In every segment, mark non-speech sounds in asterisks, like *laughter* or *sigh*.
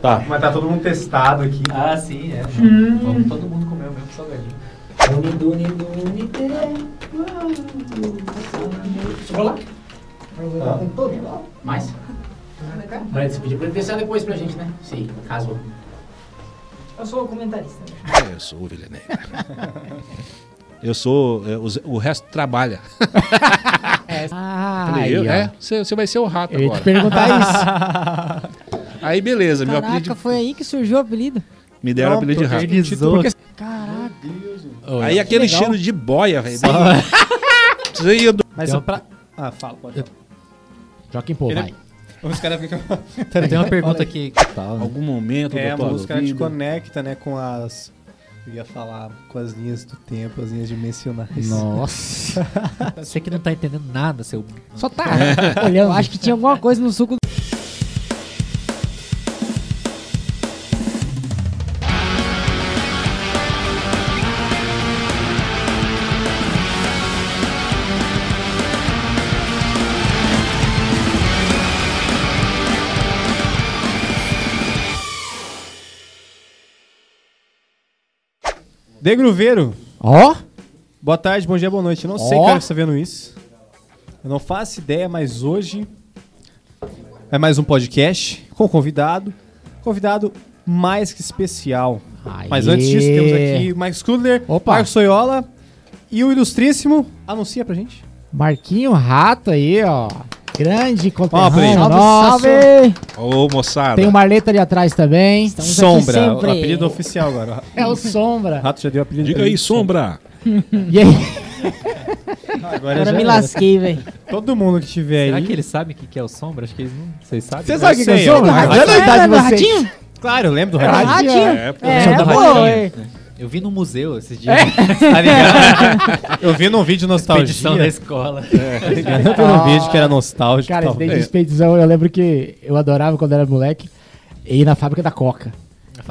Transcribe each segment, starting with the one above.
Tá. Mas tá todo mundo testado aqui. Ah, sim, é. Vamos todo mundo comer o mesmo salgadinho. Chegou lá? Mais? Mas você pediu pra ele deixar depois pra gente, né? Sim, caso. Eu sou o comentarista. Eu sou o Negra. *laughs* Eu sou. é, os- o resto trabalha. *laughs* Ah, Falei, aí, eu, ó. é, você, você vai ser o rato Eu ia te agora. perguntar isso. *laughs* Aí beleza, meu Caraca, apelido. foi aí que surgiu o apelido. Me deram o apelido de rato. Porque Caraca. Aí aquele legal. cheiro de boia, velho. do- Mas Tem só um- pra. Ah, fala, pode. falar. Joaquim Pô, Ele- vai. Os caras ficam. *laughs* Eu tenho uma pergunta aqui. Que tal, né? algum momento É, tua música ela te conecta, né, com as. Eu ia falar com as linhas do tempo, as linhas dimensionais. Nossa. *laughs* Você que não tá entendendo nada, seu. Só tá *laughs* Eu olhando. acho que tinha alguma coisa no suco. De Gruveiro, Ó, boa tarde, bom dia, boa noite. Eu não sei Ó. que hora você tá vendo isso. Eu não faço ideia, mas hoje é mais um podcast com convidado. Convidado mais que especial. Mas antes disso, temos aqui o Mike Scudler, Opa. Marcos Soiola e o Ilustríssimo. Anuncia pra gente. Marquinho Rato aí, ó. Grande conterrâneo Salve, nosso. salve! Ô, moçada. Tem o Marleta ali atrás também. Estamos aqui Sombra, o apelido oficial agora. É o Sombra. Rato já deu apelido Diga aí, Sombra. E aí? Agora, Agora já me lasquei, velho. Todo mundo que tiver Será aí. que eles sabem o que que é o sombra? Acho que eles não. Vocês sabem? Você sabe o que, é o Sombra? eu- do vocês. ratinho? Claro, eu lembro do É, Ratinho. Ratinho? É, pô. É, Show da pô, Ratinho. é. Eu vi no museu esses dias. *laughs* Tá ligado? eu vi num vídeo nostalgia. Expedição da escola. Tá ligado? Eu vi num vídeo que era nostálgico. Cara, esse tal. de expedição, eu lembro que eu adorava quando era moleque. Ir na fábrica da Coca.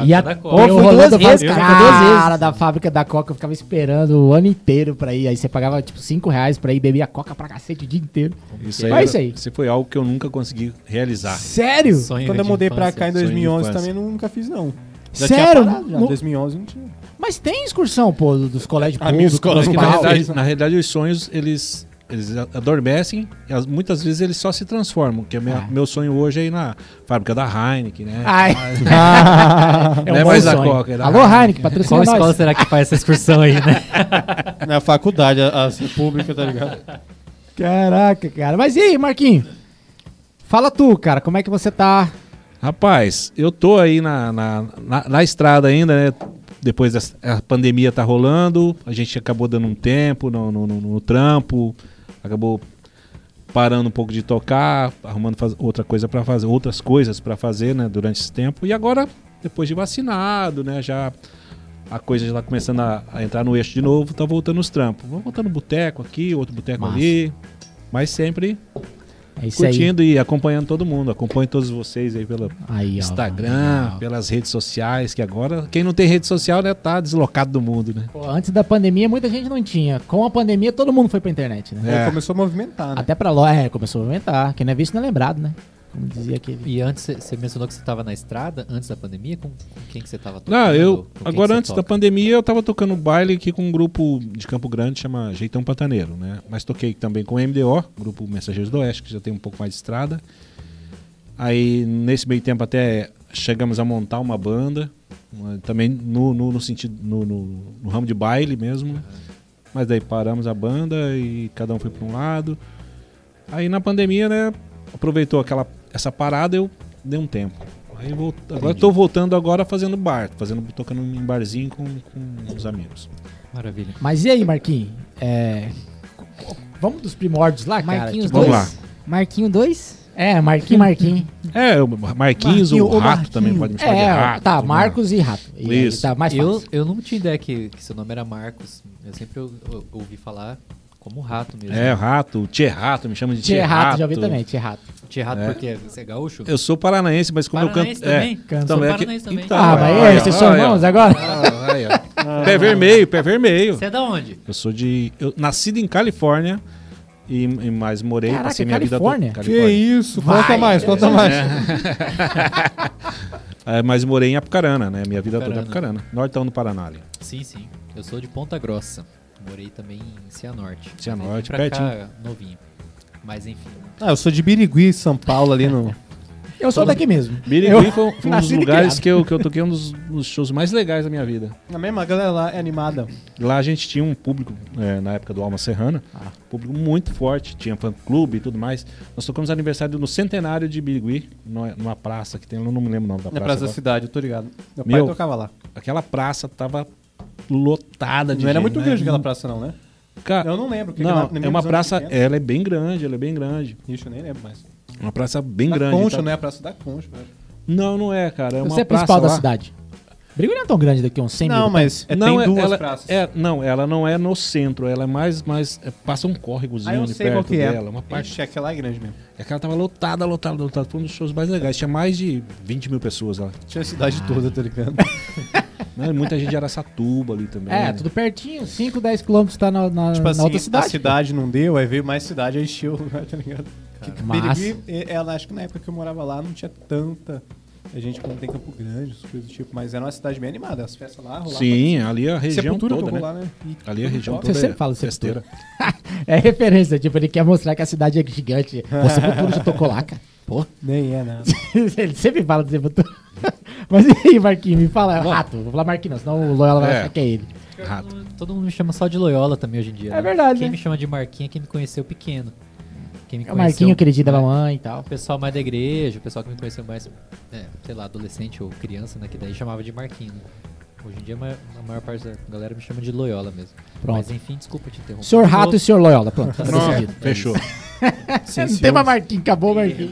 E a, fábrica da Coca. eu fui duas a vezes, cara, duas vezes. Cara, da fábrica da Coca, eu ficava esperando o ano inteiro pra ir. Aí você pagava, tipo, 5 reais pra ir beber a Coca pra cacete o dia inteiro. Isso aí, Mas isso aí. Isso foi algo que eu nunca consegui realizar. Sério? Sonho Quando eu de mudei pra infância. cá em Sonho de 2011 infância. também nunca fiz, não. Já Sério? tinha parado, já. No- 2011 não tinha. Mas tem excursão, pô, dos colégios A públicos. que, na, realidade, na realidade, os sonhos, eles, eles adormecem e as- muitas vezes eles só se transformam. Que é minha- Ah. meu sonho hoje é ir na fábrica da Heineken, né? Ai. *laughs* Não é bom mais a. Coca, é da Alô, Heineken. Heineken, patrocina Qual escola nós. será que faz essa excursão aí, né? *laughs* Na faculdade, a- as repúblicas, tá ligado? Caraca, cara. Mas e aí, Marquinho? Fala tu, cara, como é que você tá? Rapaz, eu tô aí na, na, na, na estrada ainda, né? Depois a pandemia tá rolando, a gente acabou dando um tempo no, no, no- no trampo, acabou parando um pouco de tocar, arrumando outra coisa para fazer, outras coisas para fazer, né, durante esse tempo. E agora, depois de vacinado, né, já a coisa já tá começando a, a entrar no eixo de novo, tá voltando os trampos. Vamos voltando no boteco aqui, outro boteco ali, mas sempre É isso aí. curtindo e acompanhando todo mundo. Acompanho todos vocês aí pela Aí, ó. Instagram, Legal. pelas redes sociais, que agora quem não tem rede social, né, tá deslocado do mundo, né? Pô, antes da pandemia, muita gente não tinha. Com a pandemia, todo mundo foi pra internet, né? É. Aí começou a movimentar, né? Até pra loja, é, começou a aumentar. Quem não é visto não é lembrado, né? Como dizia aquele. E antes, você- mencionou que você estava na estrada, antes da pandemia? Com, com quem que você estava tocando? Não, eu agora antes da toca? pandemia eu tava tocando baile aqui com um grupo de Campo Grande chama Jeitão Pantaneiro, né? Mas toquei também com o MDO, grupo Mensageiros do Oeste, que já tem um pouco mais de estrada. Aí nesse meio tempo até chegamos a montar uma banda, uma- também no, no, no sentido no, no- no ramo de baile mesmo. Mas daí paramos a banda e cada um foi para um lado. Aí na pandemia, né, aproveitou aquela essa parada, eu dei um tempo. Aí vou, agora estou voltando agora fazendo bar, fazendo tocando em barzinho com, com os amigos. Maravilha. Mas e aí, Marquinhos? É... Vamos dos primórdios lá, cara? Marquinhos Tipo, 2? Vamos lá. Marquinho 2? É, Marquinhos, Marquinhos. *laughs* É, o Marquinhos, Marquinho, o o Rato Marquinho. também pode me chamar de É, Rato. tá, né? Marcos e Rato. E aí Isso. Tá mais Eu, fácil. eu não tinha ideia que, que seu nome era Marcos. Eu sempre ou- ou- ouvi falar como rato mesmo. É, Rato, Tchê Rato, me chama de Tchê Tchê Rato, já ouvi também, Tchê Rato. Tinha rato É. porque você é gaúcho? Eu sou paranaense, mas como Paranaense eu canto. também? É, Canto. Sou também é que- paranaense também. Então, ah, mas olha, é, vocês são irmãos agora? Ah, aí, ó. Pé vermelho, pé vermelho. Você é da onde? Eu sou de. Eu nascido em Califórnia E, e mais morei, Caraca, passei minha vida Califórnia? toda. Que isso? Conta mais, conta mais. *laughs* É, mas morei em Apucarana, né? Minha vida toda em Apucarana. Apucarana. Nortão do Paraná ali. Sim, sim. Eu sou de Ponta Grossa. Morei também em Cianorte. Cianorte, pertinho. novinho. Mas enfim. Ah, eu sou de Birigui, São Paulo, ali no. *laughs* Eu sou daqui mesmo. Birigui Eu foi, *laughs* foi um dos lugares que eu, que eu toquei um dos, dos shows mais legais da minha vida. Na mesma, a galera lá é animada. Lá a gente tinha um público, é, na época do Alma Serrana, Ah. público muito forte, tinha fã-clube e tudo mais. Nós tocamos aniversário no centenário de Birigui, numa, praça que tem, eu não me lembro o nome da Na praça. Praça da agora. Cidade, eu tô ligado. Meu, Meu, pai tocava lá. Aquela praça tava lotada de Não era gente, muito né? grande aquela praça, não, né? Ca- Eu não lembro. porque Não, é uma praça, ela é bem grande, ela é bem grande. Ixi, eu nem lembro mais. Uma praça bem da grande. Concha, tá? né? A Praça da Concha. eu acho. Não, não é, cara. É uma Você é praça principal da lá. cidade. Brigui não é tão grande daqui, uns 100 mil. Não, mas é, não, tem é- duas ela, praças. É, não, ela não é no centro, ela é mais, mais é, passa um Ah, córregozinho eu ali sei qual perto que é. dela, uma parte. Ixi, aquela é grande mesmo. É que ela tava lotada, lotada, lotada. Foi um dos shows mais legais. Tinha mais de 20 mil pessoas lá. Tinha a cidade toda, tá ligado? *laughs* Né? Muita gente de Araçatuba ali também. É, né? tudo pertinho, 5, 10 quilômetros tá na, na, tipo na assim, outra a cidade. cidade não deu, aí veio mais cidade, aí encheu o lugar, *laughs* tá ligado? Que Massa. Birigui, eh, ela, acho que na época que eu morava lá não tinha tanta gente como tem Campo Grande, essas coisas do tipo, mas era uma cidade bem animada, as festas lá rolavam. Sim, ali a região Sepultura toda, tocou né? lá, né? E Ali a região top. toda Você é sempre fala festeira. *laughs* É referência, tipo, ele quer mostrar que a cidade é gigante. O *laughs* Sepultura já tocou lá, cara. Pô. Nem é nada. *laughs* ele sempre fala do Sepultura. *laughs* Mas e aí, Marquinhos, me fala, rato. Vou falar Marquinhos, não, senão o Loyola vai É. achar que é ele. Rato. Todo mundo me chama só de Loyola também hoje em dia. É né? verdade, Quem né? me chama de Marquinha é quem me conheceu pequeno. Quem me É o Marquinho, queridinho da mamãe e tal. O pessoal mais da igreja, o pessoal que me conheceu mais, é, sei lá, adolescente ou criança, né? Que daí chamava de Marquinho. né? Hoje em dia a maior, parte da galera me chama de Loyola mesmo. Pronto. Mas enfim, desculpa te interromper. Senhor de Rato e Senhor Loyola, pronto. tá Pronto, decidido. fechou. *laughs* Não tem mais Marquinhos, acabou o Marquinhos.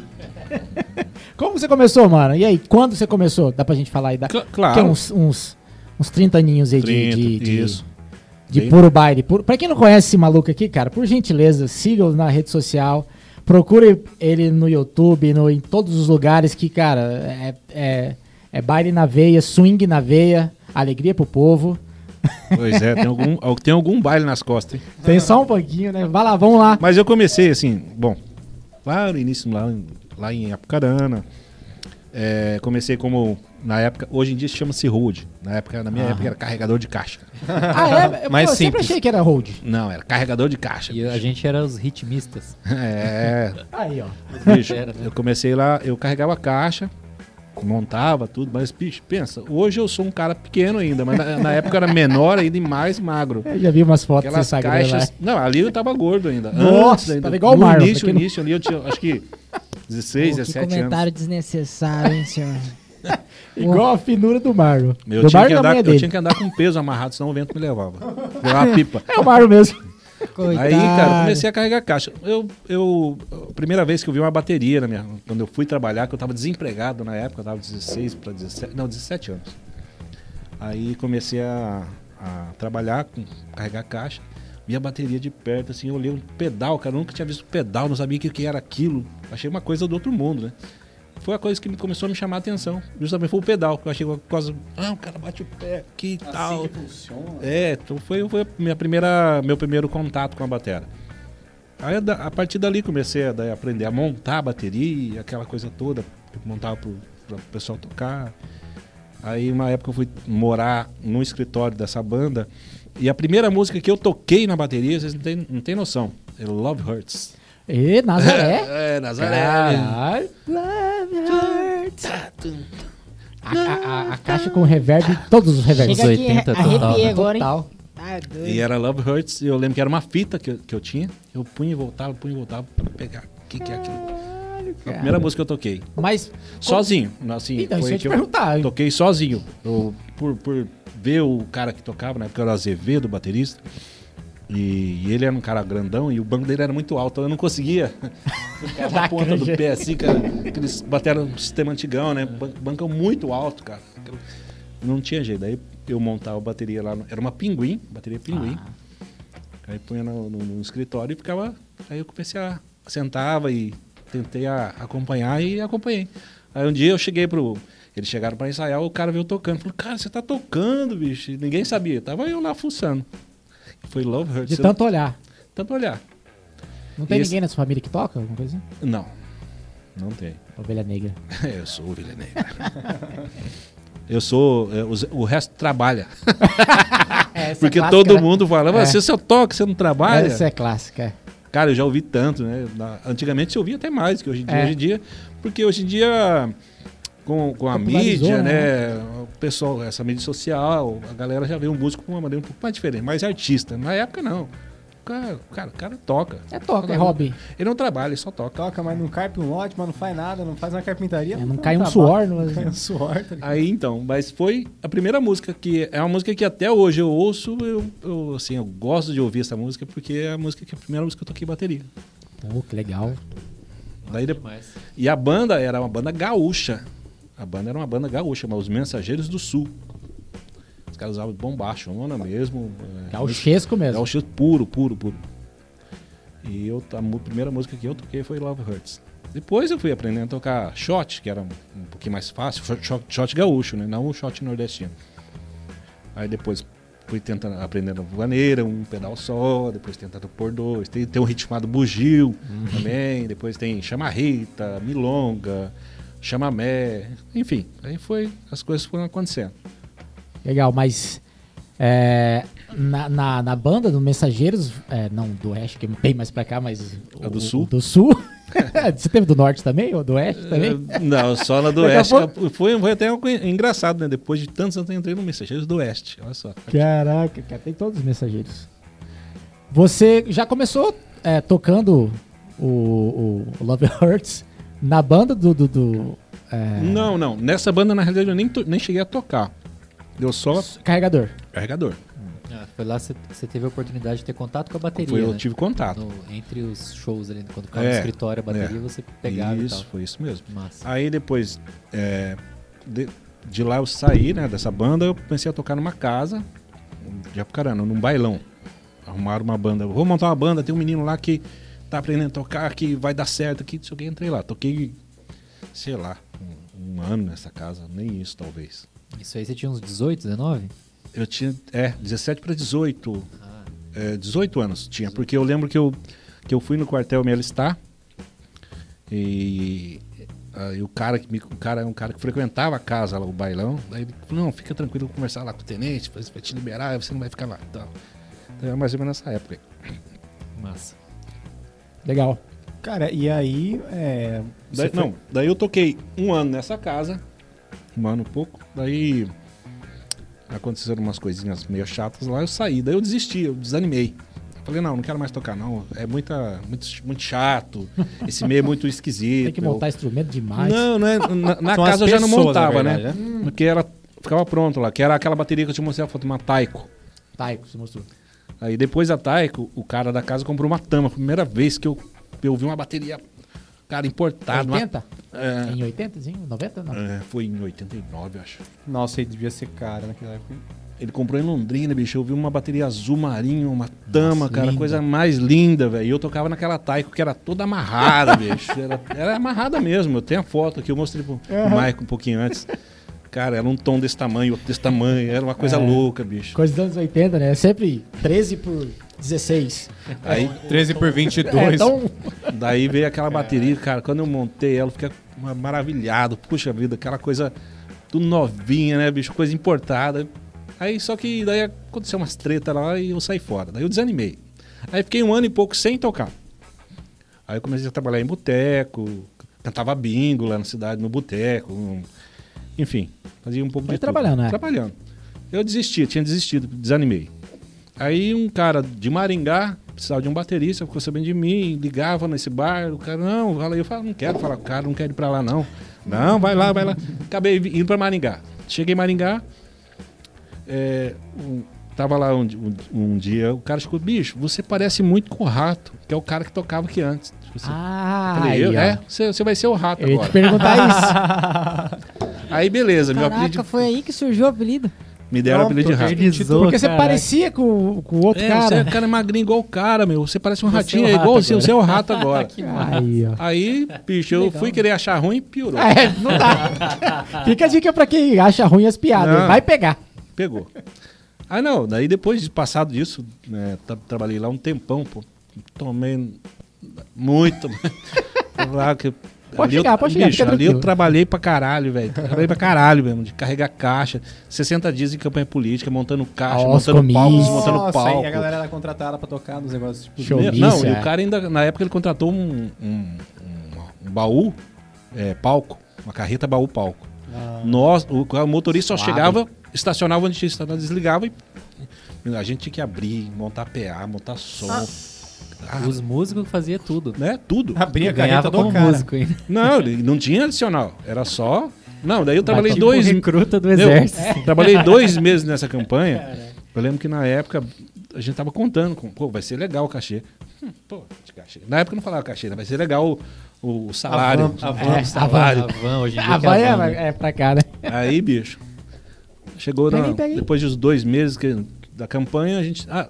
*laughs* Como você começou, mano? E aí, quando você começou? Dá pra gente falar aí? Dá, Cl- que é claro. uns, uns, uns 30 aninhos aí de, 30, de, de, isso. de Bem- puro baile. Puro... Pra quem não conhece esse maluco aqui, cara, por gentileza, siga-o na rede social. Procure ele no YouTube, no, em todos os lugares que, cara, é, é, é baile na veia, swing na veia, alegria pro povo. Pois é, tem algum, tem algum baile nas costas, hein? Tem só um pouquinho, né? Vai lá, vamos lá. Mas eu comecei assim, bom, lá no início, lá, em- lá em Apucarana. é, comecei como, na época, hoje em dia chama-se hold. Na época, na minha época era carregador de caixa. Ah, é? *laughs* Mais Pô, eu sempre simples. achei que era hold. Não, era carregador de caixa. E a gente era os ritmistas. *laughs* É, Aí, ó. bicho, Era, né? eu comecei lá, eu carregava a caixa, montava tudo, mas, bicho, pensa, hoje eu sou um cara pequeno ainda, mas na, na época eu era menor ainda e mais magro. Eu já vi umas fotos no Aquelas caixas. lá. Não, ali eu tava gordo ainda. Nossa, Antes ainda. tava igual o no Marlon, início, pequeno. início ali eu tinha, acho que 16, Pô, que 17 comentário anos. desnecessário, hein, senhor? *laughs* Igual a finura do Marlon. Eu do tinha, Marlon que da andar, eu dele. tinha que andar com peso amarrado, senão o vento me levava. Virar uma pipa. *laughs* É o Marlon mesmo. Coitado. Aí, cara, comecei a carregar caixa. Eu, eu, a primeira vez que eu vi uma bateria na minha, quando eu fui trabalhar, que eu tava desempregado na época, eu tava 16 para 17, não, 17 anos. Aí comecei a, a trabalhar com carregar caixa. Vi a bateria de perto, assim, eu olhei um pedal, cara, eu nunca tinha visto pedal, não sabia o que, que era aquilo. Achei uma coisa do outro mundo, né? Foi a coisa que me começou a me chamar a atenção. Justamente foi o pedal, que eu achei coisa. Ah, o cara bate o pé aqui e tal. funciona. É, então foi, foi minha primeira, meu primeiro contato com a bateria. Aí a partir dali comecei a aprender a montar a bateria, aquela coisa toda, que eu montava pro, pro pessoal tocar. Aí uma época eu fui morar no escritório dessa banda e a primeira música que eu toquei na bateria, vocês não têm, não têm noção, é Love Hurts. E Nazaré. É, Nazaré. Caralho. A, a- a- caixa com reverb, todos os reverbs. Chega aqui, 80 total, arrepiei né? agora, hein? Total. Tá doido. E era Love Hurts, e eu lembro que era uma fita que eu, que eu tinha. Eu punha e voltava, punha e voltava pra pegar. O que, que é aquilo? A primeira música que eu toquei. Mas, Sozinho. Assim, Então, eu foi te que eu perguntar, hein? toquei sozinho. Eu, por, por ver o cara que tocava, na época era o Azevedo, baterista. E, e ele era um cara grandão e o banco dele era muito alto, eu não conseguia *laughs* ficar na ponta do pé assim, cara. Eles bateram um sistema antigão, né? Ban- Bancão muito alto, cara. Não tinha jeito. Daí eu montava a bateria lá. no- era uma pinguim, bateria pinguim. Aí punha no, no- no escritório e ficava. Aí eu comecei a. Sentava e tentei a- acompanhar e acompanhei. Aí um dia eu cheguei pro. Eles chegaram pra ensaiar, o cara veio tocando. Falou, cara, você tá tocando, bicho. E ninguém sabia. Tava eu lá fuçando. Foi Love Hurts. de Eu- tanto olhar. tanto olhar. Não tem Esse- ninguém na sua família que toca? Alguma coisa? assim? Não, não tem. Ovelha negra. *laughs* Eu sou ovelha negra. *laughs* Eu sou. é, o resto trabalha. *laughs* Essa Porque é todo né? mundo fala, "Mas você só toca, você não trabalha. Essa é clássica. Cara, eu já ouvi tanto, né? Antigamente eu ouvia até mais que hoje em dia. É. Hoje em dia, porque hoje em dia, com, com a mídia, né? né? Pessoal, essa mídia social, a galera já vê um músico com uma maneira um pouco mais diferente, mais artista. Na época, não. O cara, cara, o cara toca. É toca, é hobby. Ele não trabalha, ele só toca. Toca, mas não carpe um lote, mas não faz nada, não faz uma carpintaria. É, não tá cai um trabalho. suor. Não *laughs* cai um suor, tá ligado? Aí então, mas foi a primeira música que é uma música que até hoje eu ouço, eu, eu, assim, eu gosto de ouvir essa música porque é a música que é a primeira música que eu toquei bateria. Pô, que legal. Daí. E a banda era uma banda gaúcha. A banda era uma banda gaúcha, mas os Mensageiros do Sul. Os caras usavam bombacho, ona mesmo. é, Gauchesco mesmo. Gauchesco puro, puro, puro. E eu, a primeira música que eu toquei foi Love Hurts. Depois eu fui aprendendo a tocar shot, que era um, um pouquinho mais fácil, shot, shot gaúcho, né? Não o shot nordestino. Aí depois fui tentando aprendendo vaneira, um pedal só, depois tentando pôr dois. Tem, tem um ritmo chamado bugio também, depois tem chamarrita, milonga, chamamé, enfim. Aí foi, as coisas foram acontecendo. Legal, mas é, na, na, na banda do Mensageiros, é, não do Oeste, que é bem mais pra cá, mas. A do Sul? o do Sul. *laughs* Você teve do Norte também? Ou do Oeste também? Eh, Não, só na do Oeste. pouco- Foi, foi até engraçado, né? Depois de tantos anos eu entrei no Mensageiros do Oeste. Olha só. Caraca, cara, tem todos os mensageiros. Você já começou é, tocando o, o Love Hurts na banda do. do, do, é, Não, não. Nessa banda, na realidade, eu nem, to- nem cheguei a tocar. Deu só Carregador. carregador. Ah, foi lá que você teve a oportunidade de ter contato com a bateria. Foi, eu né? tive contato. No- entre os shows ali, quando ficava É, no escritório a bateria, é. você pegava e isso, tal. foi isso mesmo. Massa. Aí depois, é, de, de lá eu saí, né, dessa banda, eu comecei a tocar numa casa de Apucarana, num bailão. Arrumaram uma banda. Vou montar uma banda, tem um menino lá que tá aprendendo a tocar, que vai dar certo aqui, não sei o que, entrei lá. Toquei, sei lá, um, um ano nessa casa, nem isso talvez. Isso aí você tinha uns 18, 19? Eu tinha, é, 17 para 18. Ah, É, 18 anos tinha, porque eu lembro que eu, que eu fui no quartel me alistar e aí o cara que me, o cara é um cara que frequentava a casa lá, o bailão, daí ele falou, não, fica tranquilo, vou conversar lá com o tenente, vai te liberar, você não vai ficar lá. Então, então era mais ou menos nessa época. massa. Legal. Cara, e aí. É, Daí, foi- Não, daí eu toquei um ano nessa casa, um ano e pouco, daí aconteceram umas coisinhas meio chatas lá, eu saí, daí eu desisti, eu desanimei. Eu falei, não, não quero mais tocar, não. É muita, muito, muito chato. *laughs* Esse meio é muito esquisito. Tem que eu- montar instrumento demais. Não, não é, na, na casa eu já não pessoas, montava, na né? verdade, Porque ela ficava pronto lá, que era aquela bateria que eu te mostrei a foto, uma Taiko. Taiko, você mostrou. Aí depois da Taiko, o cara da casa comprou uma Tama. Primeira vez que eu, eu vi uma bateria, cara, importada. uma- 80? É, Em 80, sim? 90? Não. é, foi em 89, eu acho. Nossa, ele devia ser cara naquela época. Ele comprou em Londrina, bicho. Eu vi uma bateria azul marinho, uma tama, Nossa, cara, linda. coisa mais linda, velho. E eu tocava naquela Taiko que era toda amarrada, *laughs* bicho. Era, era amarrada mesmo. Eu tenho a foto aqui, eu mostrei pro, pro Mike um pouquinho antes. Cara, era um tom desse tamanho, outro desse tamanho. Era uma coisa É. louca, bicho. Coisa dos anos 80, né? Sempre 13 por 16. Aí, 13 por 22. É, então, daí veio aquela bateria, cara. Quando eu montei ela, eu fiquei maravilhado. Puxa vida, aquela coisa tudo novinha, né, bicho? Coisa importada. Aí só que daí aconteceu umas tretas lá e eu saí fora. Daí eu desanimei. Aí fiquei um ano e pouco sem tocar. Aí eu comecei a trabalhar em boteco, cantava bingo lá na cidade, no boteco. Enfim, fazia um pouco Foi de trabalhando, tudo. né? Trabalhando. Eu desisti, tinha desistido, desanimei. Aí um cara de Maringá precisava de um baterista, ficou sabendo de mim, ligava nesse bar, o cara, não, fala eu falo, não quero falar com o cara, não quero ir pra lá não. Não, vai lá, vai lá. Acabei indo pra Maringá. Cheguei em Maringá, é, um- tava lá um, um- um dia, o cara chegou, bicho, você parece muito com o Rato, que é o cara que tocava aqui antes. Tipo assim, ah, falei, aí, é, você, você vai ser o Rato Eu te agora. perguntar *laughs* isso. Aí beleza, meu Caraca, apelido, foi aí que surgiu o apelido. me deram o apelido de Rato. Porque você parecia com, com o outro É, cara. você é cara magrinho igual o cara, meu. Você parece um Você ratinho, é o é rato agora. é o rato agora. *laughs* Aí, ó. Aí, bicho, eu fui querer achar ruim e piorou. É, não dá. *laughs* Fica a dica pra quem acha ruim as piadas. Não. Vai pegar. Pegou. Ah, não. Daí depois de passado disso, né, tra- trabalhei lá um tempão, pô. Tomei Muito. Lá que- Pode ali eu- chegar, pode chegar, bicho, fica ali eu trabalhei pra caralho, velho. Trabalhei pra caralho mesmo, de carregar caixa. 60 dias em campanha política, montando caixa, os montando palco, comícios. montando Nossa, palco. e a galera era contratada pra tocar nos negócios tipo Show. Isso, não, e é. o cara ainda, na época, ele contratou um, um, um- um baú, é, palco, uma carreta baú palco. Nós, o, o motorista só Suave. chegava, estacionava onde tinha estacionado, desligava e a gente tinha que abrir, montar PA, montar som, ah, Os músicos faziam tudo. né? Tudo. Abria a Ganhava carreta do cara. músico ainda. *laughs* Não, não tinha adicional, era só. Não, daí eu trabalhei Tipo dois. recruta do exército. Trabalhei *laughs* dois meses nessa campanha. Eu lembro que na época a gente tava contando com, pô, vai ser legal o cachê. Hum, pô, de cachê. Na época eu não falava cachê, né? vai ser legal o, o salário. van- a van- o É, a salário. A van, hoje em dia. A que é vai a van, é, né? é pra cá, né? Aí, bicho, chegou Pega na- aí. depois dos dois meses que- da campanha, a gente. Ah,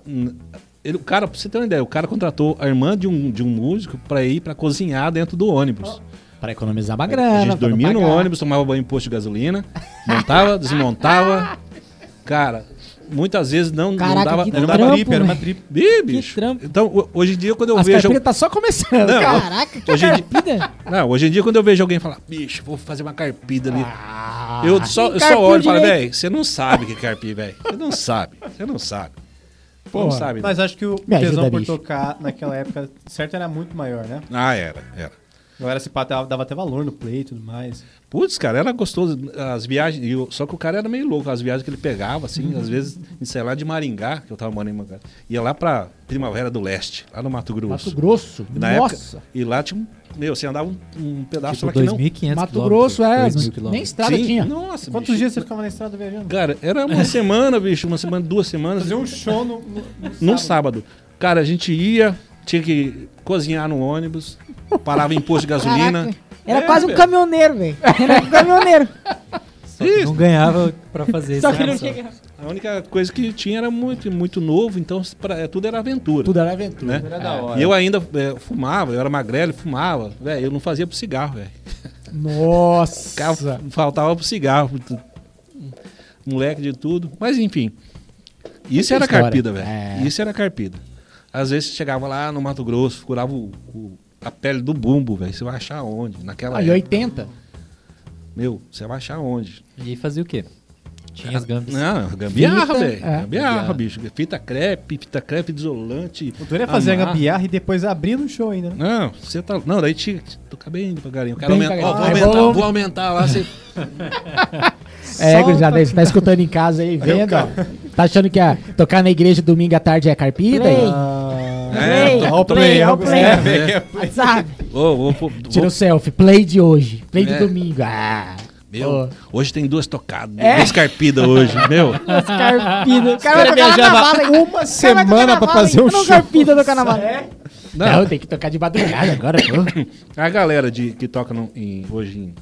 ele, o cara, pra você ter uma ideia, o cara contratou a irmã de um, de um músico pra ir pra cozinhar dentro do ônibus. Pra economizar uma a grana. gente pra não dormia no ônibus, tomava banho em posto de gasolina, montava, desmontava. *laughs* Cara, muitas vezes não, não Caraca, dava. Não Era dava uma trampo, trip, era uma trip. Ih, bicho. trampo. Então, ho- hoje em dia, quando eu As vejo. carpinhas tá só começando. Não, cara. Caraca, que Hoje em dia- carpida. *laughs* Não, hoje em dia, quando eu vejo alguém falar, bicho, vou fazer uma carpida ali. Ah, eu só, eu só olho e falo, velho, você não sabe o que é carpir, velho. Você não sabe. Você não sabe. Você não sabe. Mas acho que o Me ajuda, tesão por bicho. tocar naquela época, certo, era muito maior, né? Ah, era, era. Agora se pá, dava, dava até valor no play e tudo mais. Putz, cara, era gostoso. As viagens. eu- só que o cara era meio louco. As viagens que ele pegava, assim, às vezes, em, sei lá, de Maringá, que eu tava morando em Maringá, ia lá pra Primavera do Leste, lá no Mato Grosso. Mato Grosso. E na Nossa. época, e lá tinha um. Meu, você andava um, um pedaço Tipo lá que não. 2.500 Mato Grosso é. 2.000 Nem estrada Sim, tinha. Nossa, Quantos bicho. dias você ficava na estrada viajando? Cara, era uma semana, bicho, uma semana, duas semanas. Fazer um show no, no, no Num sábado. Cara, a gente ia, tinha que cozinhar no ônibus, parava em posto de gasolina. Caraca. Era É, quase um caminhoneiro, velho. Era um caminhoneiro. Só que não ganhava pra fazer isso. Só que não chegava. A única coisa que tinha era muito, muito novo, então pra, é, tudo era aventura. Tudo era aventura. né? Era da hora. E eu ainda é, fumava, eu era magrelo, fumava. Velho, eu não fazia pro cigarro, velho. Nossa. Faltava pro cigarro. Moleque de tudo. Mas enfim. Isso era história. carpida, velho. É. Isso era carpida. Às vezes chegava lá no Mato Grosso, curava o- o- a pele do bumbo, velho. Você vai achar onde? Naquela Ah, e época. 80. Meu, você vai achar onde? E fazia o quê? Tinha as gambis. Não, gambiarra, velho. é. Gambiarra, bicho. Fita crepe, fita crepe isolante. O ia fazer a gambiarra e depois abrir no show ainda, né? Não, você tá. Não, daí tinha que tocar bem devagarinho. O cara Bem aumenta, ó, vou devagarinho. aumentar, Aí vou- vou aumentar lá. Você... *laughs* É, gurizada, você tá escutando em casa aí, vendo? Tá achando que a, tocar na igreja domingo à tarde é carpida? Play. Aí? Play, Ó, o play, ó, o play. É, Sabe? Ô, vou- vou- Tira o selfie, play de hoje, play de É. domingo. Ah, Meu, hoje tem duas tocadas, É. duas carpidas hoje, meu. *laughs* Carpida. O cara vai tocar carnaval, hein? uma semana pra fazer um show. carpida do carnaval. não. Não, tem que tocar de madrugada agora, pô. a galera de, que toca no- em- hoje em-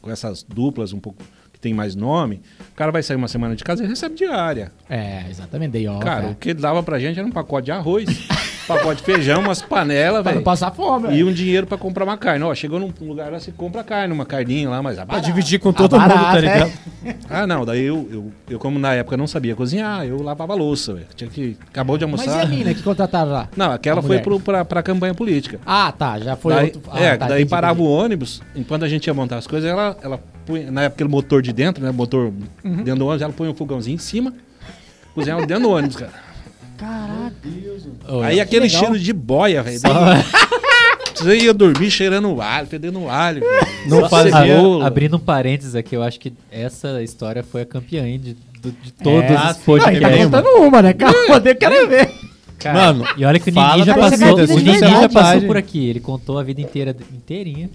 com essas duplas um pouco tem mais nome, o cara vai sair uma semana de casa e recebe diária. É, exatamente, daí ó. Cara, é. o que dava pra gente era um pacote de arroz, *laughs* pacote de feijão, umas panelas, Pra não velho. passar fome, E velho. um dinheiro pra comprar uma carne. Ó, chegou num lugar lá, você compra carne, uma carninha lá, mas Pra dividir com todo mundo, tá é. ligado? Ah, não, daí eu, eu, eu, como na época não sabia cozinhar, eu lavava louça, velho. Tinha que. Acabou de Mas e almoçar. a mina que contrataram lá? Não, aquela foi pro, pra, pra campanha política. Ah, tá, já foi daí, outro. Ah, é, tá, daí entendi, parava entendi. o ônibus, enquanto a gente ia montar as coisas, ela, ela punha, na época aquele motor de dentro, né? Motor Uhum. dentro do ônibus, ela põe um fogãozinho em cima, cozinhava dentro do ônibus, cara. Ô, Aí aquele legal. cheiro de boia, velho. *laughs* Você ia dormir cheirando alho, fedendo alho. velho. Não cebola. Abrindo um parênteses aqui, eu acho que essa história foi a campeã de, do- de todos É, os sim. Ah, ele tá podcasts. contando uma, né? Calma, eu quero ver. Cara, Mano, e olha que o Ninguém já passou, o de Ninguém já passou por aqui. Ele contou a vida inteira inteirinha.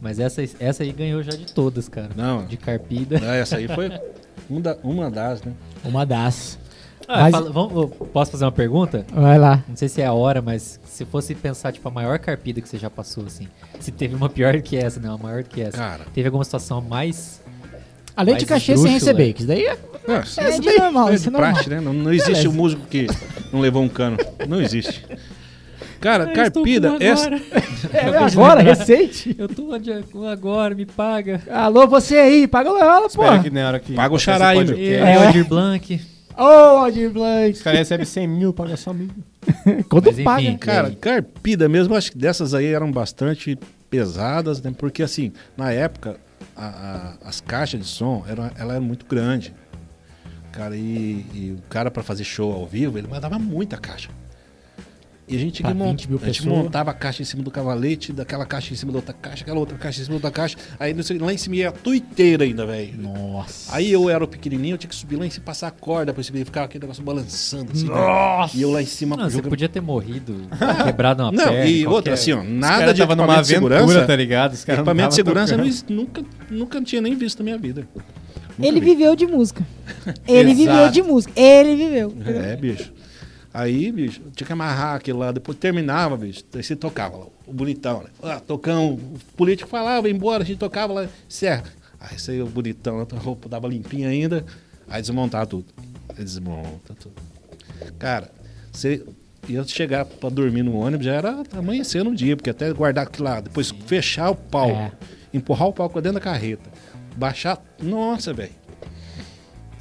Mas essa, essa aí ganhou já de todas, cara. Não. De carpida. Ah, essa aí foi *laughs* uma das, né? Uma das. Ah, Mas- fala- vamos- posso fazer uma pergunta? Vai lá. Não sei se é a hora, mas se fosse pensar, tipo, a maior carpida que você já passou, assim. Se teve uma pior que essa, né? Uma maior que essa. Cara. Teve alguma situação mais. Além de cachê sem receber, que isso daí é. Nossa, É de normal, é isso de é normal. praxe, né? Não, não existe Beleza. o músico que não levou um cano. Não existe. Cara, Eu carpida, essa. agora. *laughs* É agora, recente. Eu tô é- agora, me paga. Alô, você aí, paga o ela, pô. Paga o xará aí, podcast- Eu, É. Aldir Blanc. Ô, Aldir Blanc. Os caras recebem 100 mil, paga só mil. *laughs* Quando Mas enfim, paga. E Cara, aí? carpida mesmo, acho que dessas aí eram bastante pesadas, né? Porque assim, na época, a- a- as caixas de som, eram, ela era muito grande. Cara, e, e o cara para fazer show ao vivo, ele mandava muita caixa. E a gente, tinha Pra que mon- 20 mil a gente montava a caixa em cima do cavalete, daquela caixa em cima da outra caixa, aquela outra caixa em cima da outra caixa. Aí não sei, lá em cima ia a tuiteira ainda, velho. Nossa. Aí eu era o pequenininho, eu tinha que subir lá em cima, passar a corda pra subir, ficava aquele negócio balançando assim. Nossa. E eu lá em cima Não, você jogando- podia ter morrido, quebrado uma Não, perna. e qualquer- outra, assim, ó, nada de tava numa de segurança. tá ligado? Os Equipamento de segurança não- nunca, nunca tinha nem visto na minha vida. Nunca Ele vi. viveu de música. Ele viveu de música. Ele viveu. É, bicho. Aí, bicho, tinha que amarrar aquilo lá, depois terminava, bicho. Aí você tocava lá, o bonitão, né? Ah, tocão, o político falava, ia embora, a gente tocava lá, serra. Aí você o bonitão, a roupa dava limpinha ainda, aí desmontava tudo. Aí desmonta tudo. Cara, você ia chegar pra dormir no ônibus, já era amanhecer no dia, porque até guardar aquilo lá, depois fechar o pau, É. empurrar o pau pra dentro da carreta, baixar. Nossa, velho.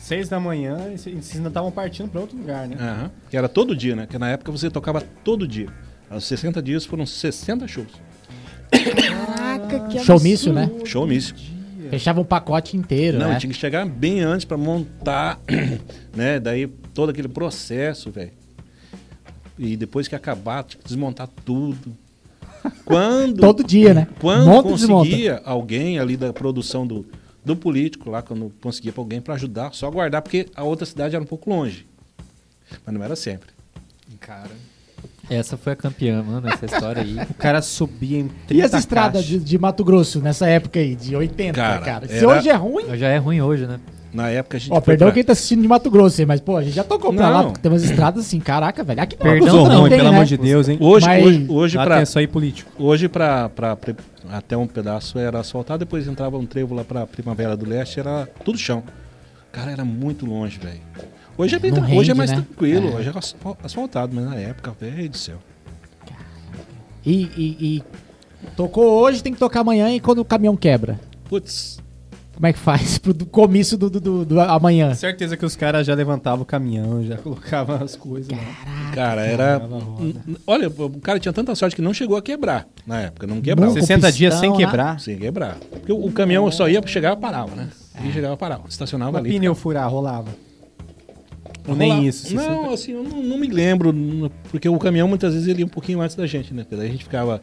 Seis da manhã e vocês ainda estavam partindo pra outro lugar, né? Aham. Que era todo dia, né? Que na época você tocava todo dia. Aos 60 dias foram 60 shows. Caraca, que Showmício, né? absurdo. Show místico. Fechava um pacote inteiro, Não, né? tinha que chegar bem antes pra montar, *clears throat* né? Daí todo aquele processo, velho. E depois que acabar, tinha que desmontar tudo. *laughs* Quando, Todo dia, né? quando Monta e desmonta. conseguia alguém ali da produção do, do político lá, quando conseguia pra alguém pra ajudar, só guardar, porque a outra cidade era um pouco longe. Mas não era sempre. Cara. Essa foi a campeã, mano, essa história aí. O cara subia em 30 E as estradas de, de Mato Grosso nessa época aí, de 80, Cara, cara? Se era- hoje é ruim. Já é ruim hoje, né? Na época a gente Ó, foi perdão pra- quem tá assistindo de Mato Grosso aí, mas, pô, a gente já tocou pra Não. lá, porque tem umas estradas assim, caraca, velho. Aqui Perdão, Grosso Não, também tem, pelo né? amor de Deus, hein? Hoje, Mas- hoje, hoje pra, só aí político. Hoje, pra, pra, pra- até um pedaço era asfaltado, depois entrava um trevo lá pra Primavera do Leste, era tudo chão. Cara, era muito longe, velho. Hoje é, bem tra- hoje é rende, mais né? tranquilo, É. hoje é asfal- asfaltado, mas na época, velho do céu. E, e- e tocou hoje, tem que tocar amanhã e quando o caminhão quebra? Putz, Como é que faz *laughs* pro do comício do, do, do- do amanhã? Certeza que os caras já levantavam o caminhão, já *laughs* colocavam as coisas. lá. cara, era. Olha, o cara tinha tanta sorte que não chegou a quebrar na época, não quebrava. Não, 60 pistão, dias sem né? quebrar. Sem quebrar. Porque o, o caminhão só ia, chegava e parava, né? E chegava e parava. Estacionava Uma ali. pneu furar, rolava. Ou nem isso. 60. Não, assim, eu não, não me lembro, porque o caminhão muitas vezes ele ia um pouquinho antes da gente, né? Porque daí a gente ficava.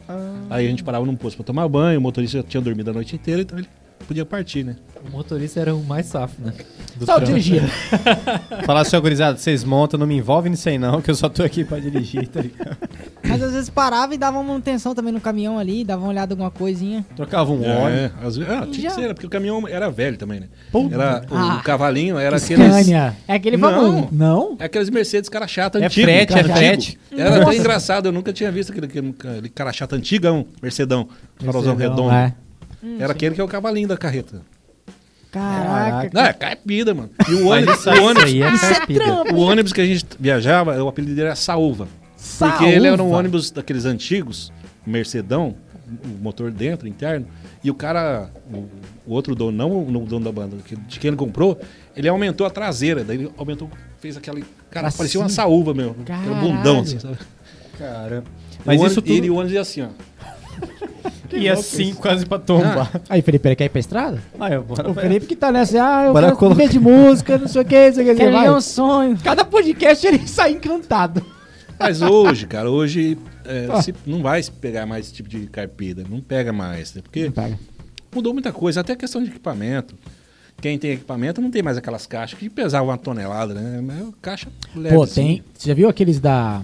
Aí a gente parava num posto pra tomar banho, o motorista já tinha dormido a noite inteira, então ele podia partir, né? O motorista era o mais safo, né? Do Só dirigir. *laughs* Falar assim, gurizada, vocês montam, não me envolvem nisso aí não, que eu só tô aqui pra dirigir, tá ligado? *laughs* Mas às vezes parava e dava uma manutenção também no caminhão ali, dava uma olhada em alguma coisinha. Trocava um óleo. É, às vezes, ah, tinha Já. que ser, porque o caminhão era velho também, né? Puta. Era, o, Ah. cavalinho era aqueles. Scania. É aquele Não. famoso. Não? É aqueles Mercedes cara chata É antigo. frete, cara é antigo. frete. Era até engraçado, eu nunca tinha visto aquele, aquele, cara chata antigão, Mercedão, farolzão Mercedão, redondo. é. Era aquele que é o cavalinho da carreta. Caraca. Não, é caipira, mano. E o ônibus, isso o aí- ônibus, aí é Isso é o ônibus que a gente viajava, o apelido dele era Saúva. Porque ele era um ônibus daqueles antigos, Mercedão, o motor dentro, interno, e o cara, o, o outro dono, não o dono da banda, de quem ele comprou, ele aumentou a traseira, daí ele aumentou, fez aquele, cara, Assim? parecia uma saúva mesmo, aquele Caralho. bundão, assim, sabe? Cara. Mas Mas o isso ônibus, tudo ele, o ônibus ia assim, ó. Ia assim quase pra tombar. Aí, Felipe, ele quer ir pra estrada? Ah, eu bora O Felipe que tá nessa, ah, eu Bora quero colocar- de música, não sei o que, não sei o que, vai. é um sonho. Cada podcast ele *laughs* sai encantado. Mas hoje, cara, hoje é, Ah. se- não vai pegar mais esse tipo de carpida, não pega mais, né? Porque Pega. mudou muita coisa, até a questão de equipamento. Quem tem equipamento não tem mais aquelas caixas que pesavam uma tonelada, né? Mas é caixa leve. Pô, assim. tem. Você já viu aqueles da.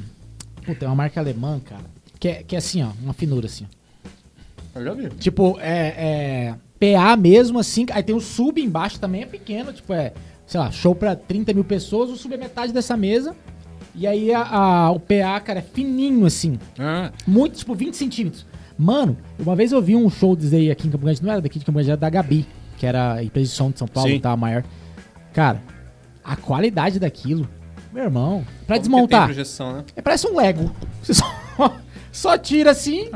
Pô, tem uma marca alemã, cara. Que é, que é assim, ó, uma finura assim. ó. Eu já vi. Tipo, é, é. PA mesmo, assim. Aí tem o sub embaixo também, é pequeno. Tipo, é. Sei lá, show pra 30 mil pessoas, o sub é metade dessa mesa. E aí a, a- o PA, cara, é fininho assim. Ah, Muito, tipo, 20 centímetros. Mano, uma vez eu vi um show aí aqui em Campo Grande, não era daqui de Campo Grande, era da Gabi, que era a empresa de som de São Paulo, Sim. que tava maior. Cara, a qualidade daquilo, meu irmão, pra Como que desmontar, projeção, né? é, parece um Lego. *laughs* Você só, só tira assim,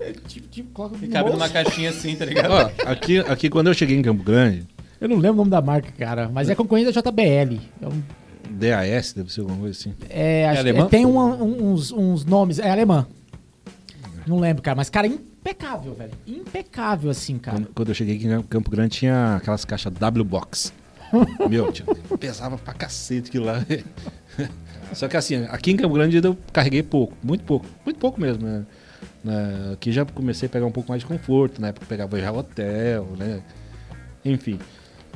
é, tipo, tipo, coloca E no cabe bolso. numa caixinha assim, tá ligado? ó, aqui, aqui quando eu cheguei em Campo Grande, Eu não lembro o nome da marca, cara, mas é concorrente da JBL. É um- DAS, deve ser alguma coisa assim. É, acho que alemã? tem um- um- uns, uns nomes. É alemã. Não lembro, cara. Mas, cara, impecável, velho. Impecável, assim, cara. Quando, quando eu cheguei aqui em Campo Grande, tinha aquelas caixas W-Box. *laughs* Meu, tio, pesava pra cacete aquilo lá. *laughs* Só que assim, aqui em Campo Grande eu carreguei pouco, muito pouco, muito pouco mesmo, né? Na- aqui já comecei a pegar um pouco mais de conforto, na época eu pegava já hotel, né? Enfim.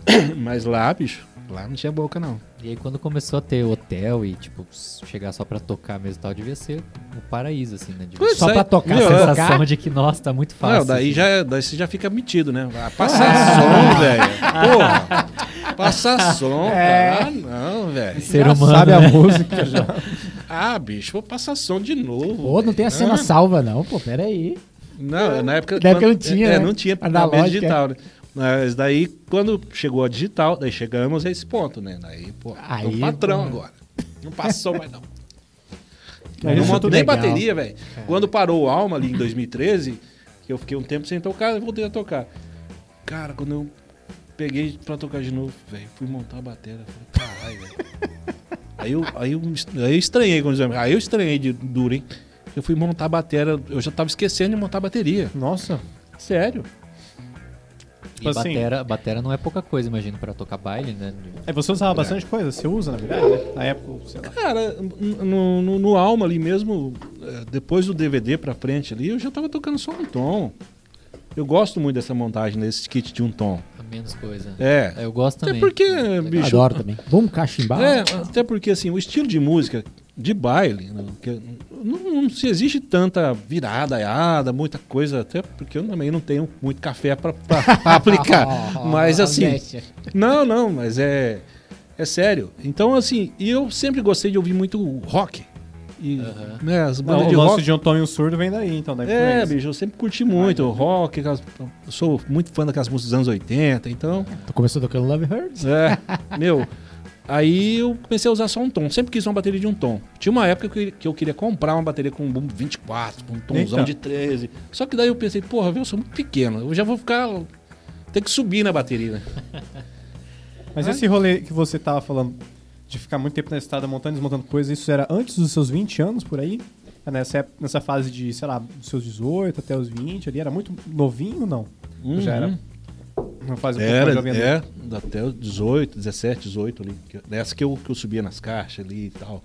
*coughs* Mas lá, bicho, lá não tinha boca não. E aí quando começou a ter hotel e, tipo, chegar só pra tocar mesmo e tal, devia ser o paraíso, assim, né? Devia Só é, pra tocar, meu, a é- sensação tocar. de que, nossa, tá muito fácil. Não, daí assim. já daí você já fica metido, né? Ah, Passar som, velho. Porra. Passar som, cara. Ah, não, velho. Ser Já humano, sabe né? a música já. *laughs* Ah, bicho, vou passar som de novo. Pô, não tem a cena Ah. salva, não. Pô, pera aí. Não, na época. Na época não tinha, É, né? não tinha Analógica. digital, né? Mas daí, quando chegou a digital, daí chegamos a esse ponto, né? Daí, pô, Aí, é um patrão pô. agora. Não passou mais, não. *laughs* Mas não é monto nem legal. bateria, velho. Quando parou o Alma ali em 2013, que eu fiquei um tempo sem tocar, eu voltei a tocar. Cara, quando eu peguei pra tocar de novo, velho, fui montar a bateria. Falei, caralho, velho. *laughs* Aí eu, aí, eu, aí eu estranhei, aí eu estranhei de duro, hein? Eu fui montar a bateria, eu já tava esquecendo de montar a bateria. Nossa. Sério? E assim- batera, batera não é pouca coisa, imagino, pra tocar baile, né? É, você usava bastante coisa? Você usa, na verdade, né? Na época, sei lá. Cara, no, no, no Alma ali mesmo, eh, depois do DVD pra frente ali, eu já tava tocando só um tom. Eu gosto muito dessa montagem, desse kit de um tom. A menos coisa. É. Eu gosto Até também. porque, Legal. bicho. Adoro também. Vamos cachimbar? É, até porque assim, o estilo de música de baile, né, que não, não se existe tanta virada, aiada, muita coisa, até porque eu também não tenho muito café pra *laughs* aplicar. *laughs* Mas assim, não, não, mas é é sério. Então assim, e eu sempre gostei de ouvir muito rock. E Aham. né, as Não, bandas o de lance rock. de um tom e um surdo vem daí, então, da É, influência. bicho, eu sempre curti muito rock, aquelas- eu sou muito fã daquelas músicas dos anos 80, então Tu começou tocando Love Hurts? É, meu. Aí eu comecei a usar só um tom. Sempre quis uma bateria de um tom. Tinha uma época que eu- que eu queria comprar uma bateria com um boom 24, com um tomzão Eita. de 13. Só que daí eu pensei, porra, eu sou muito pequeno. Eu já vou ficar. Tem que subir na bateria, né? Mas esse rolê que você tava falando de ficar muito tempo na estrada montando e desmontando coisas, isso era antes dos seus 20 anos por aí? É Nessa, nessa fase de, sei lá, dos seus 18 até os 20 ali, era muito novinho ou não? Já era uma fase um pouco mais Era, jovem é, até os 18, 17, 18 ali. Nessa que eu, que eu subia nas caixas ali e tal.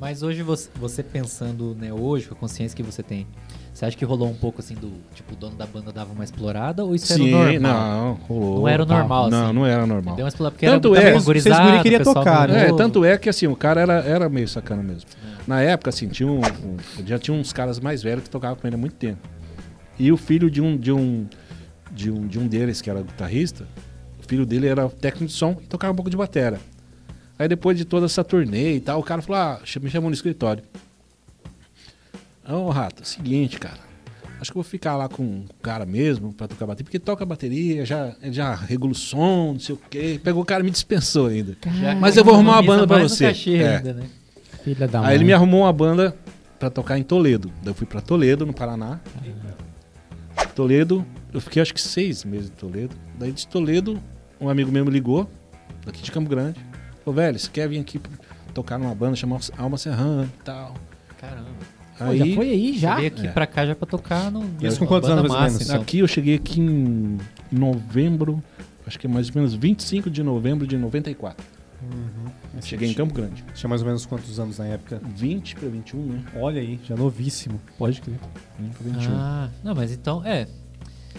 Mas hoje você, você pensando, né, hoje, com a consciência que você tem, você acha que rolou um pouco assim do, tipo, o dono da banda dava uma explorada ou isso Sim, era o normal? não, rolou. Não era o normal, Não, assim. não era normal. Deu uma explorada porque Tanto era é, vocês guri queria tocar, né? É, tanto é que assim, o cara era, era meio sacana mesmo. Na época, assim, tinha um, um- já tinha uns caras mais velhos que tocavam com ele há muito tempo. E o filho de um, de um, de um, de um deles, que era guitarrista, o filho dele era técnico de som e tocava um pouco de batera. Aí depois de toda essa turnê e tal, o cara falou, ah, me chamou no escritório. Ô, Rato, seguinte, cara. Acho que eu vou ficar lá com o cara mesmo pra tocar bateria, porque toca bateria, já, já regula o som, não sei o quê. Pegou o cara e me dispensou ainda. Já Mas eu vou arrumar uma banda pra você. É. ainda, né? Filha da Aí mãe. ele me arrumou uma banda pra tocar em Toledo. Daí eu fui pra Toledo, no Paraná. Toledo, eu fiquei acho que seis meses em Toledo. Daí de Toledo, um amigo meu me ligou, daqui de Campo Grande. Falou, velho, você quer vir aqui tocar numa banda chamada Alma Serrana e tal. Caramba. Pô, Aí, já foi aí, já? Veio aqui É. pra cá já pra tocar no. Isso com quantos anos, mais ou massa, menos? aqui eu cheguei aqui em novembro, acho que é mais ou menos 25 de novembro de 94. Cheguei em Campo Grande. Tinha mais ou menos quantos anos na época? 20 pra 21, né? Olha aí, já novíssimo. Pode crer. 20 pra 21. Ah, não, mas então, é,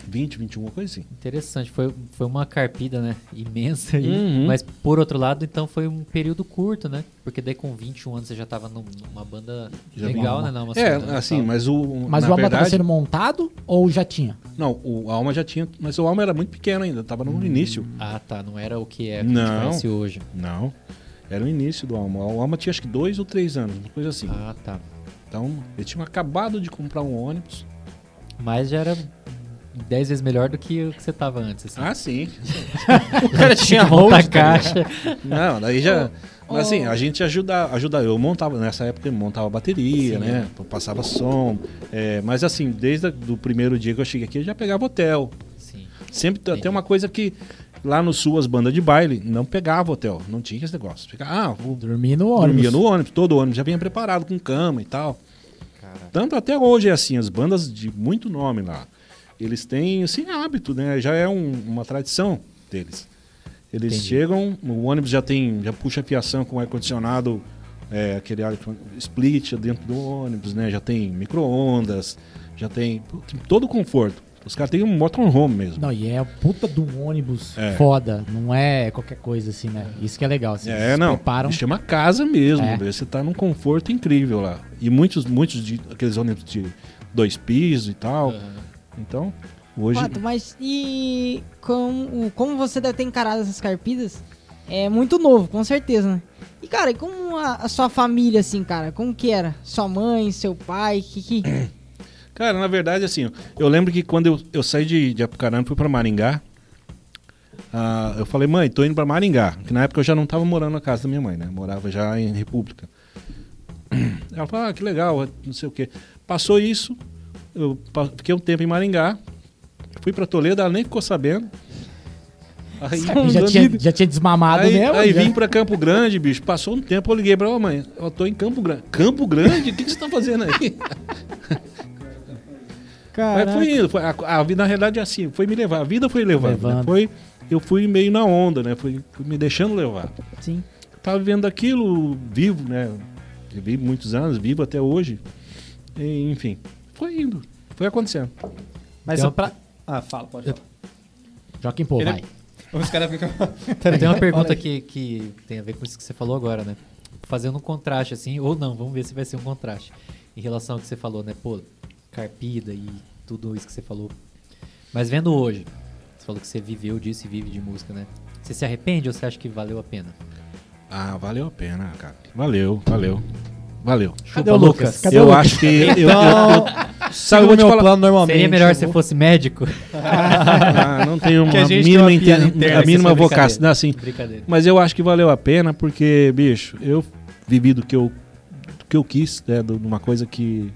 20, 21, uma coisa assim. interessante. Foi, foi uma carpida, né? Imensa aí. Uhum. Mas por outro lado, então foi um período curto, né? Porque daí com 21 anos você já tava num- numa banda Já legal, né? Não, uma É, cena, assim, tal. mas o. Mas na o Alma verdade, tava sendo montado ou já tinha? Não, o Alma já tinha. Mas o Alma era muito pequeno ainda, tava no início. Ah, tá. Não era o que é que a Não. gente conhece hoje. Não. Era o início do Alma. O Alma tinha acho que dois ou três anos, uma coisa assim. Ah, tá. Então, ele tinha acabado de comprar um ônibus. Mas já era 10 vezes melhor do que o que você tava antes. Assim. Ah, sim. *laughs* O cara tinha cara. caixa. Não, daí já. Mas assim, a gente ajuda, ajuda. Eu montava, nessa época eu montava bateria, Sim. né? Passava som. É, mas assim, desde o primeiro dia que eu cheguei aqui, eu já pegava hotel. Sim. Sempre tem- tem uma coisa que, Lá no sul, as bandas de baile não pegava hotel, não tinha esse negócio. Ficava, ah, vou Dormir no ônibus. dormia no ônibus, todo ônibus já vinha preparado com cama e tal. Tanto até hoje é assim, as bandas de muito nome lá, eles têm esse hábito, né? Já é um- uma tradição deles. Eles Entendi. chegam, o ônibus já tem, já puxa fiação com ar-condicionado, é, aquele ar split dentro do ônibus, né? Já tem micro-ondas, já tem, tem todo o conforto. Os caras têm um motorhome mesmo. Não, e é a puta de um ônibus É. foda. Não é qualquer coisa assim, né? Isso que é legal. Assim, É, não. preparam. Chama casa mesmo. É. Você tá num conforto incrível lá. E muitos, muitos de aqueles ônibus de dois pisos e tal. Então, hoje. Pato, mas e com, o- como você deve ter encarado essas carpidas? É muito novo, com certeza, né? E, cara, e como a, a sua família, assim, cara? Como que era? Sua mãe, seu pai, que que... *clears throat* Cara, na verdade, assim, eu lembro que quando eu, eu saí de, de Apucarana e fui pra Maringá, ah, eu falei, mãe, tô indo pra Maringá. Que na época eu já não tava morando na casa da minha mãe, né? Morava já em República. *clears throat* Ela falou, ah, que legal, não sei o quê. Passou isso, eu fiquei um tempo em Maringá, fui pra Toledo, ela nem ficou sabendo. Aí, Já tinha, já tinha desmamado aí, mesmo. aí já. vim pra Campo Grande, bicho. Passou um tempo, eu liguei pra ela, mãe. Eu tô em Campo Grande. Campo Grande? O que, que você tá fazendo aí? *laughs* Mas fui indo. foi- a, a na realidade, é assim. Foi me levar. A vida foi levando. né? Levando. Foi, eu fui meio na onda, né? Fui, fui me deixando levar. Sim. Tava vivendo aquilo vivo, né? Vivi muitos anos, vivo até hoje. E, enfim, foi indo. Foi acontecendo. Mas Tem só uma- pra... Ah, fala, pode falar. Joaquim Pô, Ele- vai. Os caras ficam... *laughs* Tenho uma pergunta que, que tem a ver com isso que você falou agora, né? Fazendo um contraste, assim, ou não, vamos ver se vai ser um contraste. Em relação ao que você falou, né? Pô, carpida e tudo isso que você falou. Mas vendo hoje, você falou que você viveu disso e vive de música, né? Você se arrepende ou você acha que valeu a pena? Ah, valeu a pena, cara. Valeu, valeu. Valeu. Cadê o Lucas? Cadê o eu Lucas? acho que. eu- eu- Então, eu- sabe, eu vou te meu falar. plano normalmente. Seria melhor se vou- fosse médico? Ah, não tenho *laughs* uma mínima, uma inten- interna, a mínima foi vocação. assim, Brincadeira. mas eu acho que valeu a pena porque, bicho, eu vivi do que eu, do que eu quis, né, de uma coisa que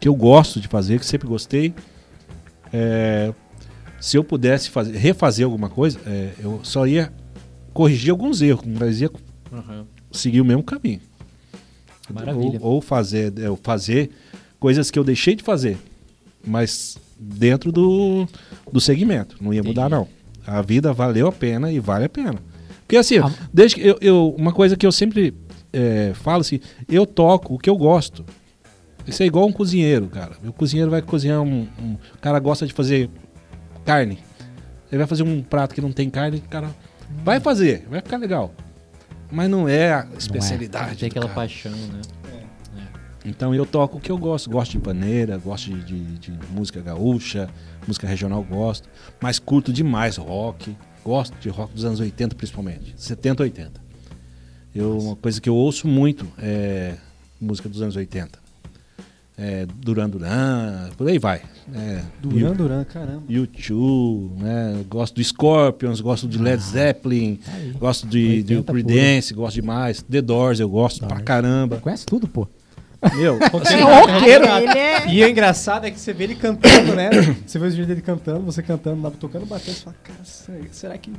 que eu gosto de fazer, que sempre gostei. É, se eu pudesse fazer, refazer alguma coisa, é, eu só ia corrigir alguns erros, mas ia seguir o mesmo caminho. Maravilha. Ou, ou fazer, é, ou fazer coisas que eu deixei de fazer, mas dentro do, do segmento. Não ia mudar, não. A vida valeu a pena e vale a pena. Porque assim, Ah. desde que eu, eu- uma coisa que eu sempre é, falo assim, eu toco o que eu gosto. Isso é igual um cozinheiro, cara. O cozinheiro vai cozinhar um, um- O cara gosta de fazer carne. Ele vai fazer um prato que não tem carne, o cara vai fazer, vai ficar legal. Mas não é a especialidade. Tem do aquela cara. paixão, né? Então eu toco o que eu gosto. Gosto de paneira, gosto de, de- de música gaúcha, música regional gosto. Mas curto demais rock. Gosto de rock dos anos 80 principalmente. 70, 80. Eu, uma coisa que eu ouço muito é música dos anos 80. É, Duran Duran, por aí vai. É, Duran, Duran, caramba. U2, né? Gosto do Scorpions, gosto de Led Zeppelin, Aí. gosto de, de 80 Creedence, gosto demais. The Doors eu gosto pra Doors. caramba. Conhece tudo, pô. Meu, *laughs* Você é roqueiro. É... E o engraçado é que você vê ele cantando, né? *coughs* Você vê os vídeos dele cantando, você cantando lá, tocando batendo, você fala, cara, será- que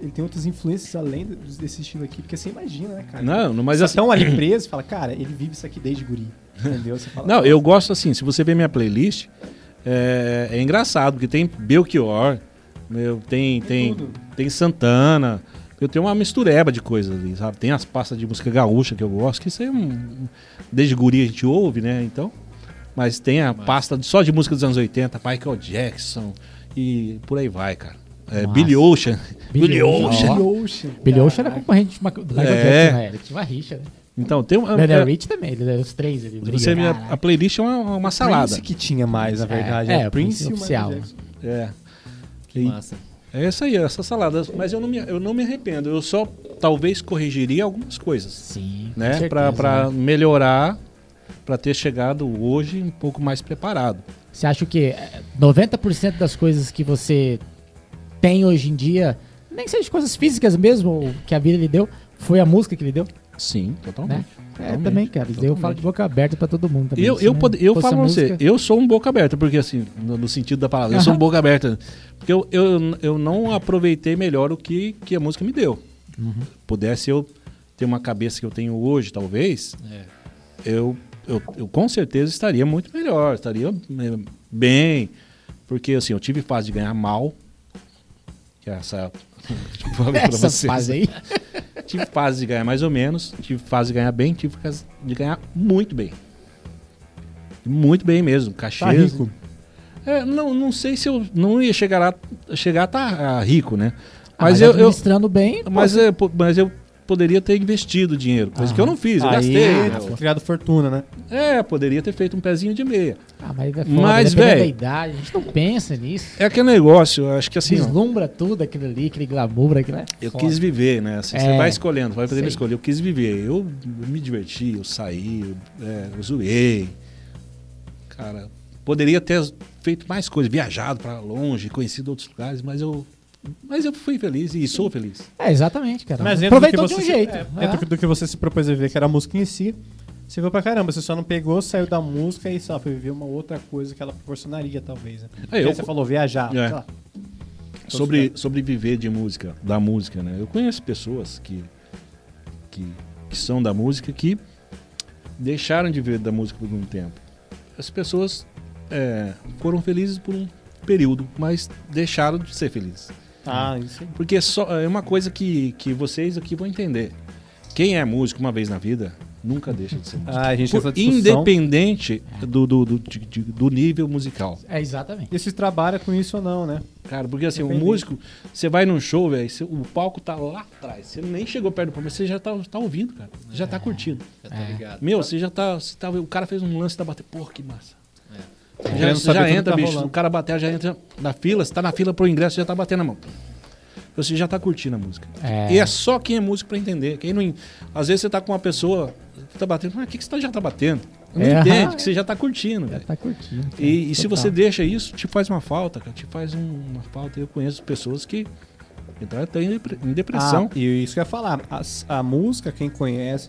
ele tem outras influências além desse estilo aqui? Porque você imagina, né, cara? não, não, mas Você assim, tão ali preso e fala, cara, ele vive isso aqui desde guri. Entendeu? Você fala, Não, eu gosto assim, se você ver minha playlist, é, é engraçado, porque tem Belchior, meu, tem, tem, tudo. tem Santana, eu tenho uma mistureba de coisas ali, sabe? Tem as pastas de música gaúcha que eu gosto, que isso aí é um, desde guri a gente ouve, né? Então, mas tem a pasta só de música dos anos 80, Michael Jackson e por aí vai, cara. É. Billy Ocean. Billy Ocean. Billy Ocean. Billy Ocean era concorrente de Michael É. Jackson, né? Ele tinha uma rixa, né? Então, tem uma. Daniel é, Rich também, os três. Ele você a, a playlist é uma, uma salada. Prince que tinha mais, na verdade. É, É, é, Prince Prince oficial. É. Que E- massa. É isso aí, essa salada. Mas eu não me, eu não me arrependo. Eu só talvez corrigiria algumas coisas, Sim, né? pra né? melhorar, pra ter chegado hoje um pouco mais preparado. Você acha que é, 90% das coisas que você tem hoje em dia, nem que seja coisas físicas mesmo, que a vida lhe deu, foi a música que lhe deu? Sim, totalmente. Né? É, Totalmente, também, cara. Eu totalmente. falo de boca aberta pra todo mundo também. Eu, eu, pode- eu falo pra você, eu sou um boca aberta, porque assim, no, no sentido da palavra, eu sou um boca aberta. Porque eu, eu, eu não aproveitei melhor o que, que a música me deu. Uhum. Pudesse eu ter uma cabeça que eu tenho hoje, talvez, É. eu, eu, eu com certeza estaria muito melhor, estaria eh, bem. Porque assim, eu tive fase de ganhar mal. Que é essa. Tipo, falei pra Essa vocês. fase aí. *laughs* Tive fase de ganhar mais ou menos, tive fase de ganhar bem, tive fase de ganhar muito bem. Muito bem mesmo, cachê. Tá rico. É, não, não sei se eu não ia chegar lá, chegar a estar rico, né? Ah, Mas, eu, eu- administrando bem, mas, mas eu poderia ter investido dinheiro, coisa que eu não fiz, eu Aí, gastei. foi criado fortuna, né? É, poderia ter feito um pezinho de meia. Ah, mas é foda, Mas, da idade, a gente não pensa nisso. É aquele negócio, acho que assim, ó, Vislumbra tudo aquilo ali, aquele glamour, aquilo é eu foda. quis viver, né? Assim, É. Você vai escolhendo, vai fazendo Sei. escolha. Eu quis viver, eu me diverti, eu saí, eu, é, eu zoei. Cara, poderia ter feito mais coisas, viajado para longe, conhecido outros lugares, mas eu, mas eu fui feliz e sou feliz. É, exatamente, cara. Mas dentro do que Aproveitou de um se- jeito. é, É. dentro do que você se propôs a viver, que era a música em si, você viu pra caramba. Você só não pegou, saiu da música e só foi viver uma outra coisa que ela proporcionaria, talvez. Né? É, eu- você falou viajar, É. sei lá. Sobre, sobre viver de música, da música, né? Eu conheço pessoas que, que, que são da música que deixaram de viver da música por um tempo. As pessoas é, foram felizes por um período, mas deixaram de ser felizes. Ah, isso aí. Porque só, é uma coisa que, que vocês aqui vão entender. Quem é músico uma vez na vida, nunca deixa de ser músico. Ah, a gente Por- independente do, do, do, de- de- do nível musical. É, exatamente. E se trabalha com isso ou não, né? Cara, porque assim, o músico, você vai num show, velho, o palco tá lá atrás. Você nem chegou perto do palco, mas você já tá, tá ouvindo, cara. Você já tá curtindo. Já tá É. ligado. Meu, você já tá, você tá. O cara fez um lance da bater. Porra, que massa. Já, já entra, tá bicho. rolando. O cara bater, já entra na fila. Você tá na fila pro ingresso, já tá batendo a mão. Você já tá curtindo a música. É. E é só quem é músico pra entender. Quem não, às vezes você tá com uma pessoa, tá batendo, mas o que, que você tá- já tá batendo? Não É, entende, que você já tá curtindo, Já velho. tá curtindo. cara. E, e se você deixa isso, te faz uma falta, cara. Te faz um- uma falta. Eu conheço pessoas que entraram até em depre- em depressão. Ah, e isso que eu ia falar. As- A, música, quem conhece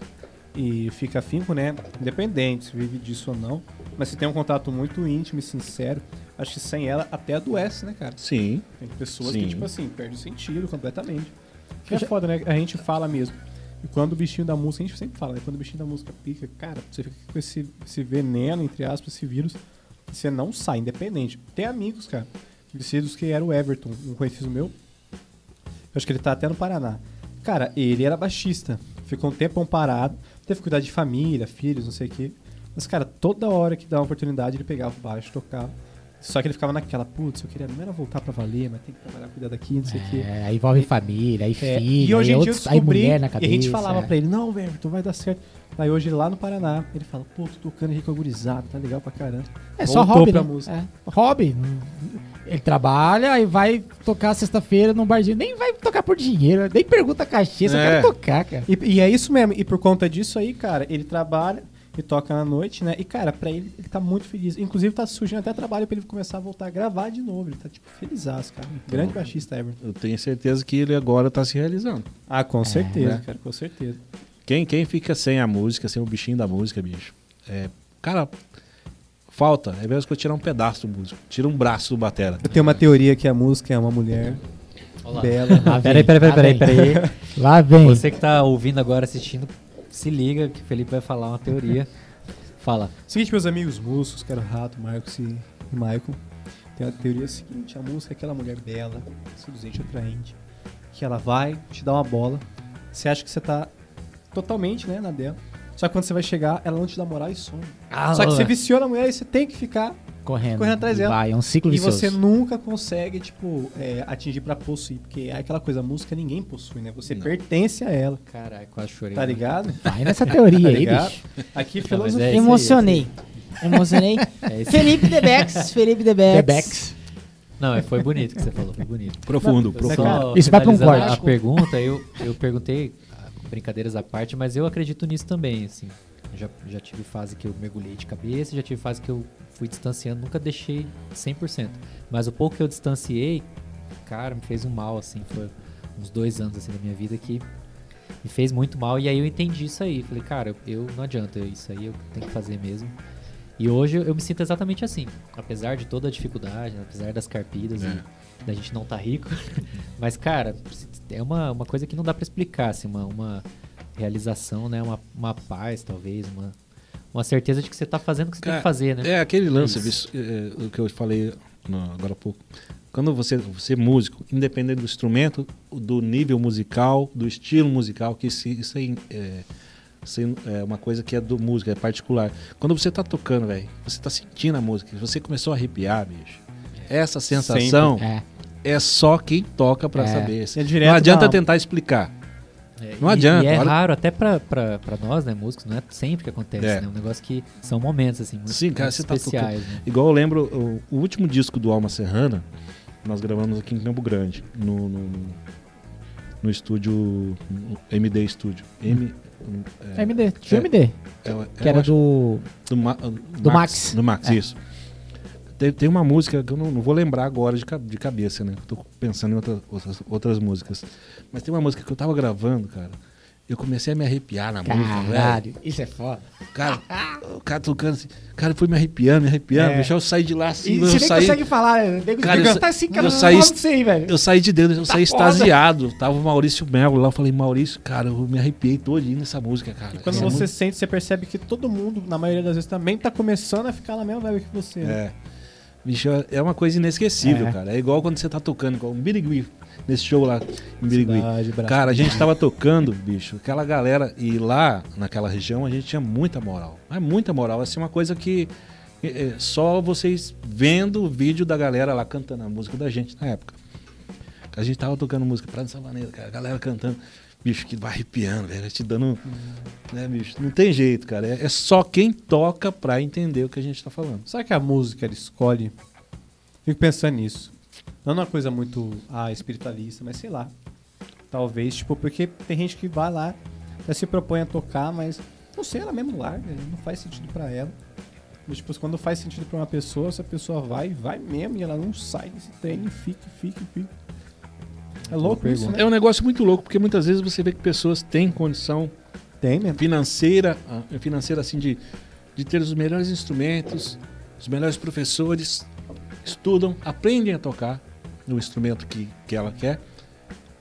e fica afinco, né? Independente se vive disso ou não. Mas se tem um contato muito íntimo e sincero, acho que sem ela até adoece, né, cara? Sim. Tem pessoas Sim. que, tipo assim, perdem o sentido completamente. Que é foda, né? A gente fala mesmo. E quando o bichinho da música, a gente sempre fala, né? Quando o bichinho da música pica, cara, você fica com esse, esse veneno, entre aspas, esse vírus, você não sai, independente. Tem amigos, cara, conhecidos que era o Everton, um conhecido meu. Eu acho que ele tá até no Paraná. Cara, ele era baixista. Ficou um tempão parado, teve que cuidar de família, filhos, não sei o quê. Mas, cara, toda hora que dava uma oportunidade, ele pegava o baixo, tocava. Só que ele ficava naquela, putz, eu queria não era voltar pra valer, mas tem que trabalhar, cuidar daqui, não sei o quê. É, aí envolve família, aí É, filho, e hoje aí, em dia eu outros, aí descobri, mulher na e cabeça. a gente falava é. pra ele, não, velho, tu vai dar certo. Aí hoje lá no Paraná, ele fala, pô, tô tocando Henrique Agorizado, tá legal pra caramba. É só Voltou hobby, pra né? música. É, hobby. Ele trabalha e vai tocar sexta-feira num barzinho. Nem vai tocar por dinheiro, nem pergunta cachê, só É. quer tocar, cara. E, e é isso mesmo, e por conta disso aí, cara, ele trabalha e toca na noite, né? E, cara, pra ele, ele tá muito feliz. Inclusive, tá surgindo até trabalho pra ele começar a voltar a gravar de novo. Ele tá, tipo, feliz, cara. Grande baixista, Everton. Eu tenho certeza que ele agora tá se realizando. Ah, com certeza, né? cara, com certeza. Quem, quem fica sem a música, sem o bichinho da música, bicho? É, cara, falta. É mesmo que eu tirar um pedaço do músico. Tira um braço do batera. Eu tenho uma teoria que a música é uma mulher Olha lá. bela. Peraí, peraí, peraí, peraí, peraí. Lá vem. Você que tá ouvindo agora, assistindo, se liga que o Felipe vai falar uma teoria. Fala. Seguinte, meus amigos músicos, que era o Rato, Marcos e e Michael, tem a teoria seguinte: a música é aquela mulher bela, seduzente, atraente, que ela vai te dar uma bola, você acha que você tá totalmente né, na dela, só que quando você vai chegar, ela não te dá moral e some. Ah, só que você viciou na mulher e você tem que ficar correndo. correndo atrás E dela. Vai, é um ciclo e vicioso. você nunca consegue, tipo, é, atingir pra possuir, porque é aquela coisa, a música ninguém possui, né? Você Não. pertence a ela, Caralho, quase chorei. tá ligado? Vai nessa teoria *laughs* Tá aí, bicho. Aqui, Não, mas filosofia. é isso aí, Emocionei. Emocionei. *laughs* É isso. Felipe Debex. Felipe Debex. The Becks. Não, é, foi bonito o que você falou, foi bonito. Profundo, Eu profundo. só Isso vai pra um corte. A pergunta, eu, eu perguntei, ah, brincadeiras à parte, mas eu acredito nisso também, assim. Já, já tive fase que eu mergulhei de cabeça, já tive fase que eu fui distanciando, nunca deixei 100%. Mas o pouco que eu distanciei, cara, me fez um mal, assim, foi uns dois anos, assim, da minha vida que me fez muito mal. E aí eu entendi isso aí. Falei, cara, eu não adianta, isso aí eu tenho que fazer mesmo. E hoje eu me sinto exatamente assim. Apesar de toda a dificuldade, apesar das carpidas É. e da gente não tá rico. *laughs* Mas, cara, é uma, uma coisa que não dá pra explicar, assim, uma, uma realização, né? Uma, uma paz, talvez, uma, uma certeza de que você tá fazendo o que você tem que fazer, né? É aquele lance, Isso. bicho, é, o que eu falei no- agora há pouco. Quando você, você é músico, independente do instrumento, do nível musical, do estilo musical, que isso, isso aí é, é uma coisa que é do músico, é particular. Quando você tá tocando, velho, você tá sentindo a música, você começou a arrepiar, bicho. Essa sensação É. é só quem toca pra É. saber. É direto Não adianta tentar explicar. É, Não e- adianta, E é raro, até pra, pra, pra nós, né, músicos, não é sempre que acontece, É. né? Um negócio que são momentos, assim, muito, Sim, cara, muito você tá especiais, né? Igual eu lembro, o, o último disco do Alma Serrana, nós gravamos aqui em Campo Grande, no, no, no estúdio no MD Studio. M, é, MD, tinha É. MD, é, que era do... do, Ma- do Max. Do Max, É. isso. Tem, tem uma música que eu não, não vou lembrar agora de, de cabeça, né? Tô pensando em outra- outras, outras músicas. Mas tem uma música que eu tava gravando, cara. Eu comecei a me arrepiar na música, velho. Caralho, isso é foda. Cara, o cara tocando assim. Cara, foi me arrepiando, me arrepiando. É. Deixa eu sair de lá assim. E eu você nem saí, consegue falar, né? Cara, eu tá assim, cara, eu não saí- aí, velho. Eu saí de dentro, eu saí foda. extasiado. Tava o Maurício Melo lá. Eu falei, Maurício, cara, eu me arrepiei todinho nessa música, cara. Quando Essa você música- sente, você percebe que todo mundo, na maioria das vezes, também tá começando a ficar na mesma vibe que você. né? Bicho, é uma coisa inesquecível, É. cara. É igual quando você tá tocando com o Birigui, nesse show lá em Birigui. Cidade. Cara, a gente tava tocando, bicho, aquela galera, e lá naquela região a gente tinha muita moral. Mas muita moral, assim, uma coisa que é, é, só vocês vendo o vídeo da galera lá cantando a música da gente na época. A gente tava tocando música pra Savaneira, cara, a galera cantando. Bicho, que vai arrepiando, velho, te dando. Né, bicho? Não tem jeito, cara. É, é só quem toca pra entender o que a gente tá falando. Sabe que a música ela escolhe? Fico pensando nisso. Não é uma coisa muito ah, espiritualista, mas sei lá. Talvez, tipo, porque tem gente que vai lá, já se propõe a tocar, mas não sei, ela mesmo larga, não faz sentido pra ela. Mas, tipo, quando faz sentido pra uma pessoa, essa pessoa vai, vai mesmo, e ela não sai desse trem, fica, fica, fica. É louco isso, né? É um negócio muito louco, porque muitas vezes você vê que pessoas têm condição Tem mesmo. financeira, ah, financeira assim, de, de ter os melhores instrumentos, os melhores professores, estudam, aprendem a tocar o instrumento que, que ela quer,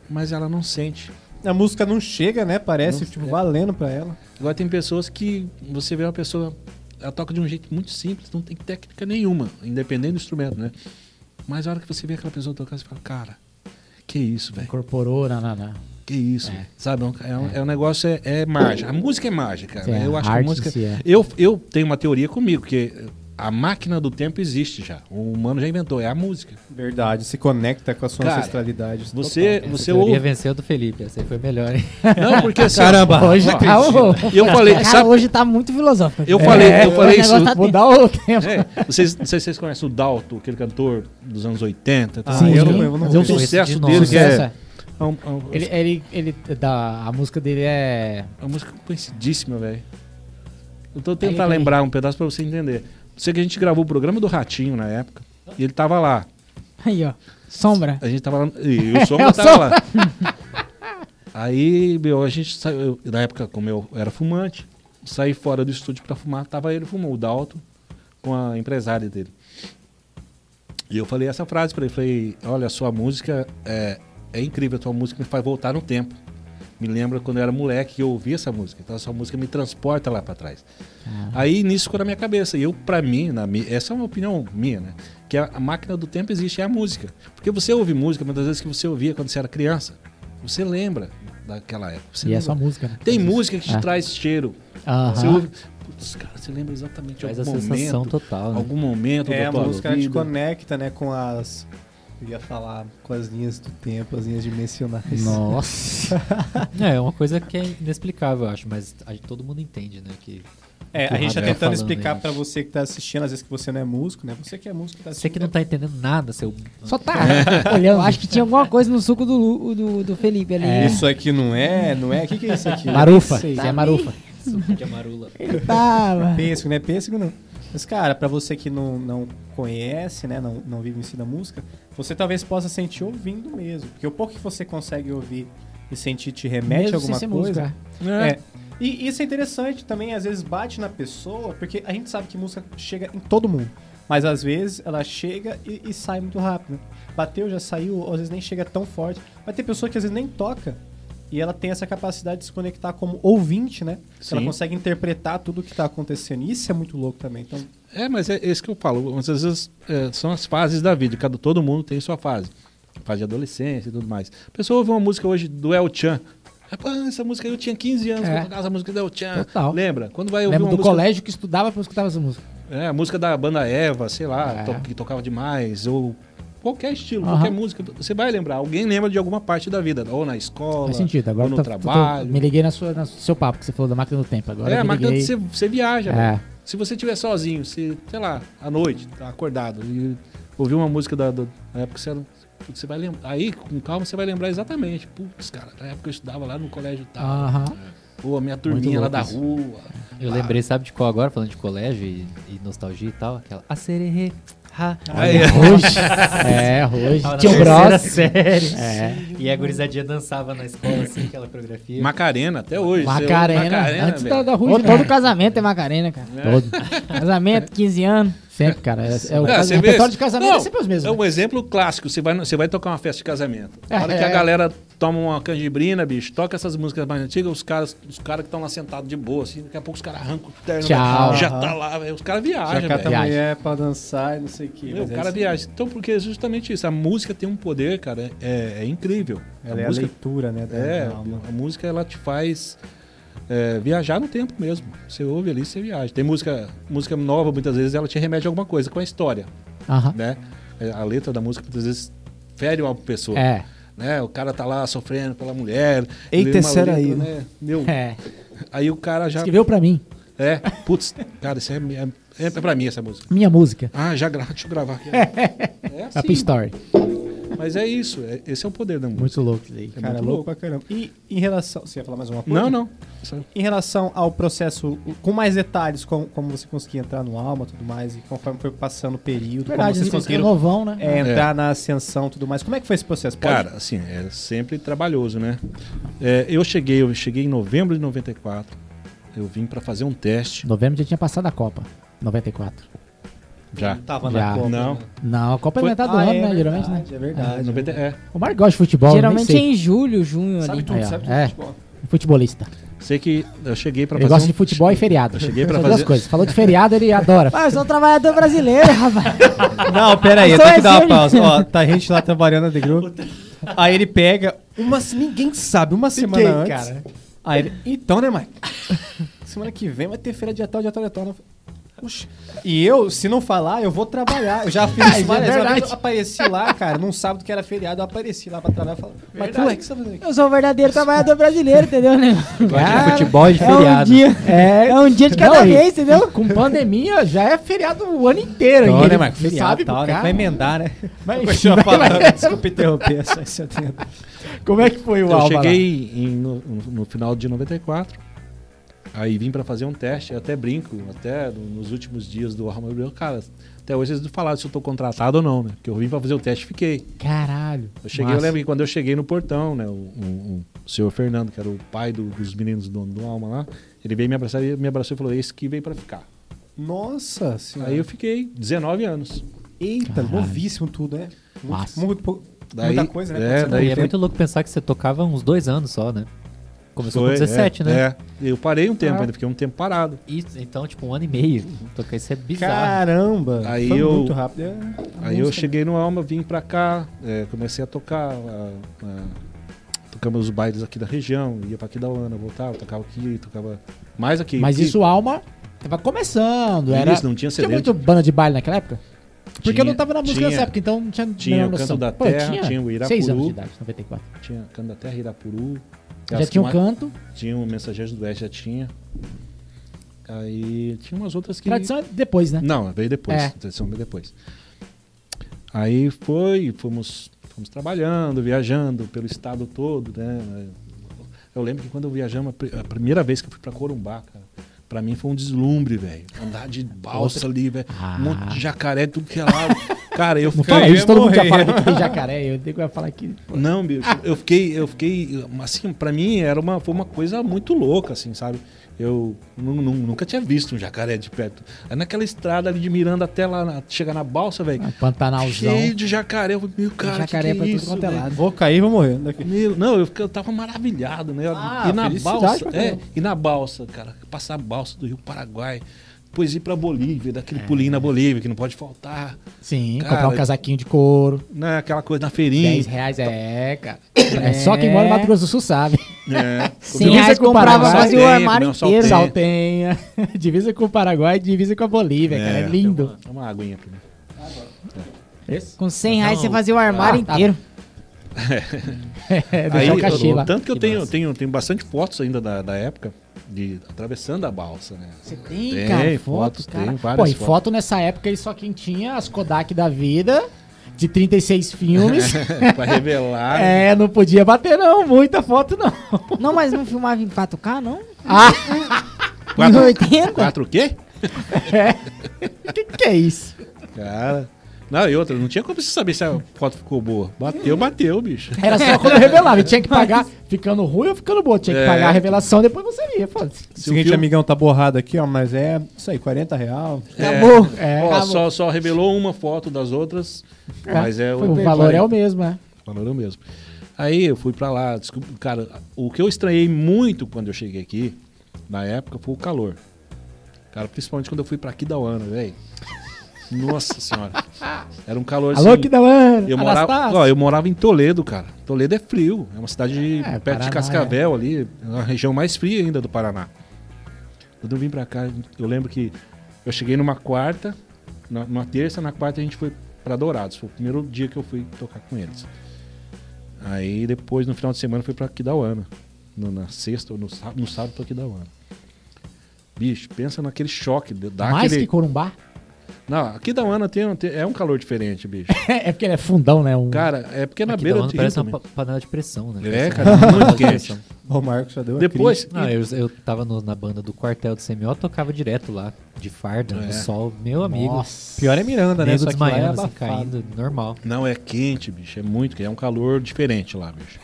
mas ela não sente. A música não chega, né? Parece, Não- tipo, é. valendo pra ela. Agora tem pessoas que você vê uma pessoa, ela toca de um jeito muito simples, não tem técnica nenhuma, independente do instrumento, né? Mas a hora que você vê aquela pessoa tocar, você fala, cara, que isso, velho? Incorporou na, na, na. Que isso, É. sabe? É um, é um- é um negócio, é, é mágica. A música é mágica. É, né? Eu acho que a música. si é. Eu, eu tenho uma teoria comigo, que a máquina do tempo existe já. O humano já inventou, é a música. Verdade, se conecta com a sua Cara, ancestralidade. Você, Essa você ouve. venceu do Felipe, essa aí foi melhor, hein? Não, porque assim, Caramba, *laughs* Hoje ó, tá o... eu falei, Cara, sabe? hoje tá muito filosófico. Eu falei, É, eu falei isso. tá Mudar o tempo. É, vocês, não sei se vocês conhecem o Dalto, aquele cantor dos anos 80. Ah, Sim, eu não, eu não Tem um conheço sucesso de dele que é. É. é um- é um- Ele, ele, ele da, a música dele é... É uma música conhecidíssima, velho. Eu tô tentando lembrar um pedaço pra você entender. Sei que a gente gravou o programa do Ratinho na época. E ele tava lá. Aí, ó. Sombra. A gente tava lá. E o *laughs* Sombra É tava lá. Aí, meu, a gente saiu. eu- na época, como eu era fumante, saí fora do estúdio pra fumar. Tava ele fumou, o Dalton, com a empresária dele. E eu falei essa frase pra ele. Falei: Olha, a sua música é, é incrível. A sua música me faz voltar no tempo. Me lembra quando eu era moleque que eu ouvia essa música. Então a sua música me transporta lá pra trás. Aí nisso ficou na minha cabeça. E eu, pra mim, na essa é uma opinião minha, né? Que a, a máquina do tempo existe, é a música. Porque você ouve música, muitas vezes que você ouvia quando você era criança. Você lembra daquela época. Você E é só música, né? Tem música que te É. traz cheiro. Aham. Você ouve. Putz, cara, você lembra exatamente Faz a algum sensação momento. total, né? Algum momento É, da a tua música te conecta, né, com as. Eu ia falar com as linhas do tempo, as linhas dimensionais. Nossa. *laughs* É, é uma coisa que é inexplicável, eu acho, mas a- todo mundo entende, né? Que É, a gente tá tentando falando explicar pra você que tá assistindo, às vezes que você não é músico, né? Você que é músico tá Você que não tá entendendo nada, seu. Só tá *laughs* *laughs* Eu olhando. acho que tinha alguma coisa no suco do, do, do Felipe ali. É. Isso aqui não é, não é? O que, que é isso aqui? Marufa. Isso é marufa. Suco de amarula. Tava. Pêssego, não é pêssego, não. Mas, cara, pra você que não, não conhece, né, não, não vive em si da música, você talvez possa sentir ouvindo mesmo. Porque o pouco que você consegue ouvir e sentir te remete Mesmo a alguma sem ser coisa. música. É. E isso é interessante também, às vezes bate na pessoa, porque a gente sabe que música chega em todo mundo. Mas às vezes ela chega e, e sai muito rápido. Bateu, já saiu, ou às vezes nem chega tão forte. Vai ter pessoa que às vezes nem toca. E ela tem essa capacidade de se conectar como ouvinte, né? Ela Sim. consegue interpretar tudo o que tá acontecendo. E Isso é muito louco também. Então, É, mas é isso que eu falo. Às vezes é, são as fases da vida. Cada, todo mundo tem sua fase. Fase de adolescência e tudo mais. A pessoa ouve uma música hoje do El Chan. Pô, essa música aí eu tinha 15 anos É. essa música do El Chan. Total. Lembra? Quando vai ouvir Lembro uma do música... colégio que estudava pra escutar essa música. É, a música da banda Eva, sei lá, É. to- que tocava demais. Ou qualquer estilo, Aham. qualquer música. Você vai lembrar. Alguém lembra de alguma parte da vida. Ou na escola, Faz sentido. Agora ou no tô- tô- tô- trabalho. me liguei na sua, no seu papo, que você falou da máquina do tempo. Agora é, a máquina liguei... você, você viaja. É. velho. Se você estiver sozinho, se, sei lá, à noite, tá acordado, e ouvir uma música da, da da época que você, era- você vai lembrar. Aí, com calma, você vai lembrar exatamente. Putz, cara, na época eu estudava lá no colégio e tal. Aham. Pô, a minha turminha lá da rua. Eu lembrei, sabe de qual agora, falando de colégio e, e nostalgia e tal? Aquela Acererê. Ha. Aí, Hoje. é, hoje. *laughs* Tinha terceira Bros. série. É. E a gurizadinha dançava na escola, assim, aquela coreografia. Macarena, até hoje. Ouve Macarena. Antes da, velho. da Ruge, todo né? casamento é Macarena, cara. Todo. *laughs* Casamento, 15 anos. Sempre, cara. É, é o, É, cas- você o vê- repertório de casamento Não, é sempre os mesmos. É um exemplo clássico. Você vai, você vai tocar uma festa de casamento. Na hora É, que a é. galera toma uma canjibrina, bicho, toca essas músicas mais antigas, os caras os cara que estão lá sentados de boa, assim, daqui a pouco os caras arrancam o terno. Tchau. Já tá lá, velho. Os caras já viajam, velho. Viagem. mulher pra dançar e não sei o que. Meu, o cara viaja. Então, porque é justamente isso. A música tem um poder, cara, é, é incrível. Ela a é música, a leitura, né? Da, é, alma. a música ela te faz é, viajar no tempo mesmo. Você ouve ali, você viaja. Tem música, música nova, muitas vezes ela te remete a alguma coisa com a história, né? É, A letra da música muitas vezes fere uma pessoa. É. Né? O cara tá lá sofrendo pela mulher. Eita, era aí, né? Meu, É. aí o cara já. Escreveu pra mim. É, putz, cara, isso é, é, é pra mim essa música. Minha música. Ah, já grava, *laughs* deixa eu gravar aqui. *laughs* É assim, Story. Mas é isso, é- esse é o poder da música. Muito louco isso aí. É Cara, muito louco louco. pra caramba. E em relação. Você ia falar mais uma coisa? Não, não. Em relação ao processo, com mais detalhes, com, como você conseguia entrar no alma e tudo mais, e conforme foi passando o período, Verdade, como vocês você conseguiram novão, né? é, entrar na ascensão e tudo mais. Como é que foi esse processo? Pode- Cara, assim, é sempre trabalhoso, né? É, eu cheguei, eu cheguei em novembro de 94. Eu vim pra fazer um teste. Novembro já tinha passado a Copa. 94. Já. Não tava Já. na Copa. Não. né? Não, a Copa é Foi- metade do Ah, ano, é né? Geralmente, né? verdade, É verdade. 90, é. O Marco gosta de futebol, Geralmente é em julho, junho Sabe ali. tudo, sabe tudo. É. de futebol. Futebolista. Sei que eu cheguei pra Ele fazer gosta um- de futebol e feriado. Eu cheguei pra fazer- duas coisas. Falou de feriado, ele adora. Ah, eu sou um trabalhador brasileiro, rapaz. *laughs* Não, pera aí, eu Só tenho que dar uma pausa. Ó, tá a gente lá trabalhando The Group. Aí ele pega, uma, ninguém sabe, uma semana Ninguém, antes. cara. Aí ele, então, né, Mike? Semana que vem vai ter feira de tal, de tal, de tal. E eu, se não falar, eu vou trabalhar. Eu já fiz Ah, *laughs* isso várias é vezes. Eu apareci lá, cara, num sábado que era feriado, eu apareci lá pra trabalhar e falei, mas tu, o que você tá fazendo aqui? Eu sou o verdadeiro trabalhador brasileiro, entendeu, né? Cara, futebol de É um feriado. dia, É, é um dia de cada Não, e- vez, entendeu? Com pandemia já é feriado o ano inteiro. Ele né, Mike? Feriado sabe e tal, né? cara. Vai emendar, né? Mas- Continua mas- falando, desculpa interromper, só. *laughs* Como é que foi o Eu Alba lá? cheguei em- no, no- no final de 94. Aí vim pra fazer um teste, eu até brinco, até no- nos últimos dias do Arma Gabriel, cara, até hoje eles não falaram se eu tô contratado ou não, né? Porque eu vim pra fazer o teste e fiquei. Caralho. Eu cheguei, Massa. eu lembro que quando eu cheguei no portão, né, o, o- o senhor Fernando, que era o pai do- dos meninos do, do Alma lá, ele veio me abraçar e me abraçou e falou: Esse que veio pra ficar. Nossa senhora. Aí eu fiquei 19 anos. Eita, Caralho. novíssimo tudo, né? Massa. Muito, muito, Daí- muita coisa, né? é, daí e é muito louco pensar que você tocava uns dois anos só, né? Começou Foi, com 17, é, né? É. Eu parei um tempo, Ah. ainda fiquei um tempo parado. Isso, então, tipo, um ano e meio. Tocar isso é bizarro. Caramba! Aí foi eu- muito rápido. é, Aí eu música- cheguei no Alma, vim pra cá, é, comecei a tocar. a- a- tocamos os bailes aqui da região, ia pra Aquidauana, voltava, tocava aqui, tocava mais aqui. Mas aqui. isso, Alma, tava começando. Era... Isso, não tinha Tinha CD. muito banda de baile naquela época? Porque eu não Tinha- tava na música tinha- nessa época, então não tinha tinha o Canto noção. da Pô, Terra, tinha tinha o Seis anos Irapuru. de idade, 94. Tinha Canto da Terra, Irapuru. Já tinha um mais- canto. Tinha o Mensageiros do Oeste, já tinha. Aí tinha umas outras que. Tradição é depois, né? Não, veio depois. É. Tradição veio depois. Aí foi, fomos, fomos trabalhando, viajando pelo estado todo, né? Eu lembro que quando eu viajamos, a pri- a primeira vez que eu fui pra Corumbá, cara, pra mim foi um deslumbre, velho. Andar de balsa ali, velho. Ah. Um monte de jacaré, tudo que é lado. Cara, eu Não fiquei. fala ia isso, todo mundo já fala que tem jacaré. Eu tenho que falar aqui. Não, bicho, eu fiquei, eu fiquei, assim, pra mim era uma, foi uma coisa muito louca, assim, sabe? Eu nu- nu- nunca tinha visto um jacaré de perto. Aí naquela estrada ali de Miranda até lá, na- chegar na balsa, velho, Ah, Pantanalzão. cheio de jacaré. Eu falei, meu cara, Jacaré que é isso, é lado. Vou cair e vou morrer. Daqui. Meu, não, eu, eu tava maravilhado, né? Ah, e na balsa, é, e na balsa, cara, passar a balsa do Rio Paraguai, depois ir pra Bolívia, daquele pulinho na Bolívia que não pode faltar, Sim, Cara, comprar um casaquinho de couro. né? Aquela coisa na feirinha. 10 reais é, cara. É só quem mora no Mato Grosso do Sul sabe. É. *laughs* 100 Divisa reais com o comprava Paraguai. quase o Saltenha, armário inteiro. saltenha. *laughs* Divisa com o Paraguai, divisa com a Bolívia, cara. É É. lindo. Dá uma aguinha mim. Esse? Com 100 reais Não. você fazia o armário Ah, tá. inteiro. *laughs* É, Aí, o cachê eu- tanto que eu Que tenho, massa. tenho, tenho bastante fotos ainda da, da época de atravessando a balsa, né? Você tem, Tem, cara, fotos, fotos, tem cara. várias Pô, e fotos. foto nessa época aí só quem tinha as Kodak da vida, de 36 filmes. *laughs* pra revelar. é, não podia bater não, muita foto não. Não, mas não filmava em 4K, não? Ah, Quatro, 1080? quatro o quê? o que, que é isso? Cara. Não, e outra, não tinha como você saber se a foto ficou boa. Bateu, bateu, bicho. Era só quando eu revelava, tinha que *laughs* pagar ficando ruim ou ficando boa. Tinha que É. pagar a revelação, depois você via, foda-se. Se o Seguinte, filme- amigão, tá borrado aqui, ó, mas é isso aí, 40 real. Acabou. É, Ó, acabou. só, só revelou uma foto das outras, mas é o valor é o mesmo, é. O valor é o mesmo. Aí eu fui pra lá, desculpa, cara, o que eu estranhei muito quando eu cheguei aqui, na época, foi o calor. Cara, principalmente quando eu fui pra Aquidauana, velho. Nossa senhora. Era um calor Alô, assim. que da hora. Eu morava, ó, eu morava em Toledo, cara. Toledo é frio, é uma cidade de- É, perto Paraná, de Cascavel ali, é a região mais fria ainda do Paraná. Quando eu vim pra cá, eu lembro que eu cheguei numa quarta, numa terça, na quarta a gente foi pra Dourados. Foi o primeiro dia que eu fui tocar com eles. Aí depois, no final de semana, fui pra Aquidauana. No, na sexta ou no, sá- no sábado pra. Bicho, pensa naquele choque. Dá Mais aquele... que Corumbá. Não, Aquidauana tem, tem, é um calor diferente, bicho. *laughs* é porque ele é fundão, né? Um... Cara, é porque é na Aqui beira da do parece uma pa- panela de pressão, né? É, cara, muito quente. O Marcos já deu Depois, Não, eu, eu tava no- na banda do quartel do CMO, tocava direto lá, de farda, É. no sol, meu amigo. Nossa. Pior é Miranda, né? Nego Só que lá é desmaiando, assim, abafado. caindo, normal. Não, é quente, bicho. É muito quente. É um calor diferente lá, bicho.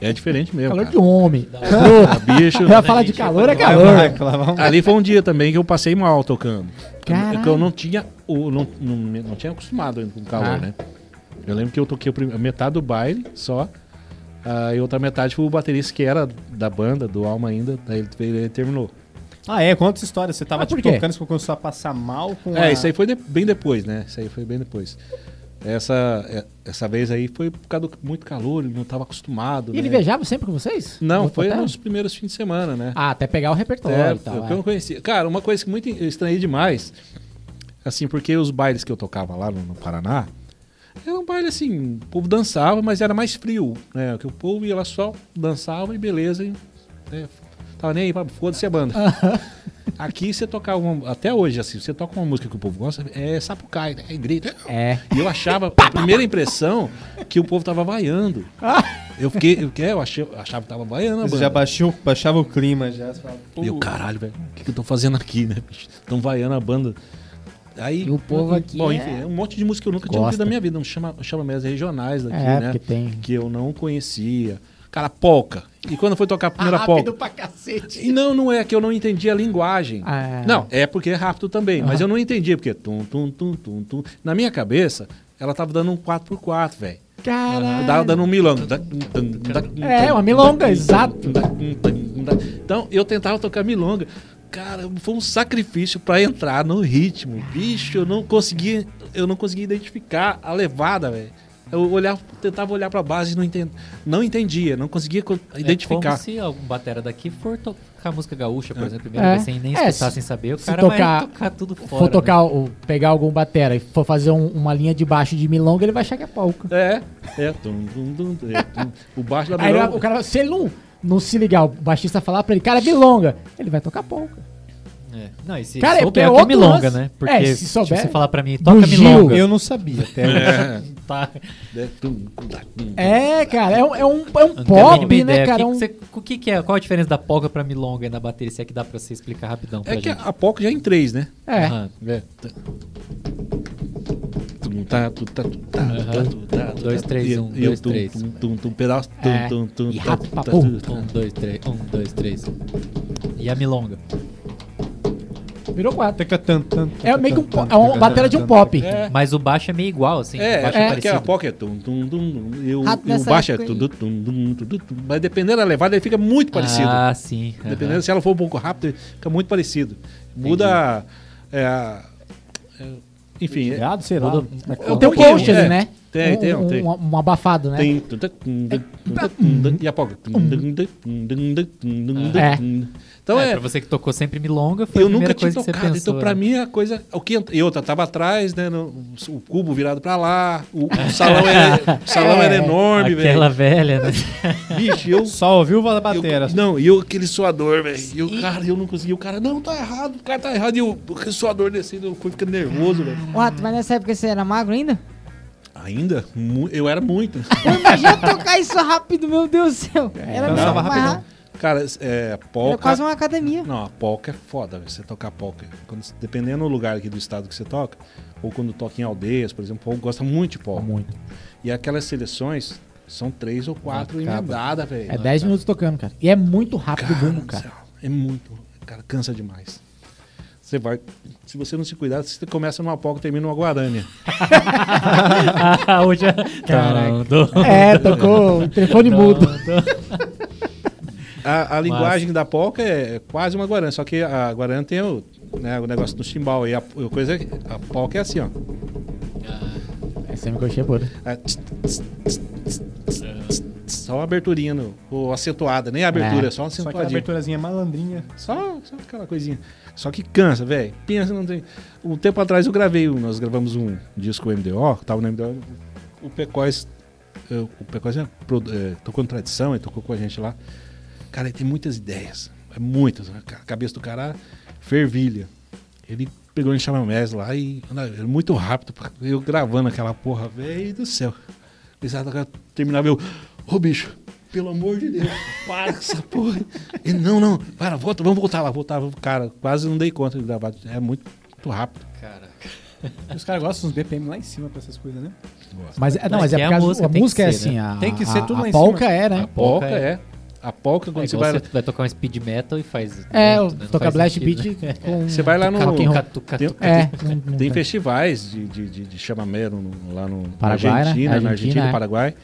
É diferente mesmo. Calor cara. de homem. Bicho. Ela fala de calor, é Vai, calor. Ali foi um dia também que eu passei mal tocando. Caralho. Que eu não tinha. Não, não, não tinha acostumado ainda com calor, Ah. né? Eu lembro que eu toquei metade do baile só. ah, e outra metade foi o baterista que era da banda, do Alma ainda. Daí ele, ele terminou. Ah, é? Conta essa história. Você tava Ah, tipo, tocando, você começou a passar mal com É, a... isso aí foi de- bem depois, né? Isso aí foi bem depois. Essa, é- essa vez aí foi por causa do muito calor, ele não estava acostumado. E ele né? viajava sempre com vocês? Não, No foi hotel? nos primeiros fins de semana, né? Ah, até pegar o repertório É, e tal. eu, é. eu não conhecia. Cara, uma coisa que muito eu estranhei demais, assim, porque os bailes que eu tocava lá no, no Paraná, era um baile assim, o povo dançava, mas era mais frio, né? Que o povo ia lá só, dançava e beleza, e, né, tava nem aí, foda-se a banda. Aqui você tocava, uma- até hoje, assim, você toca uma música que o povo gosta, é sapucai, né? É grito. É. E eu achava, *laughs* a primeira impressão, que o povo tava vaiando. Eu fiquei, eu, eu achei, eu achava que tava vaiando a Você banda. já baixou, baixava o clima já. Você fala, pô, E eu, caralho, velho, o que, que eu tô fazendo aqui, né, bicho? Tão vaiando a banda. Aí, E o povo aqui Bom, é- enfim, é um monte de música que eu nunca tinha Gosta. ouvido na minha vida. Um chama, chama mesas regionais daqui, É, né? porque tem. Que eu não conhecia. Cara, polca. E quando foi tocar a primeira polca. Rápido pra cacete. E não, não é que eu não entendia a linguagem. Ah. Não, é porque é rápido também. Mas Aham. eu não entendia, porque tum, tum, tum, tum, tum. Na minha cabeça, ela tava dando um 4x4, velho. Caralho. Tava dando um milonga. É, uma milonga, exato. Então, eu tentava tocar milonga. Cara, foi um sacrifício pra entrar no ritmo. Bicho, eu não conseguia, eu não conseguia identificar a levada, velho. Eu olhava, tentava olhar pra base e não, enten- não entendia, não conseguia co- É identificar. como se algum batera daqui for tocar música gaúcha, por exemplo, primeira É. vez, sem nem É, escutar, se- sem saber, o se cara tocar- vai tocar tudo fora. for né? tocar, o, pegar algum batera e for fazer um- uma linha de baixo de milonga, ele vai achar que é polca. É, é. tum, tum, tum, tum, é, tum. O baixo da Aí milonga. o cara, se ele não, não se ligar, o baixista falar pra ele, cara, é milonga, ele vai tocar polca. É. Não, e se Cara, é souber é o que é outro milonga, lance. né? Porque É, se souber- você falar pra mim, toca milonga. Eu não sabia *laughs* até hoje. É, Tá. é. É, cara, é um, é um, é um pop, né, cara? O Um- que, que você- o que, que é? Qual a diferença da polka pra milonga na bateria? Se é que dá pra você explicar rapidão pra É que gente. a polca já é em três, né? É. Aham. É. tá, tá, tá, tá, tá, tu, Dois, tá, três, e- um, dois, tum, três. tum, tum, tum, pedaço, tum, É. tum, tum, E tá, tá, tá. Um, dois, três. Um, dois, três. E a milonga? Virou quatro. Tan, tan, É meio que um, é uma bateria de um pop. É. Mas o baixo é meio igual, assim. o É, baixo é, é, a poca é tum, tum, tum, tum, e o, e o baixo é tum, tum, tum, tum, tum, tum. Mas dependendo da levada, ele fica muito parecido. Ah, sim. Dependendo se ela for um pouco rápido, fica muito parecido. Muda. É, a- é, enfim, é- Ligado, sei lá. Muda- Como é que Eu fala? Tem um pouquinho, post ali, é. né? Tem, um, tem, um, tem. Um, um abafado, né? tem. E a poca. É. Então é, é. pra você que tocou sempre milonga, foi Eu a nunca tinha tocado, pensou. então pra né? mim a coisa. O que ent- e outra, tava atrás, né? no- o cubo virado pra lá, o, o salão, era, o salão É, era enorme, Aquela velho. velha, né? Bicho, eu. Só ouviu a eu- batera. não, e eu aquele suador, velho. E o cara, eu não conseguia. O cara, não, tá errado, o cara tá errado. E eu, aquele suador descendo, eu fui ficando nervoso, velho. Rato, mas nessa época você era magro ainda? Ainda? Eu era muito. Imagina tocar isso rápido, meu Deus do céu. Era dançava rápido. Cara, é, Era polca. quase uma academia. Não, a polca é foda, velho, você tocar polca. Quando, dependendo do lugar aqui do estado que você toca, ou quando toca em aldeias, por exemplo, o povo gosta muito de polca. Muito. E aquelas seleções são três ou quatro emendadas, velho. É 10 minutos tocando, cara. E é muito rápido o Cara bumbo, do cara. céu, É muito. Cara, cansa demais. Você vai. Se você não se cuidar, você começa numa polca e termina numa guarânia. ah, hoje é... Caraca. É, tocou o telefone mudo. A, a linguagem da polca é quase uma guarânia, só que a guarânia tem o, né, o negócio do chimbal. E a, a coisa é, a polca é assim, ó. É pura. É tss, tss, tss, Só uma aberturinha, no, ou acentuada, nem a abertura, É. é só uma Só aquela acentuadinha. aberturazinha malandrinha. Só, só aquela coisinha. Só que cansa, velho. Pensa, não tem. Um tempo atrás eu gravei, nós gravamos um disco MDO, tava no MDO. O Pecóis. O Pecóis é, produ- é, tocou Tradição, ele tocou com a gente lá. Cara, ele tem muitas ideias. É muitas. né? A cabeça do cara fervilha. Ele pegou em chamamés lá e. ele muito rápido. Eu gravando aquela porra, velho do céu. Precisava terminava eu. Ô bicho, pelo amor de Deus, para com essa porra. Ele, não, não, para, volta, vamos voltar lá, voltar. Cara, quase não dei conta de gravar. É muito, muito rápido. Caraca. Os caras gostam dos BPM lá em cima pra essas coisas, né? Mas, é- não, Mas mas é é porque a a, música, a música é ser, assim, né? a, Tem que ser a- tudo lá a em polca cima. é, né? A Polca polca é. A polca, É quando você igual vai. você vai tocar um speed metal e faz. É, né? toca blast sentido, beat né? com Você vai lá no. Tuca, tuca, Tem- tuca. É, Tem tem. festivais de, de, de, de chamamé lá no Paraguai, né? Argentina, na Argentina, Argentina é. e Paraguai.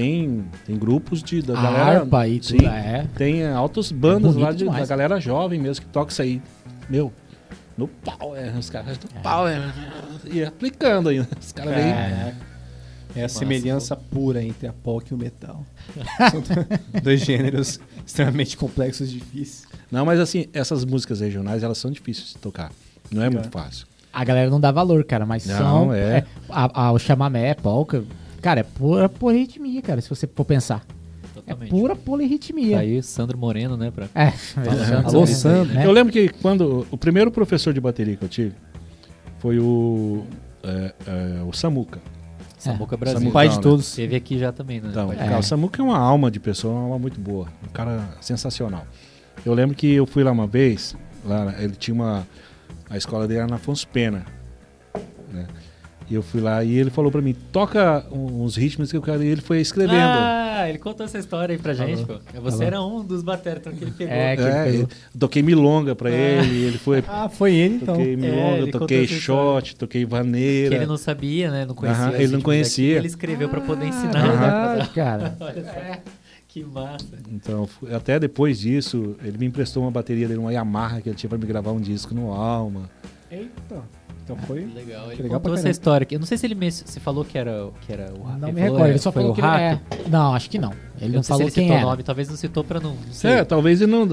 Tem, tem grupos de, da A galera. harpa e sim, tudo, é. Tem altas bandas bonito lá de, demais. da galera jovem mesmo que toca isso aí. Meu, no pau, é. Os caras no pau, é. E aplicando ainda. Os caras vêm. É, é a semelhança pura entre a polca e o metal. *laughs* São dois gêneros extremamente complexos e difíceis. Não, mas assim, essas músicas regionais, elas são difíceis de tocar. Não é muito fácil. A galera não dá valor, cara, mas Não, são. é. a, a- o chamamé, polca. Cara, é pura polirritmia, cara, se você for pensar. É Totalmente. pura Tá polirritmia. aí Sandro Moreno, né? Pra... É, Alô, Sandro. né? Eu lembro que quando. O primeiro professor de bateria que eu tive foi o. é, é, o Samuca. Samuca Brasil. Samuca. O pai de né? todos. Teve aqui já também, né? Então, cara, o Samuca é uma alma de pessoa, uma alma muito boa. Um cara sensacional. Eu lembro que eu fui lá uma vez, lá, ele tinha uma. A escola dele era na Afonso Pena. Né? E eu fui lá e ele falou pra mim, toca uns ritmos que eu quero. E ele foi escrevendo. Ah, ele contou essa história aí pra gente, pô. Você era um dos bateras que ele pegou. É, que ele É, pegou. eu toquei milonga pra ele, ele foi. *laughs* Ah, foi ele então. Toquei milonga, ele toquei shot, toquei vaneira. Que ele não sabia, né? Não conhecia. Aham, ele não ritmos conhecia. daqui, ele escreveu pra poder ensinar. Ah, *laughs* cara. Olha só. *laughs* Que massa. Então, até depois disso, ele me emprestou uma bateria dele, uma Yamaha, que ele tinha pra me gravar um disco no Alma. Eita. Então foi. Legal. Ele Legal contou essa história aqui. Eu não sei se ele me, se falou que era, que era o Não ele me recordo, é, ele só foi falou o que ele rato. é. Não, acho que não. Ele Eu não não se falou ele quem citou o era. nome, talvez não citou pra não. não. É, talvez ele não.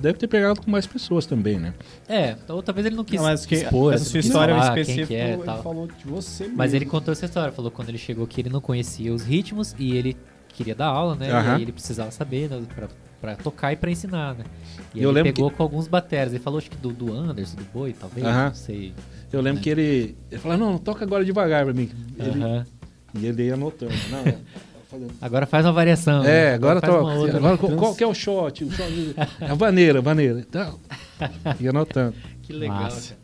Deve, ter pegado com mais pessoas também, né? É, ou talvez ele não quis Não, mas que expor, essa assim, sua não história falar específica, quem que é, e ele tal. falou de você mesmo. Mas ele contou essa história, falou quando ele chegou que ele não conhecia os ritmos e ele queria dar aula, né? E ele precisava saber né, pra, pra tocar e pra ensinar, né? E Eu ele lembro pegou com alguns bateras. Ele falou acho que do, do Anderson, do Boi, talvez, Aham. não sei. Eu lembro que ele. Ele falou, não, toca agora devagar pra mim. Ele, Aham. E ele ia anotando. Não, é, fazendo- Agora faz uma variação. é, né? agora outra. Agora, qual, qual que é o shot? O shot a vaneira, a vaneira. Então, *laughs* ia anotando. Que legal. Massa.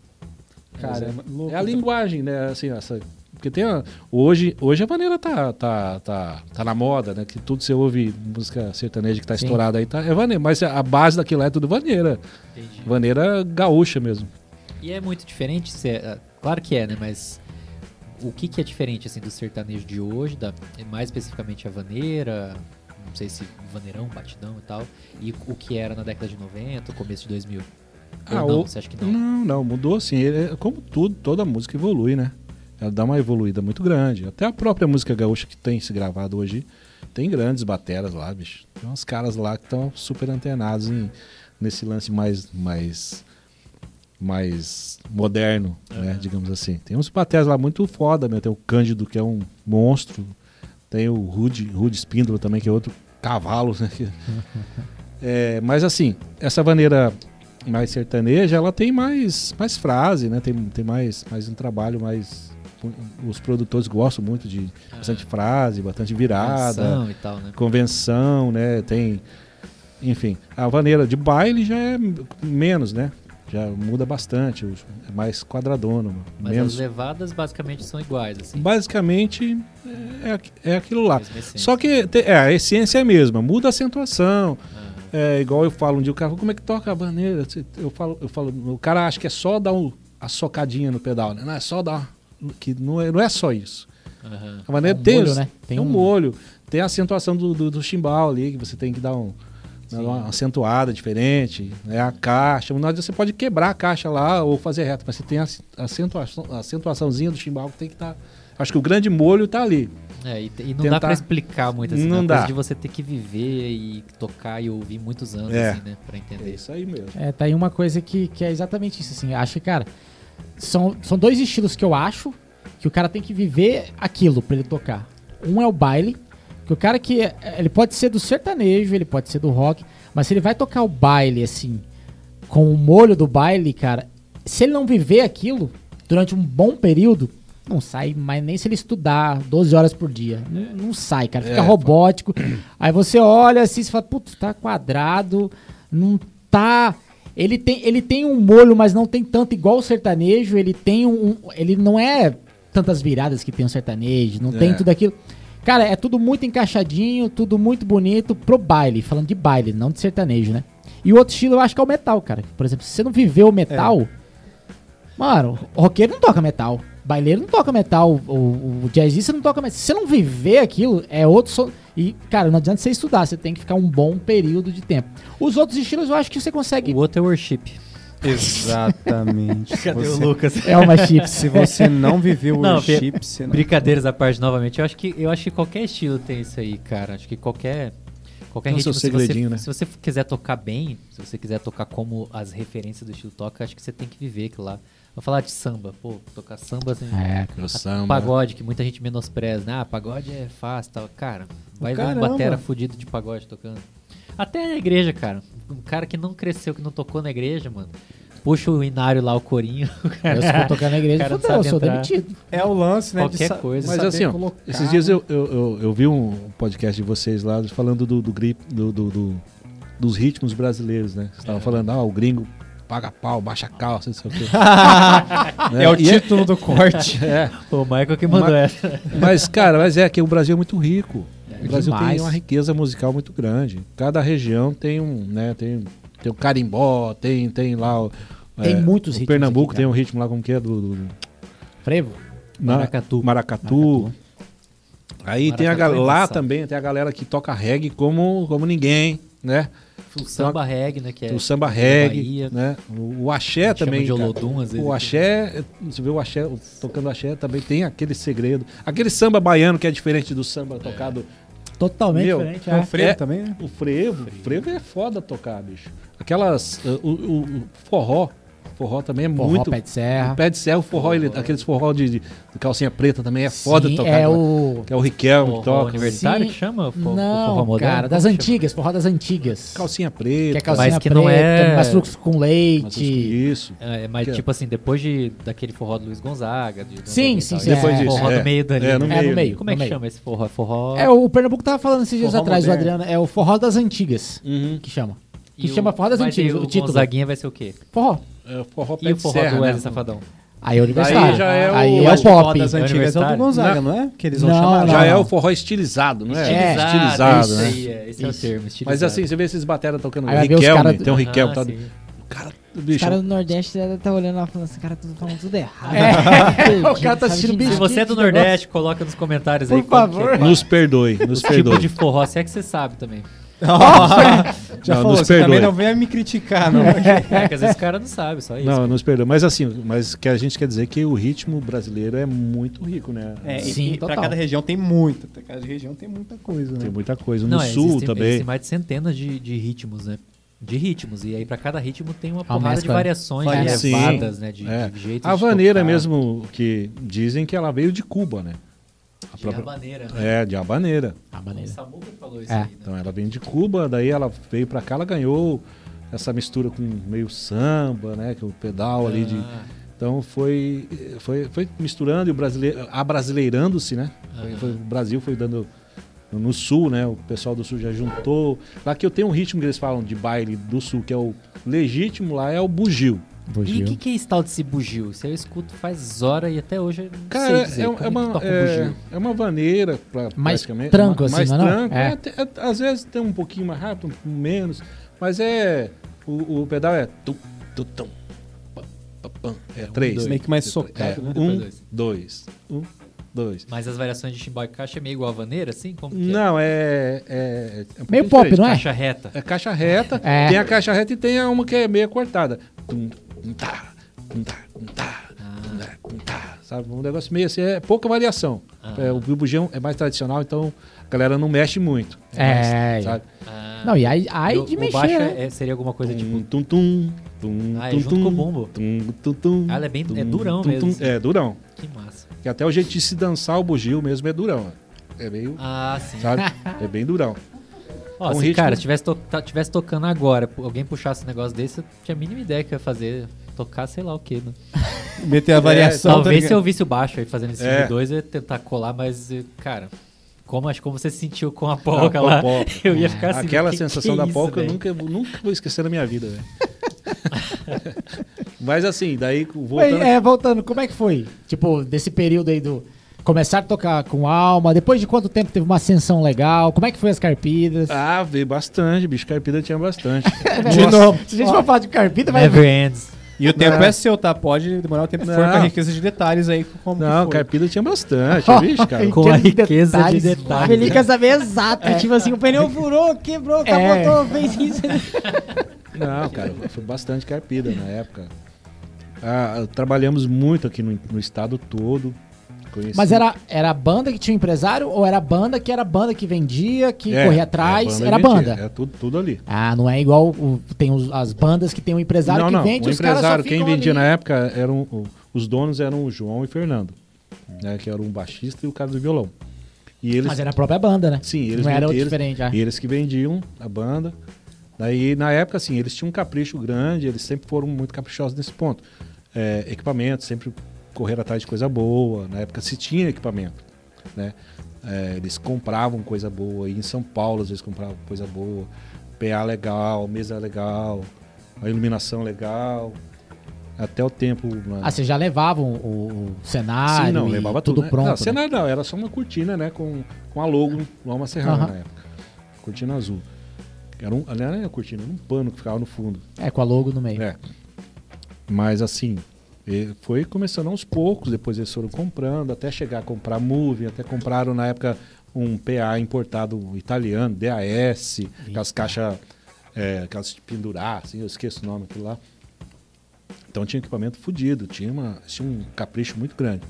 cara. Caramba, louco. É a linguagem, né? Assim, essa Porque tem a- hoje, hoje a vaneira tá, tá, tá, tá na moda, né? Que tudo você ouve música sertaneja que tá Sim. estourada aí, tá, é vaneira. Mas a base daquilo lá é tudo vaneira. Entendi. Vaneira gaúcha mesmo. E é muito diferente, se é- ah, claro que é, né? Mas o que, que é diferente assim do sertanejo de hoje, da, mais especificamente a vaneira, não sei se vaneirão, batidão e tal, e o que era na década de 90, começo de 2000? Ah, Ou não, o- você acha que não? Não, não, mudou sim. É como tudo, toda música evolui, né? Ela dá uma evoluída muito grande. Até a própria música gaúcha que tem se gravado hoje, tem grandes bateras lá, bicho. Tem uns caras lá que estão super antenados em, nesse lance mais, mais, mais moderno, né? Digamos assim. Tem uns bateras lá muito foda, meu. Tem o Cândido, que é um monstro. Tem o Rude, Rude Espíndola também, que é outro cavalo, né? *laughs* É, mas assim, essa maneira mais sertaneja, ela tem mais, mais frase, né? Tem, tem mais, mais um trabalho mais. Os produtores gostam muito de bastante frase, bastante virada, e tal, né? convenção, né? Tem. Enfim, a vaneira de baile já é menos, né? Já muda bastante, é mais quadradona, Mas menos. as levadas basicamente são iguais, assim. Basicamente é, aqu- é aquilo lá. Só que te- é, a essência é a mesma, muda a acentuação. Ah, É igual eu falo um dia, o cara, como é que toca a vaneira? Eu falo, eu falo, o cara acha que é só dar um, a socadinha no pedal, né? Não é só dar. Que não é, não é só isso. aham. A vaneira É um tem, molho, os- né? tem um molho, tem a acentuação do, do, do chimbal ali, que você tem que dar um, dar uma acentuada diferente, né? A caixa, você pode quebrar a caixa lá ou fazer reto, mas você tem a acentuação, a acentuaçãozinha do chimbal que tem que estar. acho que o grande molho tá ali. É, e, e não Tentar- dá pra explicar muito assim, Não é coisa dá. de você ter que viver e tocar e ouvir muitos anos, É. assim, né? Pra É entender. isso aí mesmo. É, tá aí uma coisa que, que é exatamente isso, assim. Acho que, cara, são, são dois estilos que eu acho que o cara tem que viver aquilo pra ele tocar. Um é o baile, que o cara que. Ele pode ser do sertanejo, ele pode ser do rock, mas se ele vai tocar o baile, assim, com o molho do baile, cara, se ele não viver aquilo durante um bom período, não sai mais nem se ele estudar 12 horas por dia. Não, não sai, cara. Fica É, robótico. Aí você olha assim e fala, putz, tá quadrado, não tá. Ele tem, ele tem um molho, mas não tem tanto igual o sertanejo. Ele tem um. Ele não é tantas viradas que tem o sertanejo, não tem É. tudo aquilo. Cara, é tudo muito encaixadinho, tudo muito bonito pro baile, falando de baile, não de sertanejo, né? E o outro estilo eu acho que é o metal, cara. Por exemplo, se você não viveu o metal, mano, o roqueiro não toca metal, baileiro não toca metal, o, o jazzista não toca metal. Se você não viver aquilo, é outro. E, cara, não adianta você estudar, você tem que ficar um bom período de tempo. Os outros estilos eu acho que você consegue. O outro é worship. Exatamente. *laughs* Se você- Lucas? É uma *laughs* chips. Se você não viveu o Não, worship, você não... Brincadeiras à parte novamente. Eu acho que eu acho que qualquer estilo tem isso aí, cara. Acho que qualquer qualquer Tem o seu ritmo, se você, né? se você quiser tocar bem, se você quiser tocar como as referências do estilo toca, acho que você tem que viver aquilo lá. Vou falar de samba, pô, tocar samba assim. É, O a- samba. Pagode, que muita gente menospreza, né? Ah, pagode é fácil tal. Cara, vai ver um batera fudido de pagode tocando. Até na igreja, cara. Um cara que não cresceu, que não tocou na igreja, mano. Puxa o inário lá, o corinho. *laughs* Eu se for tocar na igreja, *laughs* cara não fudeu, eu sou entrar. demitido. É o lance, né? de Qualquer sa- coisa. Mas assim, ó, colocar, esses dias eu, né? eu, eu, eu vi um podcast de vocês lá falando do, do grip, do, do- do- dos ritmos brasileiros, né? Você tava falando, ah, o gringo paga pau, baixa calça, não sei o quê. *laughs* Né? É o E título do corte. *laughs* é, o Michael que mandou Mas- essa. mas, cara, mas é que o Brasil é muito rico. o Brasil demais. tem uma riqueza musical muito grande. Cada região tem um, né, tem, tem o carimbó, tem, tem lá o, Tem é, muitos o ritmos Pernambuco aqui, tem um ritmo lá como que é do, do- Frevo. na- Maracatu. Maracatu. Aí tem a Maracatu gal- é lá também tem a galera que toca reggae como, como ninguém, né? O samba reggae, né? Que é o samba reggae, Bahia. né? O, o axé também. de. Olodum, às vezes. O axé, você vê o axé, o- tocando axé também tem aquele segredo. Aquele samba baiano que é diferente do samba tocado. Totalmente Meu, diferente. É o É. frevo É. também, né? O frevo, o frevo é foda tocar, bicho. Aquelas. uh, o, o- o forró. Forró também é Forró, muito. pé de serra. O pé de serra, o forró, ele- aqueles forró de, de- calcinha preta também é foda Sim, tocar. É né? o... Que é o Riquelme Forró que toca. universitário Sim. que chama? O fo- o Não, forró moderno? cara, das que antigas, forró das antigas. Calcinha Que preta. é calcinha Mas que preta, não é- mais fluxo com mas leite. Isso. chama? É, mas Que é? tipo assim, depois de, daquele forró do Luiz Gonzaga. De Sim, e sim, sim, e Depois é, disso. Forró é. do meio dali. É, no né? É, meio. no meio. Como é no que meio. chama esse forró? É forró... É, o Pernambuco tava falando esses dias Forró atrás, o moderno. Adriano. É o forró das antigas, Uhum. que chama. E Que chama o- Forró das mas Antigas, aí o título. Gonzaguinha vai ser o quê? Forró. É o forró E pé o de forró serra, do Wesley né? Safadão? Aí é universitário. Aí já é o- Aí é o o pop. das antigas é o do? Gonzaga, não, é? Que eles vão Não, chamar. não, Já é não. o forró estilizado, não é? É. estilizado, isso né? aí, é, esse é o termo, Mas estilizado. assim, você vê esses bateras tocando Aí os Riquelme, cara- tem um Riquelme, tá? sim. O cara, Os bicho, caras do Nordeste devem estar olhando lá falando, esse cara tá falando tudo errado. É, *laughs* *laughs* o cara tá assistindo bicho. Se você é do. Nordeste, coloca nos comentários Por aí. qual que favor. é. nos perdoe, nos Tipo perdoe. de forró, se é que você sabe também. *laughs* Já Não, falou, nos você também não venha me criticar, não. *laughs* É, que às vezes o cara não sabe, só isso. Não, nos perdoe. Mas assim, mas que a gente quer dizer que o ritmo brasileiro é muito rico, né? É, e- Sim, e pra total. cada região tem muita. Pra cada região tem muita coisa, né? Tem muita coisa. No Não, sul existem, também. Existem mais de centenas de, de ritmos, né? De ritmos. E aí, pra cada ritmo tem uma Uma porrada de variações, Sim. de levadas, né? De, É. de jeitos A vaneira mesmo, que dizem que ela veio de Cuba, né? A De própria- habaneira, né? É, de habaneira. Ah, O. Samuca falou isso É. aí, né? Então ela vem de Cuba, daí ela veio pra cá, ela ganhou essa mistura com meio samba, né? Que é o pedal ali de. Ah, Então foi, foi, foi misturando e o brasileiro, abrasileirando-se, né? Foi- foi- o Brasil foi dando no sul, né? O pessoal do sul já juntou. Lá que eu tenho um ritmo que eles falam de baile do sul, que é o legítimo lá, é o bugio. E o Bugio. que, que é esse tal desse bugio? Isso eu escuto faz hora e até hoje eu não Cara, sei é, dizer. é que uma, um é, bugio? é uma vaneira, pra, Mais praticamente. tranco, ma- assim, mais não é não? tranco. É. É, é, às vezes tem um pouquinho mais rápido, um menos. Mas é. O, o pedal é. Tu, tu, tum, pam, pam, pam. É três. dois. Meio que mais É, socado, né? Um, dois. Um, dois. Mas as variações de chimbal e caixa é meio igual a vaneira, assim? Como que Não, é. é, é um Meio pop, diferente. não é? é? Caixa reta. É caixa reta, É. tem a caixa reta e tem a uma que é meio cortada. Tum, tum, tá, tum, tá, tum, tá, tum, tá, tum, tá, Sabe? Um negócio meio assim, é pouca variação. Ah. É, o bugão é mais tradicional, então a galera não mexe muito. É, mais, sabe? Ah, Não, e aí, aí o- de o mexer, baixo né? é- seria alguma coisa tipo... Tum, tum, tum, tum, Ah, é tum, junto tum, com o bumbo. tum, tum, tum, Ah, ela é bem- é tum, durão tum, mesmo, tum. assim. É, durão. Que massa. Que até o jeito de se dançar o bugio mesmo é durão. É meio, Ah, sim. sabe? *laughs* É bem durão. Ó, um se, ritmo- cara, se tivesse, to tá- tivesse tocando agora, alguém puxasse um negócio desse, eu tinha a mínima ideia que eu ia fazer. Tocar sei lá o que, né? *laughs* Meter a variação. tá Talvez se ligado? eu visse o baixo aí fazendo esse É. filme 2, eu ia tentar colar, mas, cara, como, acho, como você se sentiu com a polca Ah, lá, polca. *laughs* eu ia ficar assim. Aquela que- sensação que da isso, polca eu nunca, nunca vou esquecer na minha vida, velho. *laughs* Mas assim, daí voltando. é, voltando, como é que foi? Tipo, desse período aí do. Começar a tocar com alma, depois de quanto tempo teve uma ascensão legal? Como é que foi as carpidas? Ah, veio bastante, bicho. Carpida tinha bastante. *laughs* de Nossa. novo. Se a gente for falar de carpida, vai. Never ends. E o tempo Não. é seu, tá? Pode demorar o tempo que for Não. com a riqueza de detalhes aí. Como Não, carpida tinha bastante, *laughs* bicho, cara. Com a riqueza detalhes. de detalhes. Felipe quer saber *laughs* exato. Tipo assim, o pneu furou, quebrou, É. capotou, fez isso. Não, cara, foi bastante carpida na época. Ah, trabalhamos muito aqui no, no estado todo. Conheci- Mas era, era a banda que tinha um empresário ou era a banda que era a banda que vendia, que É, corria é atrás? banda era e banda. É tudo, tudo ali. Ah, não é igual o- tem os- as bandas que tem um empresário não, que não. vende o os caras só empresário, quem vendia ali. na época, eram o- os donos eram o João e Fernando, né, que era um baixista e o cara do violão. E eles, Mas era a própria banda, né? sim, eles não era eles, diferente. ah. eles que vendiam a banda. Daí, na época, assim, eles tinham um capricho grande, eles sempre foram muito caprichosos nesse ponto. É, equipamento, sempre correr atrás de coisa boa. Na época se tinha equipamento, né? É, eles compravam coisa boa. E em São Paulo, às vezes, compravam coisa boa. PA legal, mesa legal, a iluminação legal. Até o tempo... né? Ah, vocês já levavam o, o cenário Sim, não, levava tudo tudo. né? pronto. Não, né? cenário não, era só uma cortina, né? Com, com a logo Loma Serrana Aham. na época. Cortina azul. Era um, não era cortina, era um pano que ficava no fundo. É, com a logo no meio. É. Mas assim, e foi começando aos poucos, depois eles foram comprando, até chegar a comprar Movie, até compraram na época um PA importado italiano, DAS, aquelas caixas, é, aquelas de pendurar, assim, eu esqueço o nome aquilo lá. Então tinha equipamento fodido, tinha, uma, tinha um capricho muito grande.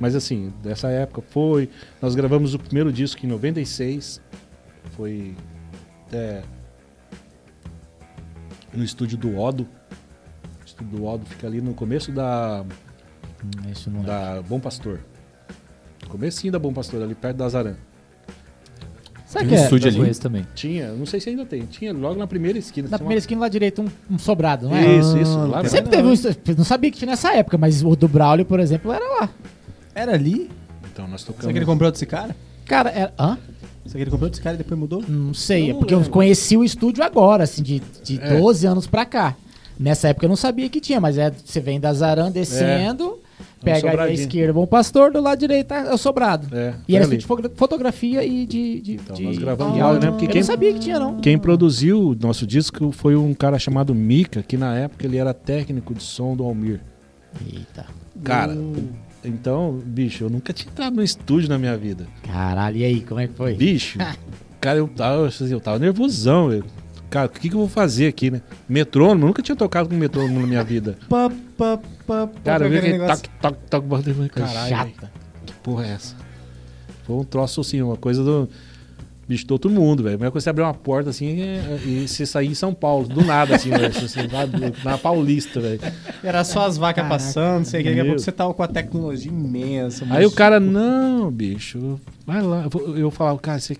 Mas assim, dessa época foi. Nós gravamos o primeiro disco em 96. Foi até no estúdio do Odo. Do Odo fica ali no começo da, Isso não é. da Bom Pastor. Comecinho da Bom Pastor, ali perto da. Sabe Tem que um é? estúdio Eu ali. também. Tinha, não sei se ainda tem, tinha logo na primeira esquina. Na primeira uma- esquina lá direito, um, um sobrado, não é? Isso, isso. Ah, Lá tem Sempre Não. teve um. estúdio- Não sabia que tinha nessa época, mas o do Braulio, por exemplo, era lá. Era ali? Então nós Será que tocamos. ele comprou desse cara? Cara, era. Hã? Será que ele comprou desse cara e depois mudou? Não sei, Eu é não porque eu lembro. conheci o estúdio agora, assim, de, de É. 12 anos pra cá. Nessa época eu não sabia que tinha, mas é, você vem da Zaran descendo, pega ali a esquerda, Bom Pastor, do lado direito é o sobrado. É, E era de foto- fotografia e de. de, Então, de nós gravamos de áudio. né? Porque Eu quem- não sabia que tinha, não. Quem produziu o nosso disco foi um cara chamado Mika, que na época ele era técnico de som do Almir. Eita. Cara, então, bicho, eu nunca tinha entrado no estúdio na minha vida. Caralho, e aí, como é que foi? Bicho, *laughs* cara, eu tava, eu tava nervosão. eu- cara, o que, que eu vou fazer aqui, né? Metrônomo, eu nunca tinha tocado com metrônomo na minha vida. *laughs* Pá, pá, pá, Cara, eu vi aquele toque, toque, toque, Coisa caralho, chata. que porra é essa? Foi um troço assim, uma coisa do. Bicho, todo mundo, velho. A primeira coisa é você abrir uma porta assim é- e você sair em São Paulo, do nada, assim, velho. Assim, na Paulista, velho. Era só as vacas Caraca. passando, sei que daqui a pouco você tava com a tecnologia imensa. Aí o cara, não, bicho, vai lá. Eu Eu falava, cara, você,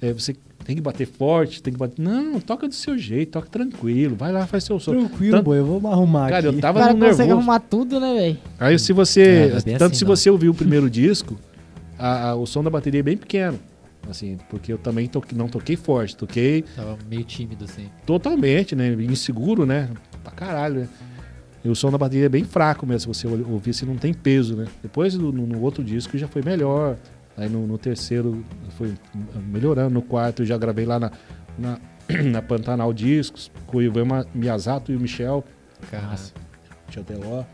é, você tem que bater forte, tem que bater. Não, toca do seu jeito, toca tranquilo, vai lá, faz seu som. Tranquilo, Tanto- boi, eu vou me arrumar Cara, aqui. eu O tava cara no consegue nervoso. arrumar tudo, né, velho? Aí se você. É, é tanto assim, se não. você ouviu o primeiro *laughs* disco, a- a- o som da bateria é bem pequeno. Assim, porque eu também to- não toquei forte, toquei Tava meio tímido, assim. totalmente, né? Inseguro, né? Pra caralho, né? E o som da bateria é bem fraco mesmo, se você ouvir, se não tem peso, né? Depois no, no outro disco já foi melhor. Aí no, no terceiro foi melhorando. No quarto eu já gravei lá na, na, *clears throat* na Pantanal Discos, com o Ivan Miyazato e o Michel, Cara, Michel Teló.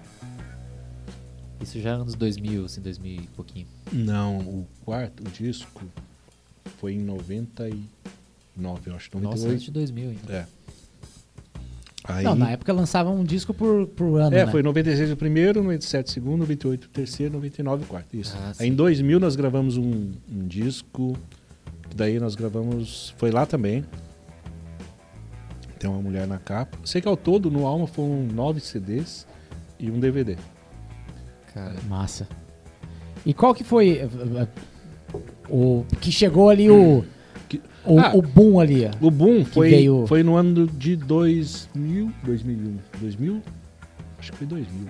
isso já é anos 2000, assim, 2000 e pouquinho. Não, o quarto disco foi em 99, eu acho, Nossa, antes 98. de 2000 ainda. É. Aí, Não, na época lançava um disco por, por ano, é, né? foi 96 o primeiro, 97 o segundo, 98 o terceiro, 99 o quarto. Isso. Ah, Aí em 2000 nós gravamos um, um disco, daí nós gravamos, foi lá também. Tem uma mulher na capa. Sei que ao todo no Alma foram nove CDs e um DVD. Cara, Massa. E qual que foi eh, eh, o que chegou ali o Que- o, Ah. o boom ali. O boom foi, veio- foi no ano de 2000, 2001, 2000? Acho que foi 2000.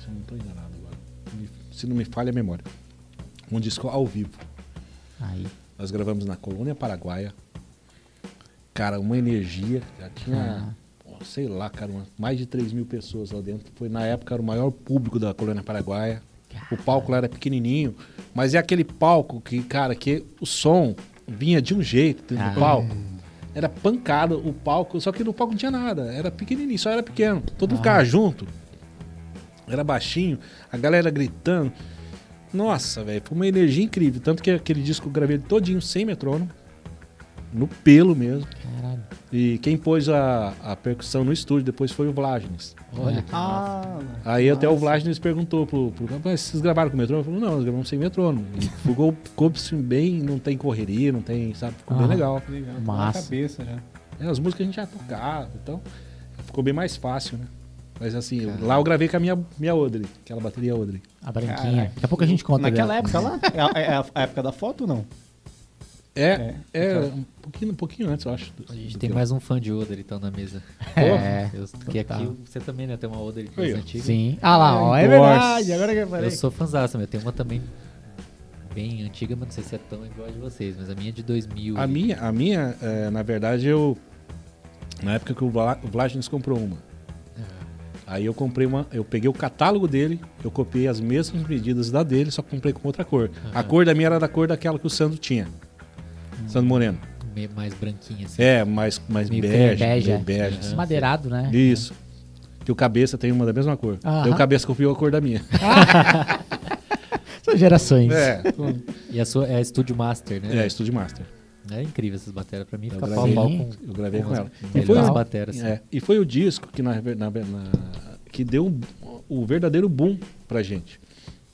Se eu não estou enganado agora. Se não me falha a memória. Um disco ao vivo. Aí. Nós gravamos na Colônia Paraguaia. Cara, uma energia. Já tinha, pô, sei lá, cara, uma- mais de 3 mil pessoas lá dentro. Foi na época era o maior público da Colônia Paraguaia. O palco lá era pequenininho, mas é aquele palco que, cara, que o som vinha de um jeito dentro Ah. do palco. Era pancada o palco, só que no palco não tinha nada. Era pequenininho, só era pequeno. Todo mundo ficava junto. Era baixinho, a galera gritando. Nossa, velho, foi uma energia incrível. Tanto que aquele disco eu gravei todinho sem metrônomo. No pelo mesmo. Caralho. E quem pôs a, a percussão no estúdio depois foi o Vlagnes. olha que Ah, Aí até o Vlagnes perguntou pro, pro rapaz, vocês gravaram com metrônomo? Ele falou, não, nós gravamos sem metrônomo. E ficou, ficou bem, não tem correria, não tem, sabe? Ficou bem Ah. legal. legal. tá Massa. Na cabeça já. É, as músicas a gente já tocava, então ficou bem mais fácil, né? Mas assim, eu- Caramba. lá eu gravei com a minha, minha Odre, aquela bateria Odre. A branquinha. Caraca. Daqui a pouco a gente conta Naquela dela. época lá? É a, é a- a época da foto ou não? É, é, É, um, pouquinho, um pouquinho antes, eu acho. do- A gente tem mais um fã de Oder então na mesa. É. Eu, que aqui você também, né? Tem uma Oder mais antiga. Sim. Ah lá, ó, é verdade. Agora que eu Eu falei. sou fãzaça, mas tem uma também bem antiga, mas não sei se é tão igual a de vocês, mas a minha é de 2000. A e- minha, a minha é, na verdade, eu. Na época que o Vla- o Vlagnes comprou uma. Aí eu comprei uma. Eu peguei o catálogo dele, eu copiei as mesmas medidas da dele, só comprei com outra cor. A cor da minha era da cor daquela que o Sandro tinha. Sandro Moreno. meio mais branquinha, assim. É, mais, mais Meio bege, bege, meio é. bege. Aham. Madeirado, né? Isso. Que o cabeça tem uma da mesma cor. Aí o cabeça copiou a cor da minha. *laughs* São gerações. é, E a sua é a Studio Master, né? é, Studio Master. É incrível essas baterias. Pra mim Eu gravei, pau com, eu gravei com as ela. E foi, assim. É, e foi o disco que, na, na, na- que deu um- o verdadeiro boom pra gente.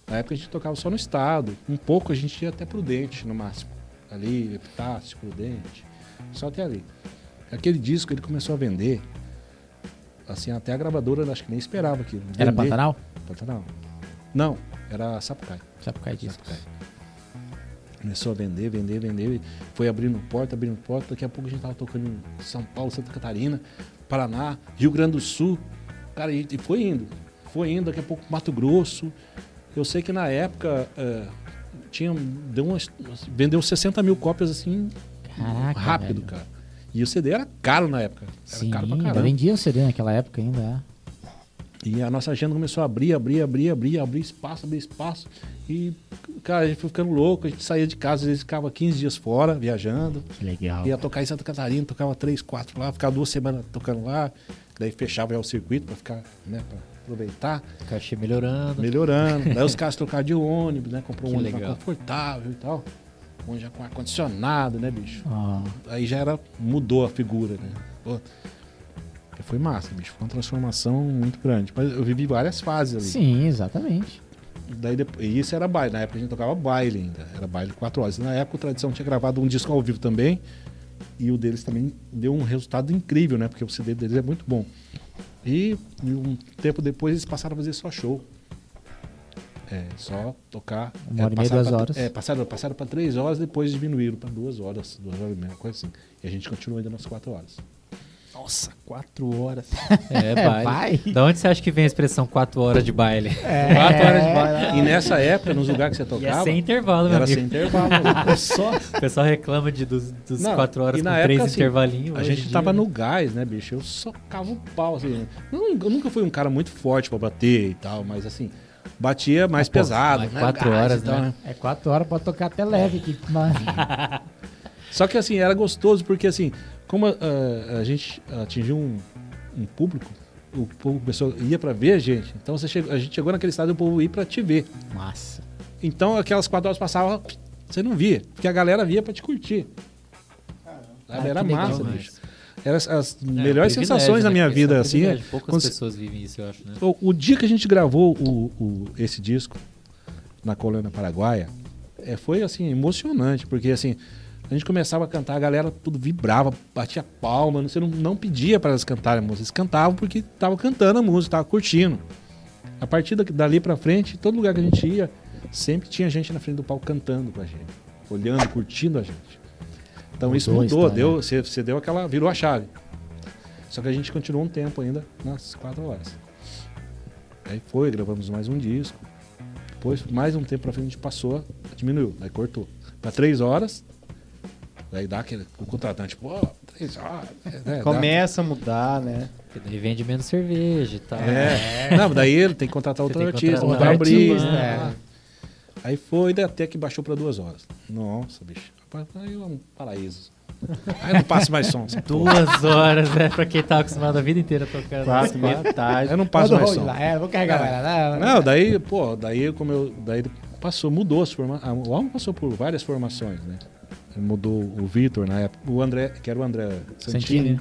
Na época a gente tocava só no estado. Um pouco a gente ia até Prudente, no máximo. Ali, Epitácio, Prudente. Só até ali. Aquele disco ele começou a vender. Assim, até a gravadora acho que nem esperava aquilo. Era Vender- Pantanal? Pantanal. Não, era Sapucaí. Sapucaí disso. Sapucaí. Começou a vender, vender, vender. Foi abrindo porta, abrindo porta. Daqui a pouco a gente tava tocando em São Paulo, Santa Catarina, Paraná, Rio Grande do Sul. Cara, e, foi indo. Foi indo, daqui a pouco Mato Grosso. Eu sei que na época é, tinha, deu umas, vendeu 60 mil cópias assim, Caraca. rápido, velho. cara. E o CD era caro na época. Era Sim, caro pra caramba. vendia o CD naquela época ainda. é. E a nossa agenda começou a abrir, abrir, abrir, abrir, abrir espaço, abrir espaço. E, cara, a gente foi ficando louco, a gente saía de casa, às vezes ficava 15 dias fora, viajando. Que legal. Ia tocar em Santa Catarina, tocava três, quatro lá, ficava duas semanas tocando lá. Daí fechava já o circuito pra ficar, né, pra aproveitar, Cachê melhorando. melhorando. Daí *laughs* os caras trocaram de ônibus, né? Comprou um ônibus confortável e tal. Um já com ar-condicionado, né, bicho? Ó, Aí já era, mudou a figura, né? Pô, foi massa, bicho. Foi uma transformação muito grande. Mas eu vivi várias fases ali. sim, exatamente. Daí depois, e isso era baile. Na época a gente tocava baile ainda. Era baile quatro horas. Na época o Tradição tinha gravado um disco ao vivo também. E o deles também deu um resultado incrível, né? Porque o CD deles é muito bom. E, um tempo depois eles passaram a fazer só show. É, só tocar. Uma é, hora e meia, duas pra- horas. É, passaram, passaram para três horas, depois diminuíram para duas horas, duas horas e meia, coisa assim. E a gente continua ainda nas quatro horas. Nossa, quatro horas. É, *laughs* baile. vai. Da onde você acha que vem a expressão 4 horas de baile? Quatro horas de baile. E nessa época, nos lugares que você E é tocava, sem intervalo, meu era amigo. sem intervalo. *laughs* né? Só. O pessoal reclama de, dos, dos Não, 4 horas e com na 3 época, assim, intervalinhos. A gente tava dia, no gás, né, bicho? Eu socava o pau, assim. Eu, eu nunca fui um cara muito forte pra bater e tal, mas assim, batia mais pô, pesado. mas né? quatro Gás horas, tal, né? É quatro horas, pode tocar até leve aqui. Mas... *laughs* Só que assim, era gostoso, porque assim, como ah, a gente atingiu um, um público, o povo começou, ia pra ver a gente. Então você chegou- a gente chegou naquele estado do povo ir pra te ver. Massa. Então aquelas quatro horas passavam, você não via, porque a galera via pra te curtir. Ah, Era legal, massa, mas- bicho. Eram as, as É, melhores sensações né, da minha cara? Isso é vida, um assim. é-. Poucas pessoas vivem isso, eu acho, né? O, o dia que a gente gravou o, o- esse disco na colônia paraguaia, é, foi assim, emocionante, porque assim, a gente começava a cantar, a galera tudo vibrava, batia palma, você não, não pedia para elas cantarem a música, eles cantavam porque estavam cantando a música, estavam curtindo. A partir da- dali pra frente, todo lugar que a gente ia, sempre tinha gente na frente do palco cantando com a gente, olhando, curtindo a gente. Então isso Mudou a mudou, história. deu, você, você deu aquela, virou a chave. Só que a gente continuou um tempo ainda nas quatro horas. Aí foi, gravamos mais um disco. Depois, mais um tempo pra frente, a gente passou, diminuiu, aí cortou. Pra três horas, aí dá aquele, o contratante, pô, três horas. né, dá- Começa a mudar, né? Porque daí vende menos cerveja e tal. É. Não, daí ele tem que contratar outro artista, contratar outro abrir. artista, né? Aí foi, daí até que baixou pra duas horas. Nossa, bicho. Aí é um paraíso. Aí não passo mais som. Duas horas, né? Pra quem tá acostumado a vida inteira tocando. Quatro e meia da tarde. Aí não passo mais som. lá, É, vou carregar É. lá. Não, daí, pô, daí como eu. Daí passou, mudou as formações. O álbum passou por várias formações, né? Mudou o Vitor na época. O André, que era o André Santini. Santini.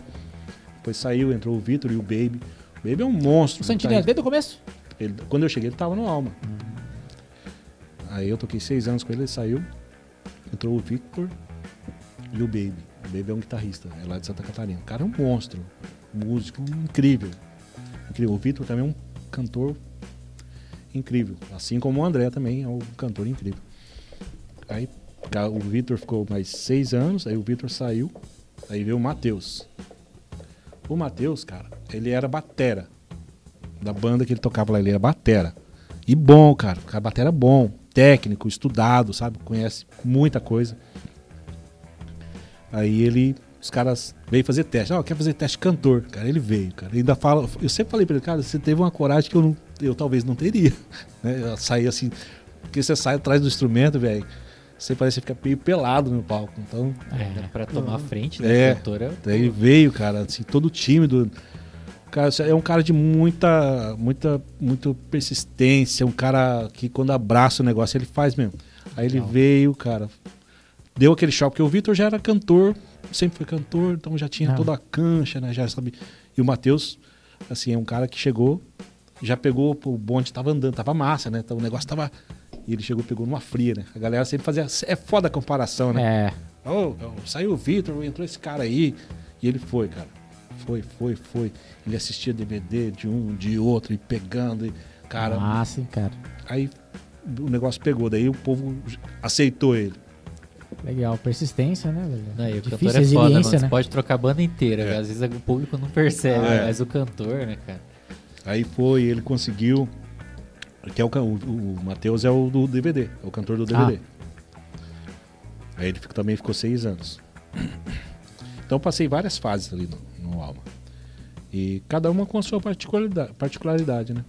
Depois saiu, entrou o Vitor e o Baby. O Baby é um monstro. O Santini é guitarrista. desde o começo? Ele- quando eu cheguei, ele tava no Alma. Aí eu toquei seis anos com ele, ele saiu. Entrou o Victor e o Baby. O Baby é um guitarrista, é lá de Santa Catarina. O cara é um monstro. Músico incrível. incrível. O Victor também é um cantor incrível. Assim como o André também é um cantor incrível. Aí o Victor ficou mais seis anos, aí o Victor saiu. Aí veio o Matheus. O Matheus, cara, ele era batera da banda que ele tocava lá, ele era batera. E bom, cara, cara batera bom, técnico, estudado, sabe? Conhece muita coisa. Aí ele, os caras veio fazer teste. Ó, quer fazer teste cantor. Cara, ele veio, cara. Ainda fala, eu sempre falei pra ele, cara, você teve uma coragem que eu, não, eu talvez não teria. *laughs* Né? Eu saí assim, porque você sai atrás do instrumento, velho. Você parece que fica meio pelado no palco. Então, É, pra tomar a frente, né? É. O cantor é- ele veio, cara, assim, todo tímido. Cara, é um cara de muita, muita, muita persistência, um cara que quando abraça o negócio ele faz mesmo. Aí ele veio, cara, deu aquele choque, porque o Vitor já era cantor, sempre foi cantor, então já tinha Ah. toda a cancha, né, já sabe. E o Matheus, assim, é um cara que chegou, já pegou, o bonde tava andando, tava massa, né, então o negócio tava... E ele chegou, pegou numa fria, né? A galera sempre fazia... É foda a comparação, né? É. Oh, saiu o Vitor, entrou esse cara aí. E ele foi, cara. Foi, foi, foi. Ele assistia DVD de um, de outro, e pegando. E, cara, Massa, hein, cara. aí o negócio pegou. Daí o povo aceitou ele. Legal. Persistência, né, velho? Não, e o Difícil, cantor é foda, mano. resiliência, Você né? pode trocar a banda inteira, velho. às vezes o público não percebe, Ah, é. mas o cantor, né, cara? Aí foi, ele conseguiu. Que é o, o, o Matheus é o do DVD, é o cantor do DVD. Aí ele ficou- também ficou seis anos. *clears throat* Então eu passei várias fases ali no, no Alma. E cada uma com a sua particularidade, particularidade né?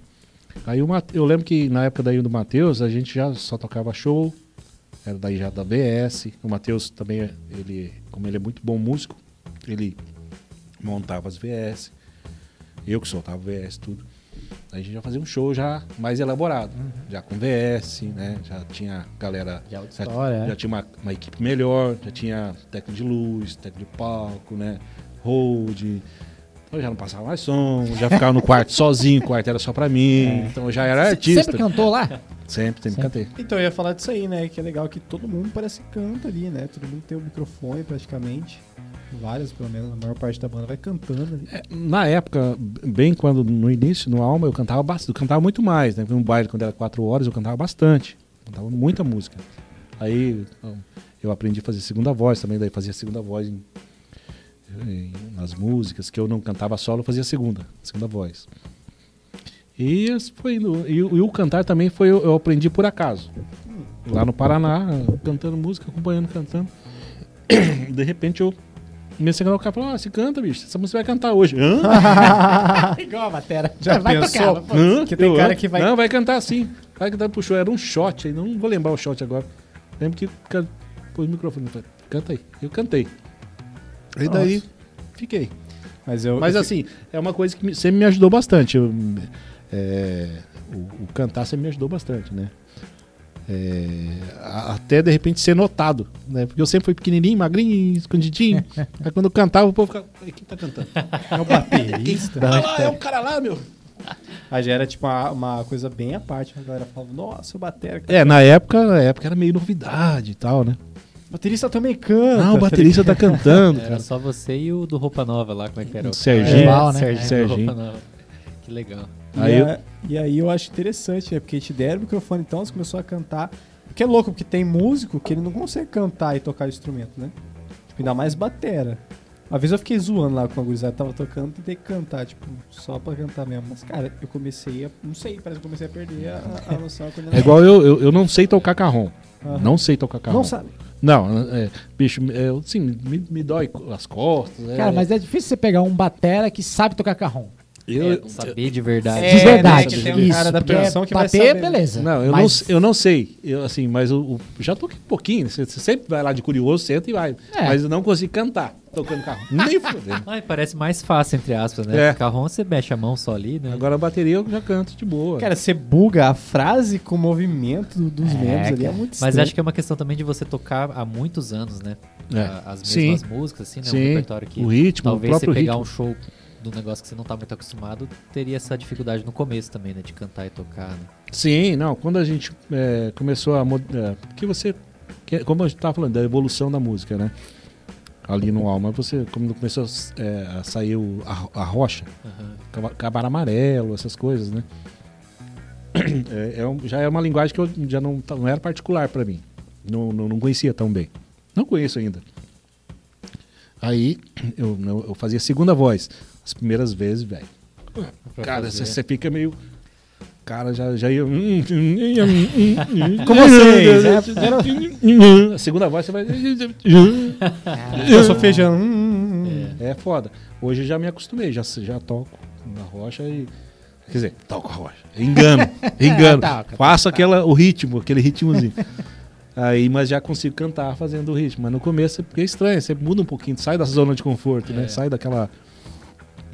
Aí o Mate- eu lembro que na época daí do Matheus, a gente já só tocava show, era daí já da VS. O Matheus também, ele, como ele é muito bom músico, ele montava as VS. Eu que soltava VS, tudo. Aí a gente já fazia um show já mais elaborado, já com VS, né? Já tinha galera Já já, história, é. já tinha uma, uma equipe melhor, já tinha técnico de luz, técnico de palco, né? Hold. Então eu já não passava mais som, já ficava no quarto *laughs* sozinho, o quarto era só pra mim. Então eu já era artista. Sempre cantou lá? Sempre, sempre cantei. Então eu ia falar disso aí, né? Que é legal que todo mundo parece que canta ali, né? Todo mundo tem o microfone praticamente. Vários, pelo menos, a maior parte da banda vai cantando. É, Na época, bem quando no início, no Alma, eu cantava bastante, eu cantava muito mais, né? No baile, quando era quatro horas, eu cantava bastante. Cantava muita música. Aí eu- eu aprendi a fazer segunda voz também, daí fazia segunda voz em- em- nas músicas, que eu não cantava solo, eu fazia segunda, segunda voz. E, foi e, e o cantar também foi eu aprendi por acaso. Lá no Paraná, cantando música, acompanhando, cantando. *coughs* De repente eu comecei a cantar, o cara falou, ah, você canta, bicho, essa música vai cantar hoje. Hã? *laughs* Igual a batera. Já vai pensou? tocar. pô. Hã? que tem Eu, cara que vai- Não, vai cantar sim. Vai cantar puxou. Era um shot aí, não vou lembrar o shot agora. Lembro que can... pôs o microfone. falei, Canta aí. Eu cantei. E daí fiquei. Mas eu. Mas eu assim, é uma coisa que me- sempre me ajudou bastante. Eu, é, o, o cantar sempre me ajudou bastante, né? É, até de repente ser notado, né? Porque eu sempre fui pequenininho, magrinho, escondidinho. *laughs* Aí quando eu cantava, o povo ficava, "Ei, quem tá cantando? É o baterista. Ah, lá, é um cara lá, meu. Aí já era tipo uma, uma coisa bem à parte. A galera falava, nossa, o batera. É, na época, na época era meio novidade e tal, né? O baterista também canta. Ah, o baterista tá cantando, Era cara. só você e o do Roupa Nova lá, como é que era? O Serginho. Igual, né? Serginho, Serginho. Roupa Nova. Que legal. E, Aí eu- a- e aí eu acho interessante, né? Porque te deram o microfone, então você começou a cantar. Porque é louco, porque tem músico que ele não consegue cantar e tocar instrumento, né? Tipo, ainda mais batera. Uma vez eu fiquei zoando lá com a gurizada, tava tocando, tentei cantar, tipo, só pra cantar mesmo. Mas, cara, eu comecei a. Não sei, parece que eu comecei a perder a, a noção. quando É igual eu, eu, eu não sei tocar carrom. Aham. Não sei tocar carrom. Não sabe. Não, é, bicho, é, assim, me, me dói as costas. é. Cara, mas é difícil você pegar um batera que sabe tocar carrom. Eu, É, não saber de verdade. É, de verdade. né, que tem um Isso, cara da produção que vai bater, saber. beleza. não, eu, Mas- não, eu não sei. Eu, assim, mas eu, eu já toquei um pouquinho. Você, você sempre vai lá de curioso, senta e vai. É. Mas eu não consigo cantar tocando carro. Nem fudendo. *laughs* Ai, parece mais fácil, entre aspas, né? É. É. Carrom você mexe a mão só ali, né? Agora a bateria eu já canto de boa. Cara, você buga a frase com o movimento do- dos É, membros ali, é muito Mas estranho. acho que é uma questão também de você tocar há muitos anos, né? É. As Sim. mesmas músicas, assim, né? Sim. Um repertório que o ritmo, o talvez você próprio pegar ritmo. um show do negócio que você não tá muito acostumado, teria essa dificuldade no começo também, né? De cantar e tocar, né? Sim, não. Quando a gente é, começou a. É, que você. que- como a gente estava falando, da evolução da música, né? Ali no Alma, você. Quando começou é, a sair o- a, a rocha, cava- cabar amarelo, essas coisas, né? É, é já é uma linguagem que eu já não, tá- não era particular para mim. Não, não, não conhecia tão bem. Não conheço ainda. Aí eu, eu fazia segunda voz. As primeiras vezes, velho. Cara, você fica meio. Cara, já, já ia. hum, Com vocês, A segunda voz você vai. Eu sou feijão. hum, hum, hum. É foda. Hoje eu já me acostumei, já, já toco na rocha e. Quer dizer, toco a rocha. Engano, engano. Faço aquela, o ritmo, aquele ritmozinho. Aí, mas já consigo cantar fazendo o ritmo. Mas no começo é porque é estranho, você muda um pouquinho, sai da zona de conforto, né? É. Sai daquela.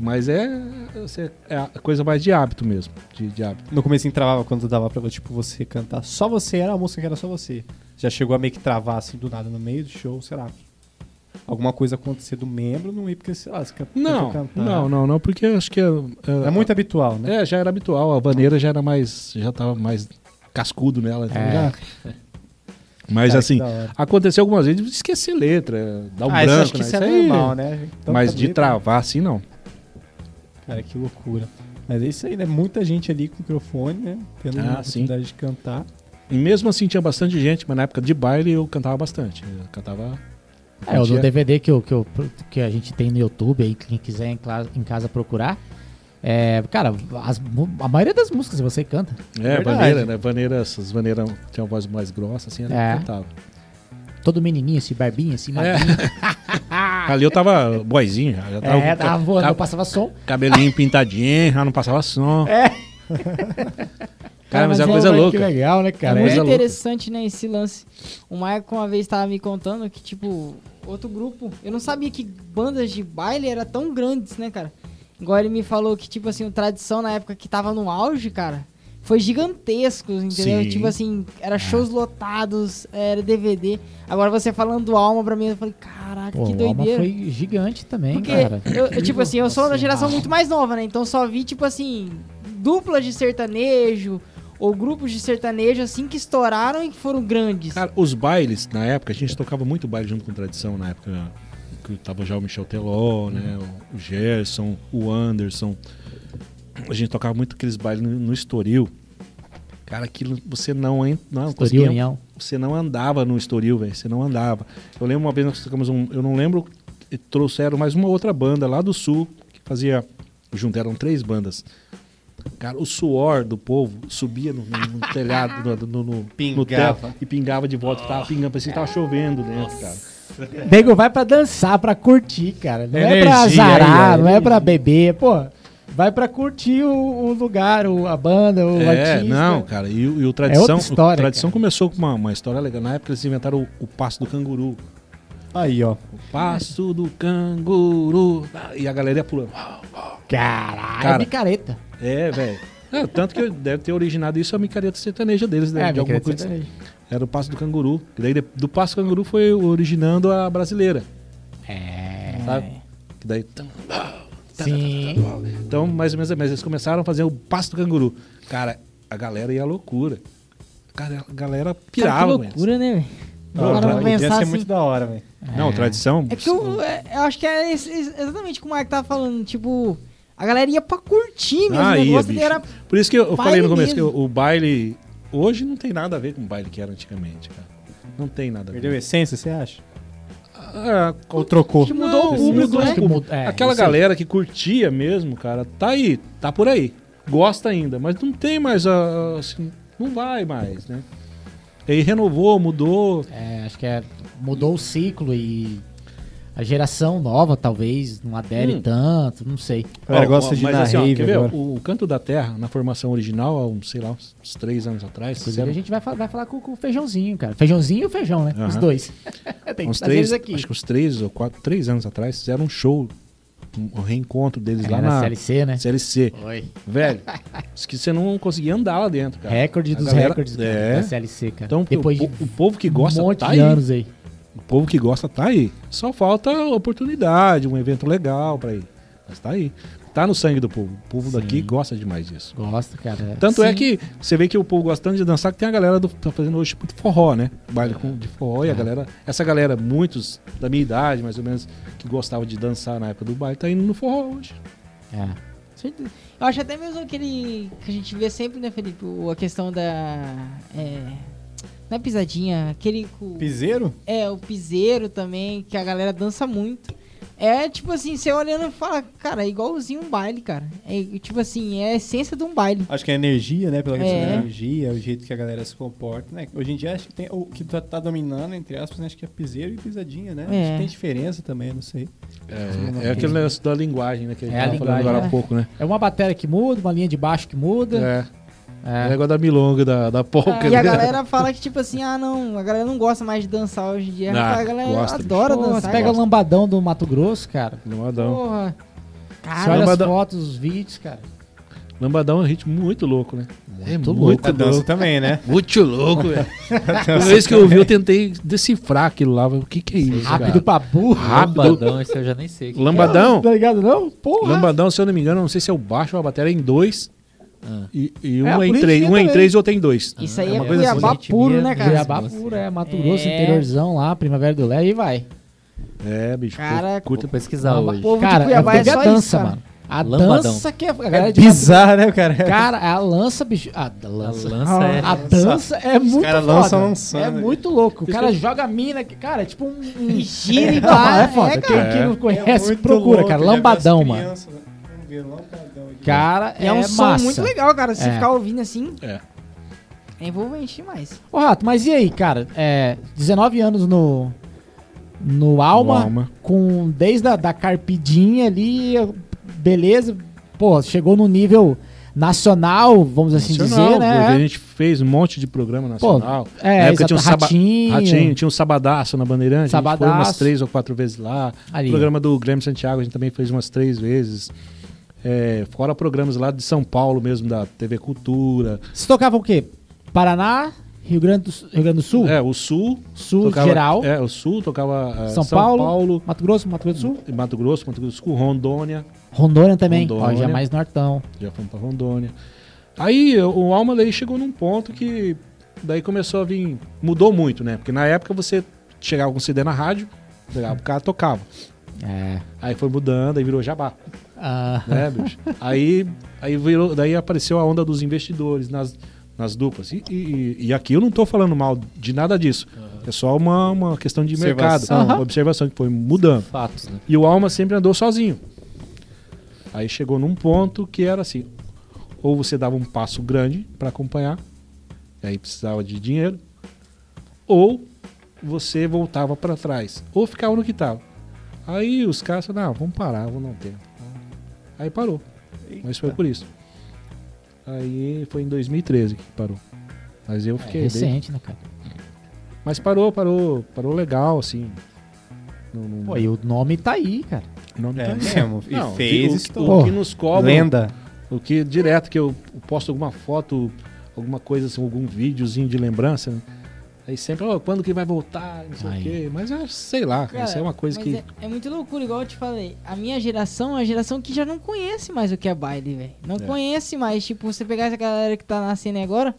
Mas é, você- é a coisa mais de hábito mesmo. De, de hábito. No começo travava quando dava pra tipo, você cantar. Só você era a música que era só você. Já chegou a meio que travar assim do nada no meio do show, sei lá. Alguma coisa acontecer do membro, não ir porque, sei lá, você can- Não, cantar. não, não, não, porque acho que é, É muito habitual, né? É, já era habitual. A vaneira já era mais. Já tava mais cascudo nela. então É. já- *laughs* Mas Cara, assim, aconteceu algumas vezes de esquecer letra, dar um ah, isso branco, que né? isso é normal, né? Tanta Mas de letra. travar assim, não. Cara, que loucura. Mas é isso aí, né? Muita gente ali com microfone, né? Tendo Ah, a oportunidade de cantar. E mesmo assim tinha bastante gente, mas na época de baile eu cantava bastante. Eu cantava. É, o do DVD que, eu, que, eu, que a gente tem no YouTube, aí quem quiser em, casa procurar. É, cara, as a maioria das músicas você canta. É, Verdade. vaneira, né? Vaneira, essas vaneiras tinham uma voz mais grossa, assim, eu É. cantava. Todo menininho, assim, barbinha, assim, É. *laughs* Ali eu tava boizinho, já, já tava, É, tava voando, tava- não passava som. cabelinho pintadinho, já não passava som. É. Cara, mas é uma é, coisa Pô, louca. Que legal, né, É cara? muito coisa louca. interessante, né, esse lance. O Marco uma vez tava me contando que, tipo, outro grupo. Eu não sabia que bandas de baile eram tão grandes, né, cara? Igual ele me falou que, tipo assim, o Tradição na época que tava no auge, cara, foi gigantesco, entendeu? Sim. Tipo assim, era shows lotados, era DVD. Agora você falando do Alma pra mim, eu falei, caraca, Pô, que o Alma doideira. foi gigante também, Porque, cara. eu, eu, tipo assim, eu sou da geração muito mais nova, né? Então só vi, tipo assim, duplas de sertanejo ou grupos de sertanejo, assim, que estouraram e que foram grandes. Cara, os bailes, na época, a gente tocava muito baile junto com tradição, na época que tava já o Michel Teló, né? O- O Gerson, o Anderson. A gente tocava muito aqueles bailes no, no Estoril. Cara, aquilo você não, não Estoril, conseguia. Você não andava no Estoril, velho. Você não andava. Eu lembro uma vez nós tocamos um. Eu não lembro. e Trouxeram mais uma outra banda lá do sul que fazia. Junto, eram três bandas. Cara, o suor do povo subia no, no- no telhado, no, no, no, teto e pingava de volta. Tava pingando, parecia que tava chovendo dentro, cara. Nego vai pra dançar, pra curtir, cara. Não é pra Energia azarar, aí, ó, não é pra beber. Pô, vai pra curtir o, o lugar, o- a banda, o É, artista. não, cara. E, o- e o Tradição, outra história, o Tradição cara. começou com uma, uma história legal. Na época eles inventaram o, o passo do canguru. Aí, ó. O passo do canguru. E a galera ia pulando. Caralho, Cara. micareta. É, velho. É, tanto que deve ter originado isso a micareta sertaneja deles, né? É, de alguma coisa. assim. sertaneja. Era o passo do canguru. E daí do passo do canguru foi originando a brasileira. É. Sabe? Que daí. Sim. Então, mais ou menos, mas eles começaram a fazer o passo do canguru. Cara, a galera ia à loucura. Cara, a galera Cara, pirava. que com isso. loucura, né, velho? Não, podia pensar assim. muito da hora, velho. Não, tradição. É que eu, é, eu acho que é exatamente o que o Marco tava falando. Tipo, a galera ia pra curtir mesmo. Ah, o negócio era. Por isso que eu, falei no começo que mesmo. o, o baile hoje não tem nada a ver com o baile que era antigamente, cara. Não tem nada a Perdeu a ver. essência, você acha? Ah, Ou trocou? Que mudou Não, o público, mudou né? É, Aquela galera que curtia mesmo, cara, tá aí, tá por aí. Gosta ainda, mas não tem mais a. assim, não vai mais, né? E aí renovou, mudou. É, acho que é, mudou o ciclo e a geração nova talvez não adere Hum. tanto, não sei. A galera Ó, gosta de mas assim, ó, ver? O, o Canto da Terra, na formação original, há uns, sei lá, uns, três anos atrás, Inclusive fizeram a gente vai, fa- vai falar com, com o feijãozinho, cara. Feijãozinho e o feijão, né? Os Aham. dois. *laughs* Tem uns três, aqui. acho que uns três ou quatro, três anos atrás, fizeram um show, um, um reencontro deles É, lá na na CLC, né? CLC. Oi. Velho, que você não conseguia andar lá dentro, cara. Recorde A dos galera- recordes cara, é. da CLC, cara. Então, Depois o, de o povo que gosta um monte tá de aí. anos aí. O povo que gosta tá aí. Só falta oportunidade, um evento legal pra ir. Mas tá aí. Tá no sangue do povo. O povo Sim. daqui gosta demais disso. Gosta, cara. Tanto é Sim. que você vê que o povo gosta tanto de dançar que tem a galera do, tá fazendo hoje muito forró, né? Baile com, de forró e a É. galera. Essa galera, muitos da minha idade, mais ou menos, que gostava de dançar na época do baile, tá indo no forró hoje. É. Certeza. Eu acho até mesmo aquele que a gente vê sempre, né, Felipe? A questão da. É, não é pisadinha, aquele. com- Piseiro? É, o piseiro também, que a galera dança muito. É tipo assim, você olhando e fala, cara, é igualzinho um baile, cara. É tipo assim, é a essência de um baile. Acho que é a energia, né? Pela questão É. da energia, o jeito que a galera se comporta, né? Hoje em dia, acho que tem, o que tá, tá dominando, entre aspas, né? acho que é piseiro e pisadinha, né? Acho É. que tem diferença também, não sei. É, é aquele negócio da linguagem, né? Que a gente É a tava falando linguagem, agora há né? pouco, né? É uma bateria que muda, uma linha de baixo que muda. É. É É. negócio da milonga, da, da polca. E a né? galera fala que, tipo assim, ah, não, a galera não gosta mais de dançar hoje em dia. Ah, a galera gosta, adora Pô, você dançar. pega o gosta. lambadão do Mato Grosso, cara. Lambadão. Porra. Você Cara, olha lambadão- as fotos, os vídeos, cara. Lambadão é um ritmo muito louco, né? é Muito muito A dança louco. também, né? *laughs* Muito louco, velho. *laughs* Uma vez que eu ouvi, eu tentei decifrar aquilo lá. O que que é isso, Rápido cara? pra burro. Rápido. Lambadão, esse eu já nem sei. o que Lambadão? Tá ligado, não? Porra. Lambadão, se eu não me engano, não sei se é o baixo ou a bateria em dois. Ah. E, e um É, é, por em três. Um é em três e outro é em dois. isso aí É é, uma coisa assim. Puro, né, cara? Cuiabá puro, é Mato É. Grosso, interiorzão lá, Primavera do Lé e vai. É, bicho. Cara, curta. Pesquisar hoje. povo Cara, de Cuiabá é, é teve só a isso, dança, cara. mano. A Lambadão. dança que é... A galera É de bizarro, né, cara? Cara, a lança, bicho... A A lança... lança é. A dança é muito lançam lançando, é né? muito louco. O cara joga mina, que- cara, é tipo um... um- gira e vai. é foda. É, Quem, cara. quem não É conhece, procura, louco, cara. Lambadão, mano. Né? Cara, E é um som massa. muito legal, cara. Se É. ficar ouvindo assim, É. é envolvente demais. Ô, Rato, mas e aí, cara? É, 19 anos no, no Alma, No Alma. com desde a da carpidinha ali, beleza. Pô, chegou no nível nacional, vamos assim Nacional, dizer, porque A né? gente fez um monte de programa nacional. É, Na época tinha um saba- Ratinho. Ratinho, tinha um Sabadaço na Bandeirantes. A gente foi Sabadaço. umas três ou quatro vezes lá. Ali. O programa do Grêmio Santiago a gente também fez umas três vezes. É, fora programas lá de São Paulo mesmo, da TV Cultura. Você tocava o quê? Paraná, Rio Grande do, Sul- Rio Grande do Sul, É, o Sul. Sul tocava- geral, É, o Sul tocava é, São, Paulo, Mato Grosso, Mato Grosso do Sul, Mato Grosso, Mato Grosso do Sul, Rondônia. Rondônia também, ó, Rondônia. já é mais nortão. Já fomos pra Rondônia. Aí o Alma daí chegou num ponto que daí começou a vir. Mudou muito, né? Porque na época você chegava com CD na rádio, pegava o cara tocava. É. Aí foi mudando, aí virou jabá, Ah, né, bicho? aí, aí virou, daí apareceu a onda dos investidores nas, nas duplas. E, e, e aqui eu não tô falando mal de nada disso. É só uma, uma questão de mercado, Observação. uma observação que foi mudando. Fatos, né? E o Alma sempre andou sozinho. Aí chegou num ponto que era assim: ou você dava um passo grande para acompanhar, e aí precisava de dinheiro, ou você voltava para trás, ou ficava no que tava. Aí os caras falaram: não, vamos parar, vamos dar um tempo. Aí parou. Mas foi por isso. Aí foi em 2013 que parou. Mas eu é fiquei. desde- recente, né, cara? Mas parou, parou, parou legal, assim. Não, não- Pô, e o nome tá aí, cara. não É tá- mesmo. E Não, fez o, estourou. o que nos cobram, Lenda. o que direto que eu posto alguma foto, alguma coisa assim, algum videozinho de lembrança, né? Aí sempre, ó, quando que vai voltar, não sei Aí. o quê. Mas é, sei lá, Cara, isso é uma coisa mas que É, é muito loucura, igual eu te falei. A minha geração é a geração que já não conhece mais o que é baile, velho. Não É. conhece mais. Tipo, você pegar essa galera que tá nascendo agora.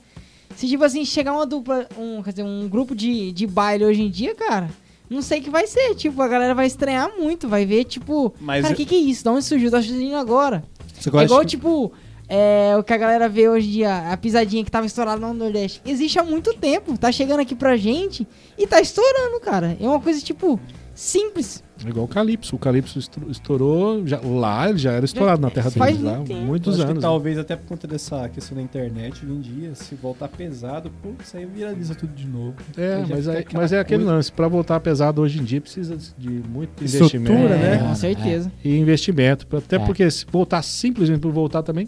Se, tipo assim, chegar uma dupla, um, quer dizer, um grupo de, de baile hoje em dia, cara, não sei o que vai ser. Tipo, a galera vai estranhar muito, vai ver, tipo, Mas cara, o eu- que, que é isso? Da onde surgiu? Tá surgindo agora. Você É gosta igual, de- tipo, é, o que a galera vê hoje em dia, a pisadinha que tava estourada no Nordeste. Existe há muito tempo, tá chegando aqui pra gente e tá estourando, cara. É uma coisa, tipo, simples. é igual o Calypso. O Calypso estourou, já, lá ele já era estourado na terra faz deles, lá, tempo. muitos Acho que anos. né? talvez até por conta dessa questão da internet hoje em dia, se voltar pesado, pô, isso aí viraliza tudo de novo. É, mas, é, mas é aquele coisa. lance, para voltar pesado hoje em dia precisa de muito Estrutura, investimento. né? com certeza. E investimento. Até É. porque se voltar simplesmente por voltar também,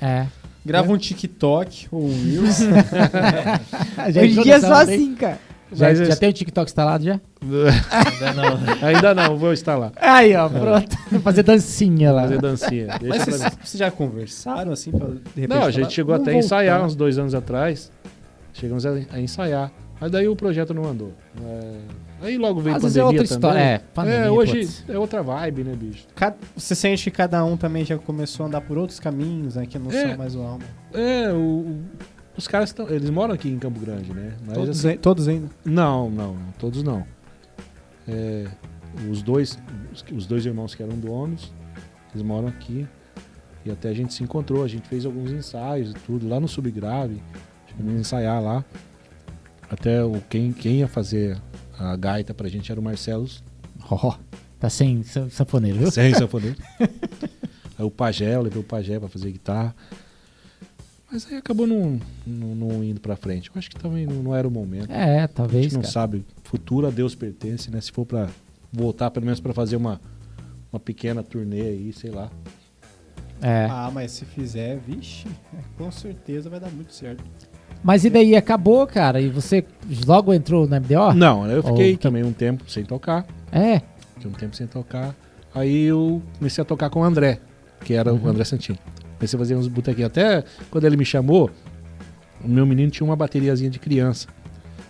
É. Grava um TikTok ou um Reels. *laughs* Já Hoje em dia é só assim, cara. Já, já esse- tem o TikTok instalado já? Ainda não. ainda não, vou instalar. Aí, ó, pronto. *laughs* Fazer dancinha lá. Fazer dancinha. Deixa Mas vocês, já conversaram assim pra de repente? Não, a falar, gente chegou "Vamos até a ensaiar voltar"? uns dois anos atrás. Chegamos a, a ensaiar. Mas daí o projeto não andou. É, aí logo veio Às vezes é pandemia outra também. história. É, pandemia, é, hoje putz. é outra vibe, né, bicho? Cada- Você sente que cada um também já começou a andar por outros caminhos, né? Que não É. são mais o alma. É, o, o- os caras estão. Eles moram aqui em Campo Grande, né? Mas, Todos, assim, todos ainda. Não, não, todos não. É, os dois, os, os dois irmãos que eram donos, eles moram aqui. E até a gente se encontrou, a gente fez alguns ensaios e tudo, lá no Subgrave. Chegamos a ensaiar lá. Até o, quem, quem ia fazer a gaita pra gente era o Marcelo Ó, tá sem sa- sanfoneiro, viu? sem *laughs* sanfoneiro. Aí o Pajé, eu levei o Pajé pra fazer guitarra. Mas aí acabou não, não, não indo pra frente. Eu acho que também não, não era o momento. É, A talvez, gente não cara. sabe. Futuro a Deus pertence, né? Se for pra voltar, pelo menos pra fazer uma, uma pequena turnê aí, sei lá. É. Ah, mas se fizer, vixe, com certeza vai dar muito certo. Mas e daí, acabou, cara? E você logo entrou no MDO? Não, eu fiquei Oh. também um tempo sem tocar. É. Fiquei um tempo sem tocar. Aí eu comecei a tocar com o André, que era Uhum. o André Santini. Comecei a fazer uns botequinhos. Até quando ele me chamou, o meu menino tinha uma bateriazinha de criança.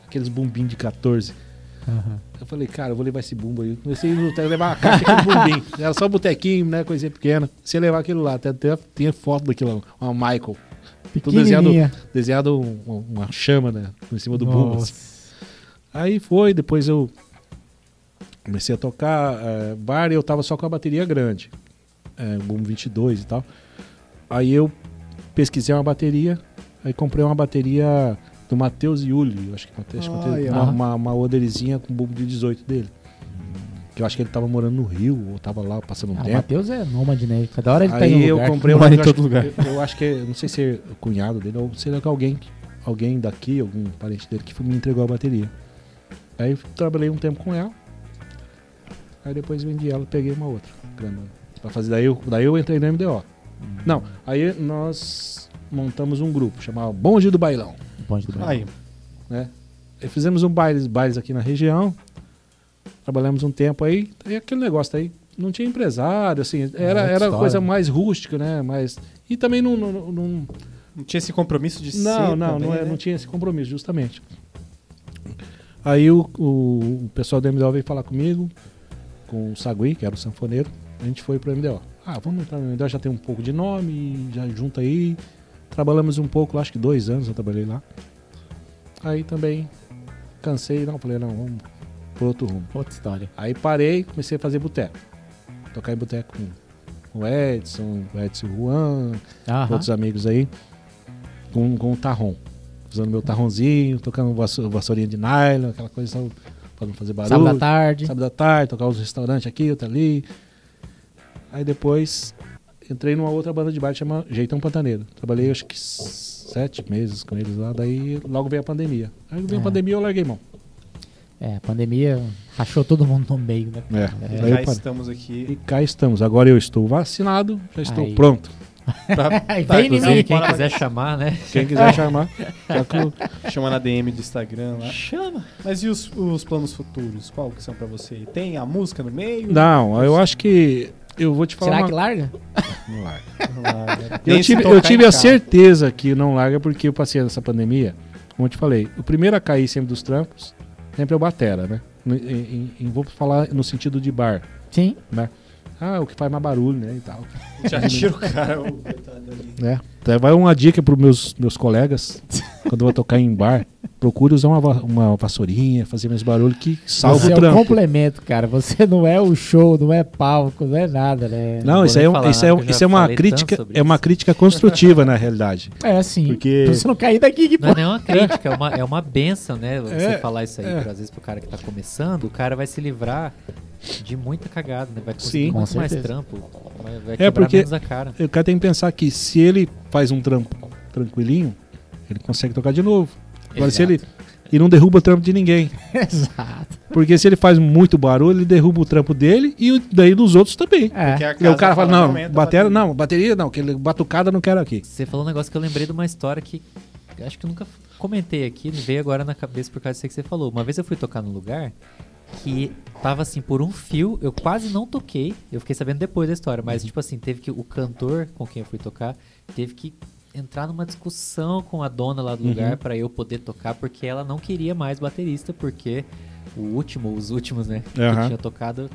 Aqueles bumbim de 14. Aham. Eu falei, cara, eu vou levar esse bumbo aí. Comecei a levar uma caixa com bumbim. *laughs* Era só botequinho, né? Coisinha pequena. Você levar aquilo lá. Até, até tinha foto daquilo lá. Uma Michael. Tudo desenhado, desenhado um- um- uma chama, né? Em cima do bumbo. assim. Aí foi, depois eu comecei a tocar eh, bar e eu tava só com a bateria grande. É, Boom 22 e tal. Aí eu pesquisei uma bateria, aí comprei uma bateria do Matheus Yuli, acho que Matheus, Ah, é. uma, uma, uma com boom de 18 dele. Que eu acho que ele tava morando no Rio, ou tava lá passando um Ah, o tempo. Matheus é nômade, né? Cada hora ele tá Aí em um eu lugar. comprei *laughs* um Mora em todo lugar. Eu, eu acho que, é- não sei se é o cunhado dele ou se é alguém, alguém daqui, algum parente dele que me entregou a bateria. Aí eu trabalhei um tempo com ela. Aí depois vendi ela, peguei uma outra. Pra fazer, daí eu, daí eu entrei no MDO. Não, aí nós montamos um grupo, chamado Bonde do Bailão. Bonde do Brasil. Aí, né? E fizemos um bailes, bailes aqui na região. Trabalhamos um tempo aí. E aquele negócio aí, não tinha empresário, assim, era, outra era coisa mais rústica, né? Mas, e também não, não, não, não, tinha esse compromisso de ser não, não, também, não, é- né? não tinha esse compromisso, justamente. Aí o, o, o pessoal do MDO veio falar comigo, com o Sagui, que era o sanfoneiro, a gente foi pro MDO. Ah, vamos entrar no MDO, já tem um pouco de nome, já junta aí. Trabalhamos um pouco, acho que dois anos eu trabalhei lá. Aí também cansei, não, falei, não, vamos pro outro rumo. Outra história. Aí parei, comecei a fazer boteco. Tocar em boteco com, o Edson, o Edson Juan, Aham. outros amigos aí, com, com o tarrom. Usando meu tarronzinho, tocando vasso- vassourinha de nylon, aquela coisa só pra não fazer barulho. Sábado à tarde. Sábado à tarde, tocar os restaurantes aqui, outro ali. Aí depois entrei numa outra banda de baile chamada Jeitão Pantaneiro. Trabalhei acho que sete meses com eles lá, daí logo veio a pandemia. Aí veio É. a pandemia eu larguei mão. É, a pandemia rachou todo mundo no meio, né? É, eu parei. estamos aqui. E cá estamos. Agora eu estou vacinado, já estou Aí. pronto. *laughs* Pra, tá, vem em inclusive, mim. Quem quiser chamar, né? Quem quiser chamar, *laughs* já que eu- Chama na DM do Instagram lá. Chama. Mas e os, os planos futuros? Qual que são pra você? Tem a música no meio? Não, eu acho que eu vou te falar. Será uma- que larga? Não larga. Não larga. Eu tive, eu tive a casa. certeza que não larga porque eu passei nessa pandemia. Como eu te falei, o primeiro a cair sempre dos trampos sempre é o Batera, né? Em- em- em- vou falar no sentido de bar. Sim. Ah, o que faz mais barulho, né? E tal. Já tira o cara, o coitado ali. Né? Então, vai uma dica para meus, meus colegas, quando eu vou tocar em bar, procure usar uma, va- uma vassourinha, fazer mais barulho que salva Você o é um trampo. complemento, cara. Você não é o show, não é palco, não é nada, né? Não, isso, nem é, um- falar, isso, é, um- eu já isso é uma crítica, é uma isso. crítica construtiva na realidade. É assim. Porque- Pra você não cair daqui, que Não é nenhuma crítica, é uma, é uma benção, né? Você É, falar isso aí, é. às vezes, pro cara que tá começando, o cara vai se livrar de muita cagada, né? Vai conseguir Sim. Com muito mais certeza. trampo, vai, vai É, quebrar porque- menos a cara. O cara tem que pensar que se ele faz um trampo tranquilinho, ele consegue tocar de novo. Agora, se ele. E não derruba o trampo de ninguém. *laughs* Exato. Porque se ele faz muito barulho, ele derruba o trampo dele e o- daí dos outros também. É. E o cara fala, não, bateria, bateria. não, bateria não, aquele batucada não quero aqui. Você falou um negócio que eu lembrei de uma história que acho que eu nunca comentei aqui, veio agora na cabeça por causa disso que você falou. Uma vez eu fui tocar num lugar que tava assim por um fio, eu quase não toquei. Eu fiquei sabendo depois da história, mas tipo assim, teve que o cantor com quem eu fui tocar teve que entrar numa discussão com a dona lá do Uhum. lugar pra eu poder tocar porque ela não queria mais baterista porque o último, os últimos, né, que Aham. tinha tocado,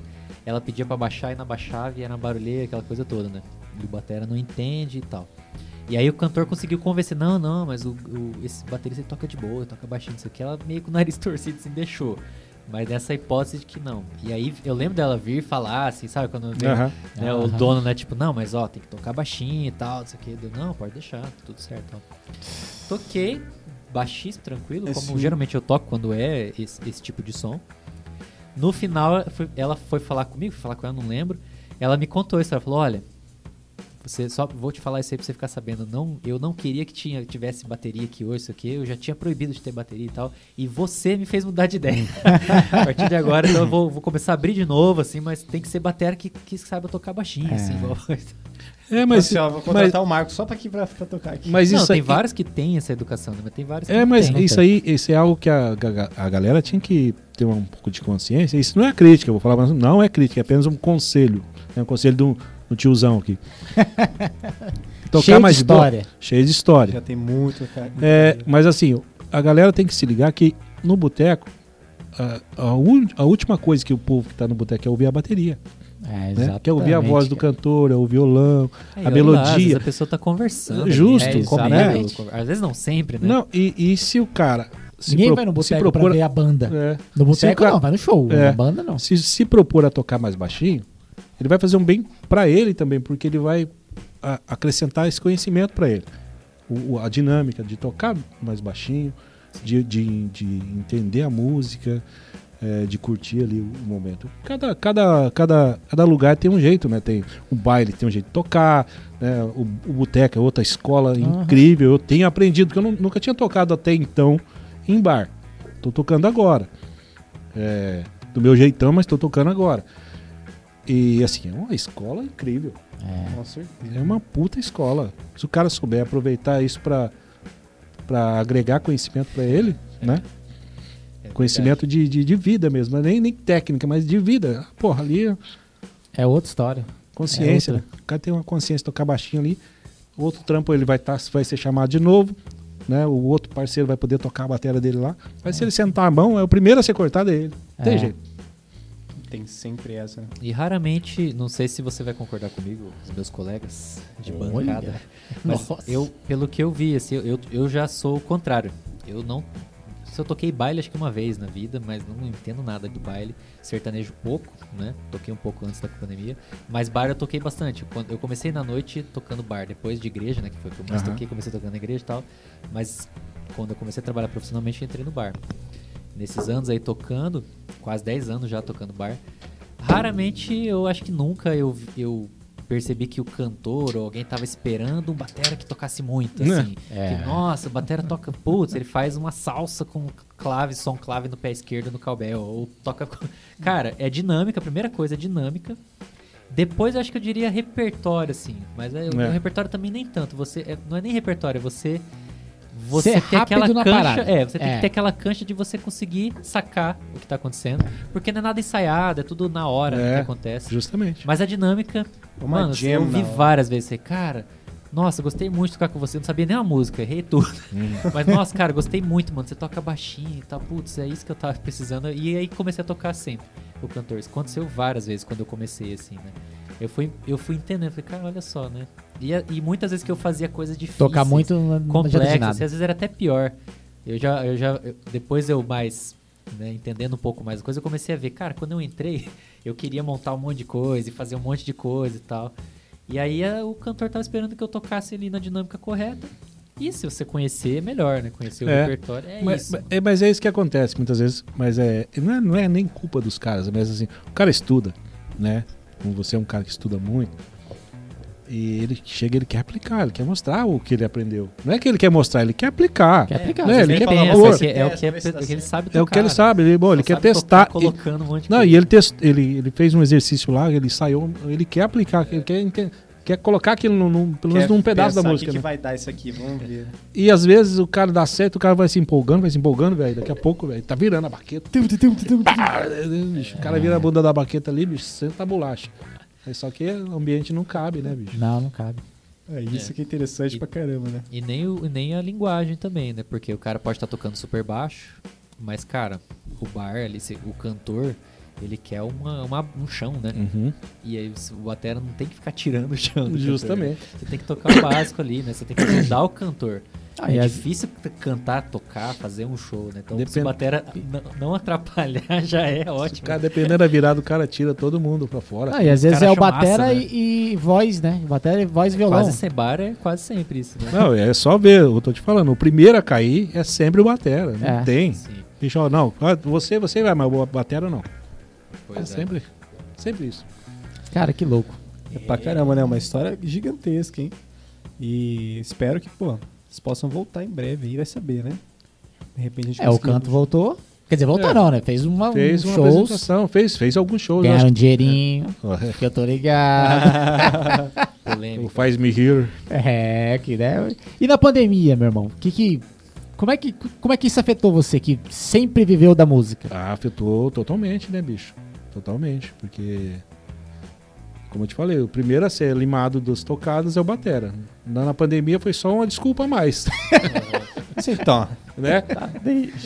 ela pedia pra baixar e não baixava e era barulheira, aquela coisa toda, né? E o batera não entende e tal. E aí o cantor conseguiu convencer, não, não, mas o, o- esse baterista ele toca de boa, toca baixinho, isso aqui. Ela meio com o nariz *laughs* torcido assim, deixou. Mas nessa hipótese de que não. E aí eu lembro dela vir falar, assim, sabe? Quando veio, Aham. né, o Aham. dono, né, tipo, não, mas ó, tem que tocar baixinho e tal, isso aqui. Deu, não, pode deixar, tá tudo certo. Ó. Toquei, baixíssimo, tranquilo, É, como sim. geralmente eu toco quando é esse, esse tipo de som. No final, ela foi- foi falar comigo, fui falar com ela, não lembro. Ela me contou isso, ela falou, olha, você só vou te falar isso aí pra você ficar sabendo. Não, eu não queria que tinha, tivesse bateria aqui hoje, isso aqui. Eu já tinha proibido de ter bateria e tal. E você me fez mudar de ideia. *laughs* a partir de agora, então eu vou, vou começar a abrir de novo, assim, mas tem que ser batera que, que saiba tocar baixinho, É. assim, igual. É, Mas, mas, assim, ó, vou mas, contratar o Marcos só pra, aqui, pra, pra tocar aqui. mas não, isso tem aí, vários que têm essa educação, né? Mas tem vários que É, não mas têm. né? isso aí, isso é algo que a, ga- a galera tinha que ter um pouco de consciência. Isso não é crítica, eu vou falar, mas não é crítica, é apenas um conselho. É um conselho do, do tiozão aqui. *laughs* Tocar Cheio de mais de boa- história. cheio de história. Já tem muito, cara. É, mas assim, a galera tem que se ligar que no boteco, a, a a última coisa que o povo que tá no boteco é ouvir a bateria. É, Né? Quer ouvir a voz do cara. cantor, é o violão, Aí, a olha lá, às vezes melodia. a pessoa tá conversando. Justo, ali, É, exatamente. conver- Às vezes não sempre, né? Não, e, e se o cara se, Ninguém pro- vai no se boteco pra propor, ver a banda. é, No boteco cara- não, vai no show. É. Na banda não. se, se propor a tocar mais baixinho, ele vai fazer um bem pra ele também, porque ele vai a- acrescentar esse conhecimento pra ele. O- a dinâmica de tocar mais baixinho, de, de, de entender a música, é, de curtir ali o momento. Cada, cada, cada, cada lugar tem um jeito, né? Tem o baile tem um jeito de tocar, né? o, o boteco é outra escola Aham. incrível. Eu tenho aprendido, porque eu nu- nunca tinha tocado até então em bar. Tô tocando agora. É, do meu jeitão, mas tô tocando agora. E assim, é uma escola incrível. É. Com certeza. É uma puta escola. Se o cara souber aproveitar isso pra, pra agregar conhecimento pra ele, né? É Conhecimento de, de, de vida mesmo. não é Nem, nem técnica, mas de vida. Porra, ali, É outra história. consciência. É né? O cara tem uma consciência, tocar baixinho ali. Outro trampo ele vai, tá, vai ser chamado de novo. Né? O outro parceiro vai poder tocar a bateria dele lá. Mas se ele sentar a mão, é o primeiro a ser cortado é ele. Tem É. jeito. Tem sempre essa. né? E raramente, não sei se você vai concordar comigo, os meus colegas de Olha. bancada, *laughs* mas Nossa. eu, pelo que eu vi, assim, eu, eu já sou o contrário. Eu não. Se eu toquei baile acho que uma vez na vida, mas não entendo nada do baile. Sertanejo pouco, né? Toquei um pouco antes da pandemia. Mas bar eu toquei bastante. Quando eu comecei na noite tocando bar, depois de igreja, né? Que foi o que eu mais Aham. toquei, comecei tocando na igreja e tal. Mas quando eu comecei a trabalhar profissionalmente, eu entrei no bar. Nesses anos aí tocando, quase 10 anos já tocando bar, raramente, eu acho que nunca eu, eu percebi que o cantor ou alguém tava esperando um batera que tocasse muito, Né? assim. É. Que, nossa, o batera toca, putz, ele faz uma salsa com clave, som clave no pé esquerdo no cowbell, ou toca. *laughs* Cara, é dinâmica, a primeira coisa é dinâmica. Depois eu acho que eu diria repertório, assim. Mas é, o É. repertório também nem tanto. Você é- não é nem repertório, é você Ser você ter aquela na cancha, parada. é, você tem É. que ter aquela cancha de você conseguir sacar o que tá acontecendo, porque não é nada ensaiado, é tudo na hora É. que acontece. Justamente. Mas a dinâmica, Uma mano, eu vi várias vezes, falei, cara, nossa, gostei muito de tocar com você, não sabia nem a música, errei tudo. Hum. *laughs* Mas nossa, cara, gostei muito, mano, você toca baixinho e tal, putz, é isso que eu tava precisando. E aí comecei a tocar sempre o cantor. Isso aconteceu várias vezes quando eu comecei assim, né? Eu fui, eu fui entendendo, falei, cara, olha só, né? E, a- e muitas vezes que eu fazia coisas difíceis Tocar muito complexas, às vezes era até pior. Eu já, eu já eu- depois eu mais, né, entendendo um pouco mais a coisa, eu comecei a ver, cara, quando eu entrei, *laughs* eu queria montar um monte de coisa e fazer um monte de coisa e tal. E aí a- o cantor tava esperando que eu tocasse ali na dinâmica correta. E se você conhecer, é melhor, né? Conhecer o É. repertório, é mas, isso. mas- é, mas é isso que acontece muitas vezes. Mas é, não, é, não é nem culpa dos caras, mas assim, o cara estuda, né? Como você é um cara que estuda muito. E ele chega, ele quer aplicar, ele quer mostrar o que ele aprendeu. Não é que ele quer mostrar, ele quer aplicar. Quer aplicar. Né? Ele quer pensa, é, é o que, é, dá o que ele sabe tocar. É o que ele né? sabe, ele, bom, ele quer testar. colocando um monte de Não, coisa. e ele, test, ele, ele fez um exercício lá, ele saiu, ele quer aplicar, ele quer, quer colocar aquilo num, num- pelo menos num pedaço da música. Que, né? que vai dar isso aqui? Vamos ver. E às vezes o cara dá certo, o cara vai se empolgando, vai se empolgando, velho. Daqui a pouco, velho, tá virando a baqueta. Bicho, o cara vira a bunda da baqueta ali, bicho, senta a bolacha. Aí Só que o ambiente não cabe, né, bicho? Não, não cabe. É isso É. que é interessante E- pra caramba, né? E nem, o, nem a linguagem também, né? Porque o cara pode estar tocando super baixo, mas, cara, o bar ali, o cantor, ele quer uma, uma- um chão, né? Uhum. E aí o batera não tem que ficar tirando o chão. do cantor. Justamente. Você tem que tocar o básico ali, né? Você tem que ajudar o cantor. Ah, é e difícil cantar, tocar, fazer um show, né? Então, se Depende- o batera não atrapalhar, *laughs* já é ótimo. cara, dependendo da virada, o cara tira todo mundo pra fora. Ah, e às vezes é o batera massa, né? e, e voz, né? Batera e voz e violão. Quase sem bar é quase sempre isso, né? Não, é só ver, eu tô te falando, o primeiro a cair é sempre o batera, não É. tem. Sim, Bicho, não, ah, você, você vai, mas o batera não. pois É é. sempre, sempre isso. Cara, que louco. É pra caramba, né? Uma história gigantesca, hein? E espero que, pô, vocês possam voltar em breve aí, vai saber, né? De repente a gente É, o canto voltou. Quer dizer, voltou É. não, né? Fez uma, Fez um uma shows, apresentação, fez, fez alguns shows. ganharam um dinheirinho, que- que eu tô ligado. *laughs* o. Faz Me Hear. é, que né? E na pandemia, meu irmão? Que que... Como é que, como é que isso afetou você, que sempre viveu da música? Ah, afetou totalmente, né, bicho? Totalmente, porque... Como eu te falei, o primeiro a ser limado dos tocados é o Batera. Na, na pandemia foi só uma desculpa a mais, *laughs* Então, né?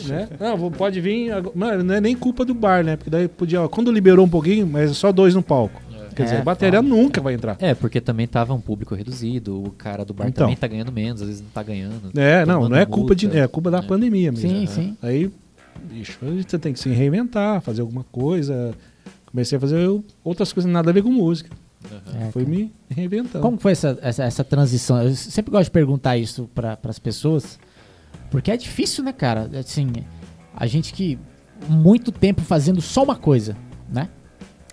né? Não, pode vir... agora- Mano, não é nem culpa do bar, né? Porque daí podia... ó, Quando liberou um pouquinho, mas é só dois no palco. Quer dizer, É, a bateria nunca vai entrar. É, porque também tava um público reduzido, o cara do bar Então. também tá ganhando menos, às vezes não tá ganhando. É, não, não é culpa de... É culpa da É. pandemia mesmo. Sim, sim. Aí, bicho, você tem que se reinventar, fazer alguma coisa. Comecei a fazer outras coisas nada a ver com música. É, Foi me reinventando. Como foi essa, essa, essa transição? Eu sempre gosto de perguntar isso para as pessoas, porque é difícil, né, cara? Assim, a gente que muito tempo fazendo só uma coisa, né?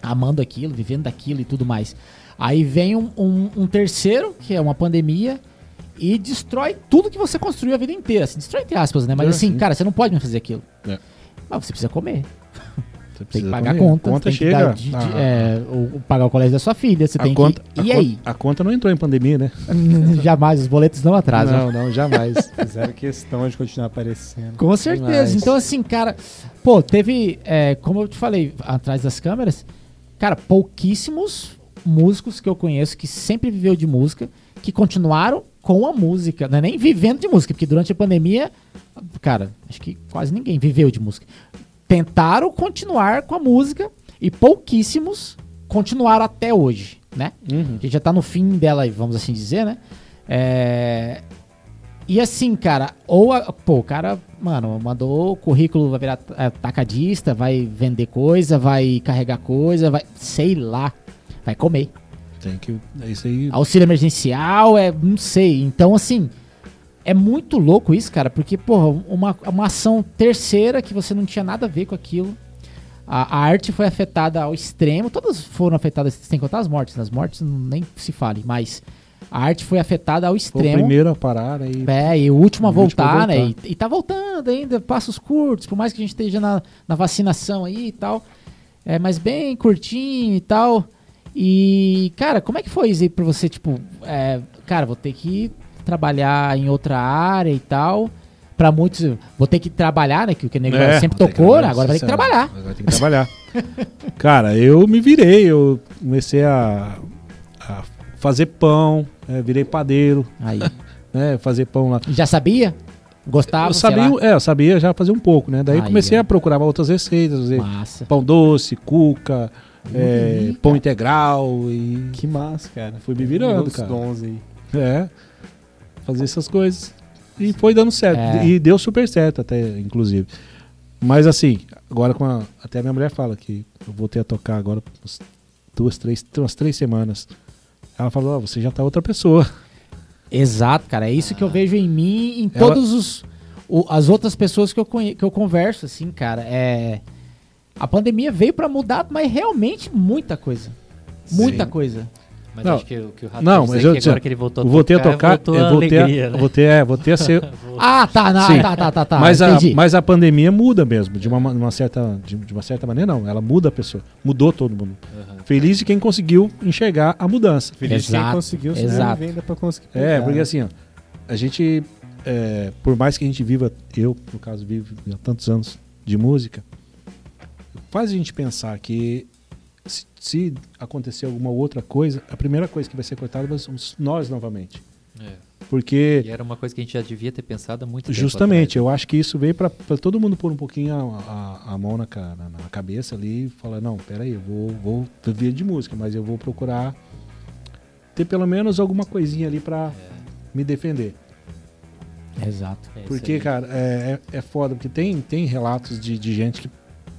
Amando aquilo, vivendo daquilo e tudo mais. Aí vem um, um- um terceiro, que é uma pandemia, e destrói tudo que você construiu a vida inteira. Assim, destrói entre aspas, né? Mas É, assim, sim. cara, você não pode mais fazer aquilo. É. Mas você precisa comer. Você Tem que pagar a comer. conta. A conta tem que chega. dar de- de- a, é, pagar o colégio da sua filha. Você a tem conta, que. a E conta- aí? A conta não entrou em pandemia, né? *laughs* Jamais, os boletos não atrasam. Não, não, jamais. *laughs* Fizeram questão de continuar aparecendo. Com certeza. Demais. Então, assim, cara, pô, teve, é, como eu te falei, atrás das câmeras, cara, pouquíssimos músicos que eu conheço que sempre viveu de música, que continuaram com a música, não é nem vivendo de música, porque durante a pandemia, cara, acho que quase ninguém viveu de música. Tentaram continuar com a música e pouquíssimos continuaram até hoje, né? Uhum. que já tá no fim dela, vamos assim dizer, né? É... E assim, cara, ou a- pô, o cara, mano, mandou o currículo, vai virar é, tacadista, vai vender coisa, vai carregar coisa, vai, sei lá, vai comer. Tem que. É isso aí. Auxílio emergencial, é, não sei. Então, assim, é muito louco isso, cara, porque, porra, uma, uma ação terceira que você não tinha nada a ver com aquilo. A, a arte foi afetada ao extremo, todas foram afetadas, sem contar as mortes, as mortes nem se fale, mas a arte foi afetada ao Foi o extremo. primeiro a parar aí. É, e o último a voltar, né? E, e tá voltando ainda, passos curtos, por mais que a gente esteja na, na vacinação aí e tal. É, mas bem curtinho e tal. E, cara, como é que foi isso aí pra você, tipo, é, cara, vou ter que trabalhar em outra área e tal. Pra muitos, vou ter que trabalhar, né? Que o que o nego É, sempre que tocou, né? trabalhar, Agora vai ter que trabalhar. Agora tem que trabalhar. Cara, eu me virei, eu comecei a, a fazer pão, é, virei padeiro, Aí. *laughs* né? Fazer pão lá. Já sabia? Gostava? eu sei sabia, lá. é, eu sabia já fazer um pouco, né? Daí Aí, comecei ó. a procurar outras receitas, fazer Massa. pão doce, cuca, é, pão integral e Que massa, cara. Fui me virando, Outros cara. dons aí. é, fazer essas coisas. E foi dando certo. É. E deu super certo até, inclusive. Mas assim, agora com a, até a minha mulher fala que eu voltei a tocar agora umas duas, três, umas três semanas. Ela falou, ó, você já tá outra pessoa. Exato, cara. É isso que eu vejo em mim em Ela- todos os o- as outras pessoas que eu, conhe- que eu converso, assim, cara. É a pandemia veio pra mudar, mas realmente muita coisa, muita Sim. coisa. Mas Não. acho que o que o Rato Não, mas é eu que agora que ele voltou a voltei a tocar, tocar, voltou eu a voltei, alegria, a, né? voltei, é, voltei a ser. *laughs* Ah, tá, não, Sim. tá, tá, tá, tá. mas, a, mas a pandemia muda mesmo, de uma, ma- uma certa, de, de uma certa maneira não, ela muda a pessoa, mudou todo mundo. Aham. Feliz de quem conseguiu enxergar a mudança. Feliz de quem Exato, conseguiu exato. venda pra conseguir. É, pegar. porque assim, ó, a gente, é, por mais que a gente viva, eu, no caso, vivo há tantos anos de música, faz a gente pensar que se, se acontecer alguma outra coisa, a primeira coisa que vai ser cortada vai somos nós novamente. É. Porque, E era uma coisa que a gente já devia ter pensado há muito tempo justamente, atrás. eu acho que isso veio para todo mundo pôr um pouquinho a, a- a mão na, na, na cabeça ali e falar, não, peraí, eu vou, vou viver de música, mas eu vou procurar ter pelo menos alguma coisinha ali para me defender. Exato. É isso Porque, cara, é, é, é foda, porque tem, tem relatos de, de gente que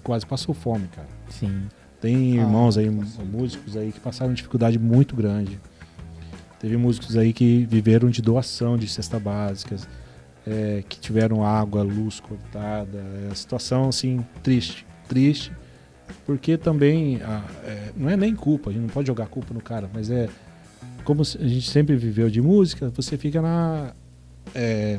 quase passou fome, cara. Sim. Tem Ah, irmãos aí, músicos aí que passaram dificuldade muito grande. Teve músicos aí que viveram de doação de cesta básicas, é, que tiveram água, luz cortada. É situação, assim, triste. Triste, porque também ah, é, não é nem culpa, a gente não pode jogar culpa no cara, mas é como a gente sempre viveu de música, você fica na... é,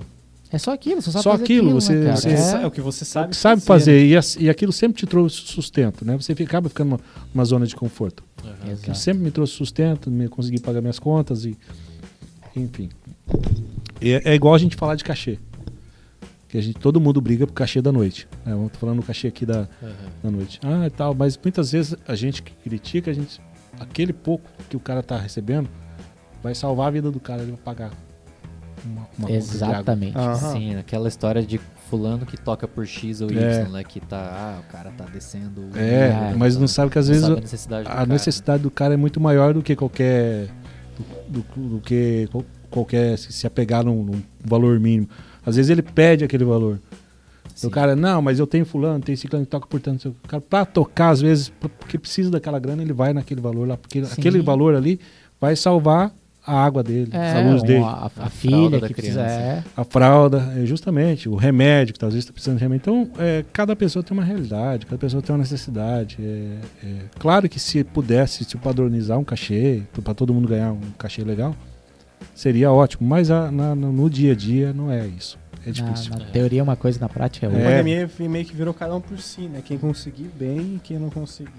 É só aquilo, você sabe Só fazer aquilo, você- né, cara? você É, É. é o que você sabe, sabe, sabe né? fazer, e, as- e aquilo sempre te trouxe sustento, né? Você acaba ficando numa, numa zona de conforto. Que sempre me trouxe sustento, me consegui pagar minhas contas e enfim. E É, é igual a gente falar de cachê. Que a gente, todo mundo briga pro cachê da noite. É, eu tô falando do cachê aqui da, Aham. da noite. Ah, e tal, mas muitas vezes a gente que critica, a gente aquele pouco que o cara tá recebendo vai salvar a vida do cara, ele vai pagar uma, uma. Exatamente. Aham. Sim, aquela história de fulano que toca por X ou Y, É. né? Que tá, ah, o cara tá descendo. É, nível, mas tá- não sabe que às vezes a necessidade do a cara. necessidade do cara é muito maior do que qualquer do, do- do que qual- qualquer se, se apegar num, num valor mínimo. Às vezes ele pede aquele valor. Sim. O cara, não, mas eu tenho fulano, tenho ciclano que toca por tanto. O cara, pra tocar, às vezes, porque precisa daquela grana, ele vai naquele valor lá, porque Sim. aquele valor ali vai salvar a água dele, É, a luz dele, a, a fralda filha da criança. É. a fralda, é, justamente, o remédio, que tá, às vezes está precisando de remédio. Então, é, cada pessoa tem uma realidade, cada pessoa tem uma necessidade. É, é, claro que se pudesse se padronizar um cachê, para todo mundo ganhar um cachê legal, seria ótimo, mas a- na- no dia a dia não é isso. É difícil. Na, na teoria é uma coisa, na prática é A outra. É. pandemia meio que virou cada um por si, né? Quem conseguir bem, quem não conseguir,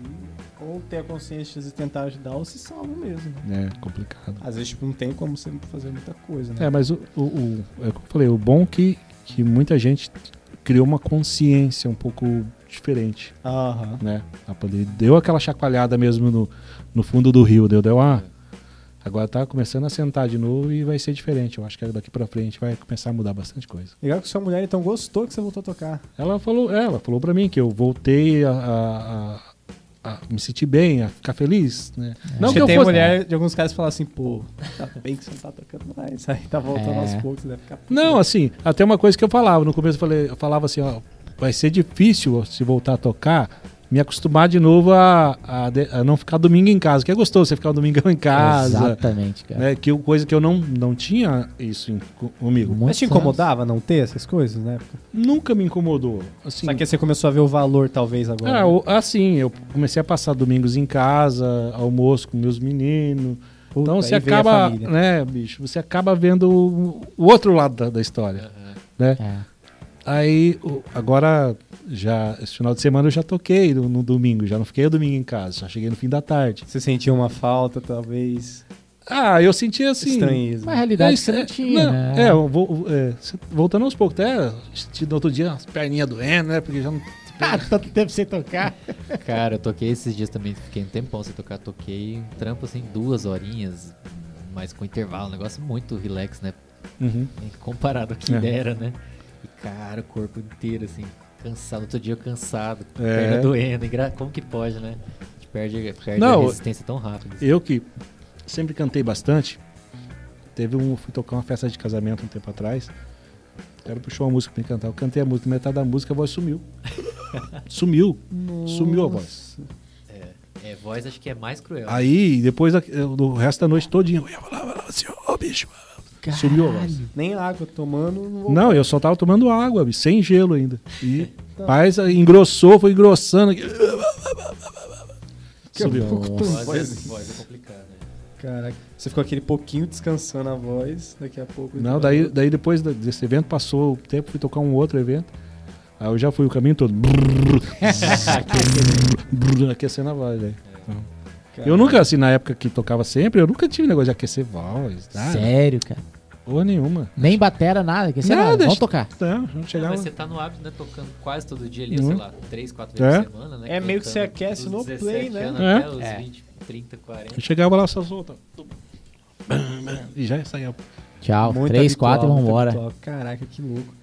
ou ter a consciência de tentar ajudar, ou se salva mesmo. né? É complicado. Às vezes, tipo, não tem como você fazer muita coisa, né? É, mas o, o, o- é o que eu falei, o bom é que, que muita gente criou uma consciência um pouco diferente, Aham. né? A pandemia deu aquela chacoalhada mesmo no, no fundo do rio, deu, deu ah, agora tá começando a sentar de novo e vai ser diferente. Eu acho que daqui pra frente vai começar a mudar bastante coisa. Legal que sua mulher então gostou que você voltou a tocar. Ela falou, é, ela falou para mim que eu voltei a, a- a- a me sentir bem, a ficar feliz, né? Não que Porque eu tem fosse mulher de alguns caras que falam assim, pô, tá bem que você não tá tocando mais. Aí tá voltando É. aos poucos, deve ficar. Não, assim, até uma coisa que eu falava. No começo eu, falei, eu falava assim, ó, vai ser difícil se voltar a tocar, me acostumar de novo a, a a não ficar domingo em casa. Que é gostoso você ficar o domingão em casa. Exatamente, cara. Né, que coisa que eu não, não tinha isso comigo. Muitos Mas te incomodava não ter essas coisas, né? Nunca me incomodou. Assim, Só que você começou a ver o valor, talvez, agora. ah, o- assim, eu comecei a passar domingos em casa, almoço com meus meninos. Puta, então você acaba, né, bicho, você acaba vendo o, o outro lado da, da história, né? É. Aí, agora, já esse final de semana eu já toquei no, no domingo, já não fiquei o domingo em casa, já cheguei no fim da tarde. Você sentiu uma falta, talvez. Ah, eu senti assim. Estranheza. Mas a realidade é, você não é, tinha, não, né? É, eu vou, é, voltando aos poucos, até no outro dia as perninhas doendo, né? Porque já não. *laughs* Ah, tanto tempo sem tocar. Cara, eu toquei esses dias também, fiquei um tempão sem tocar. Toquei um trampo assim, duas horinhas, mas com intervalo, um negócio muito relax, né? Uhum. Comparado ao que É. era, né? E cara, o corpo inteiro assim, cansado. Outro dia eu cansado, É. perna doendo. engra- Como que pode, né? A gente perde, perde Não, a resistência tão rápido. assim. Eu que sempre cantei bastante, teve um. Fui tocar uma festa de casamento um tempo atrás. O cara puxou uma música pra me cantar. Eu cantei a música, metade da música a voz sumiu. *laughs* sumiu. Sumiu a voz. É, voz acho que é mais cruel. Aí, depois do resto da noite todinha, eu ia falava assim, ô bicho. Sumiu a voz. Nem água tomando. Não, eu só tava tomando água, sem gelo ainda. E mas engrossou, foi engrossando. Subiu. voz, é, voz é complicado, né? Caraca. Você ficou aquele pouquinho descansando a voz, daqui a pouco. Não, daí, daí depois desse evento passou o tempo, fui tocar um outro evento. Aí eu já fui o caminho todo. *laughs* aquecendo a voz, velho. Cara, Eu nunca, assim, na época que tocava sempre, eu nunca tive negócio de aquecer voz. Nada. Sério, cara. Porra nenhuma. Nem batera, nada. Que sei Nada, lá, vamos tocar. Não, não Não, chegava. mas você tá no hábito, né? Tocando quase todo dia ali, Uhum. sei lá, três, quatro vezes É. por semana, né? É meio que você aquece no 17 play, né? anos É. Até os É. 20, 30, 40. Eu chegava lá só solta. E já saía. Tchau. muito Três, habitual, quatro e muito vambora. habitual. Caraca, que louco.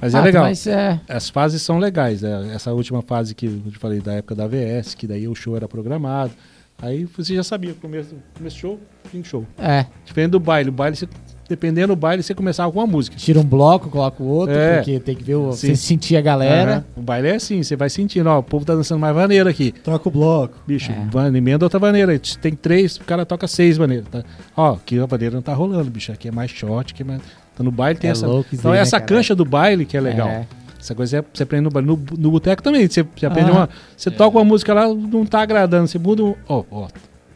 Mas Ah, é legal. Mas é. As fases são legais. né? Essa última fase que eu te falei da época da VS, que daí o show era programado. Aí você já sabia, começo, começo do show, fim show. É. Diferente do baile. O baile, você, dependendo do baile, você começava com uma música. Tira um bloco, coloca o outro, É. porque tem que ver o, Sim. você sentir a galera. Aham. O baile é assim, você vai sentindo, ó, o povo tá dançando mais vaneira aqui. Toca o bloco. Bicho, É. van- emenda outra vaneira. aí Tem três, o cara toca seis vaneiras. Tá? Ó, aqui a vaneira não tá rolando, bicho. Aqui é mais short, aqui é mais. Então no baile tem É essa. louco então é né, essa cara? cancha do baile que é legal. É. Essa coisa é, você aprende no baile. No, no boteco também. Você, você aprende Ah. uma. Você toca uma música lá, não tá agradando. Você muda. um- Ó, ó.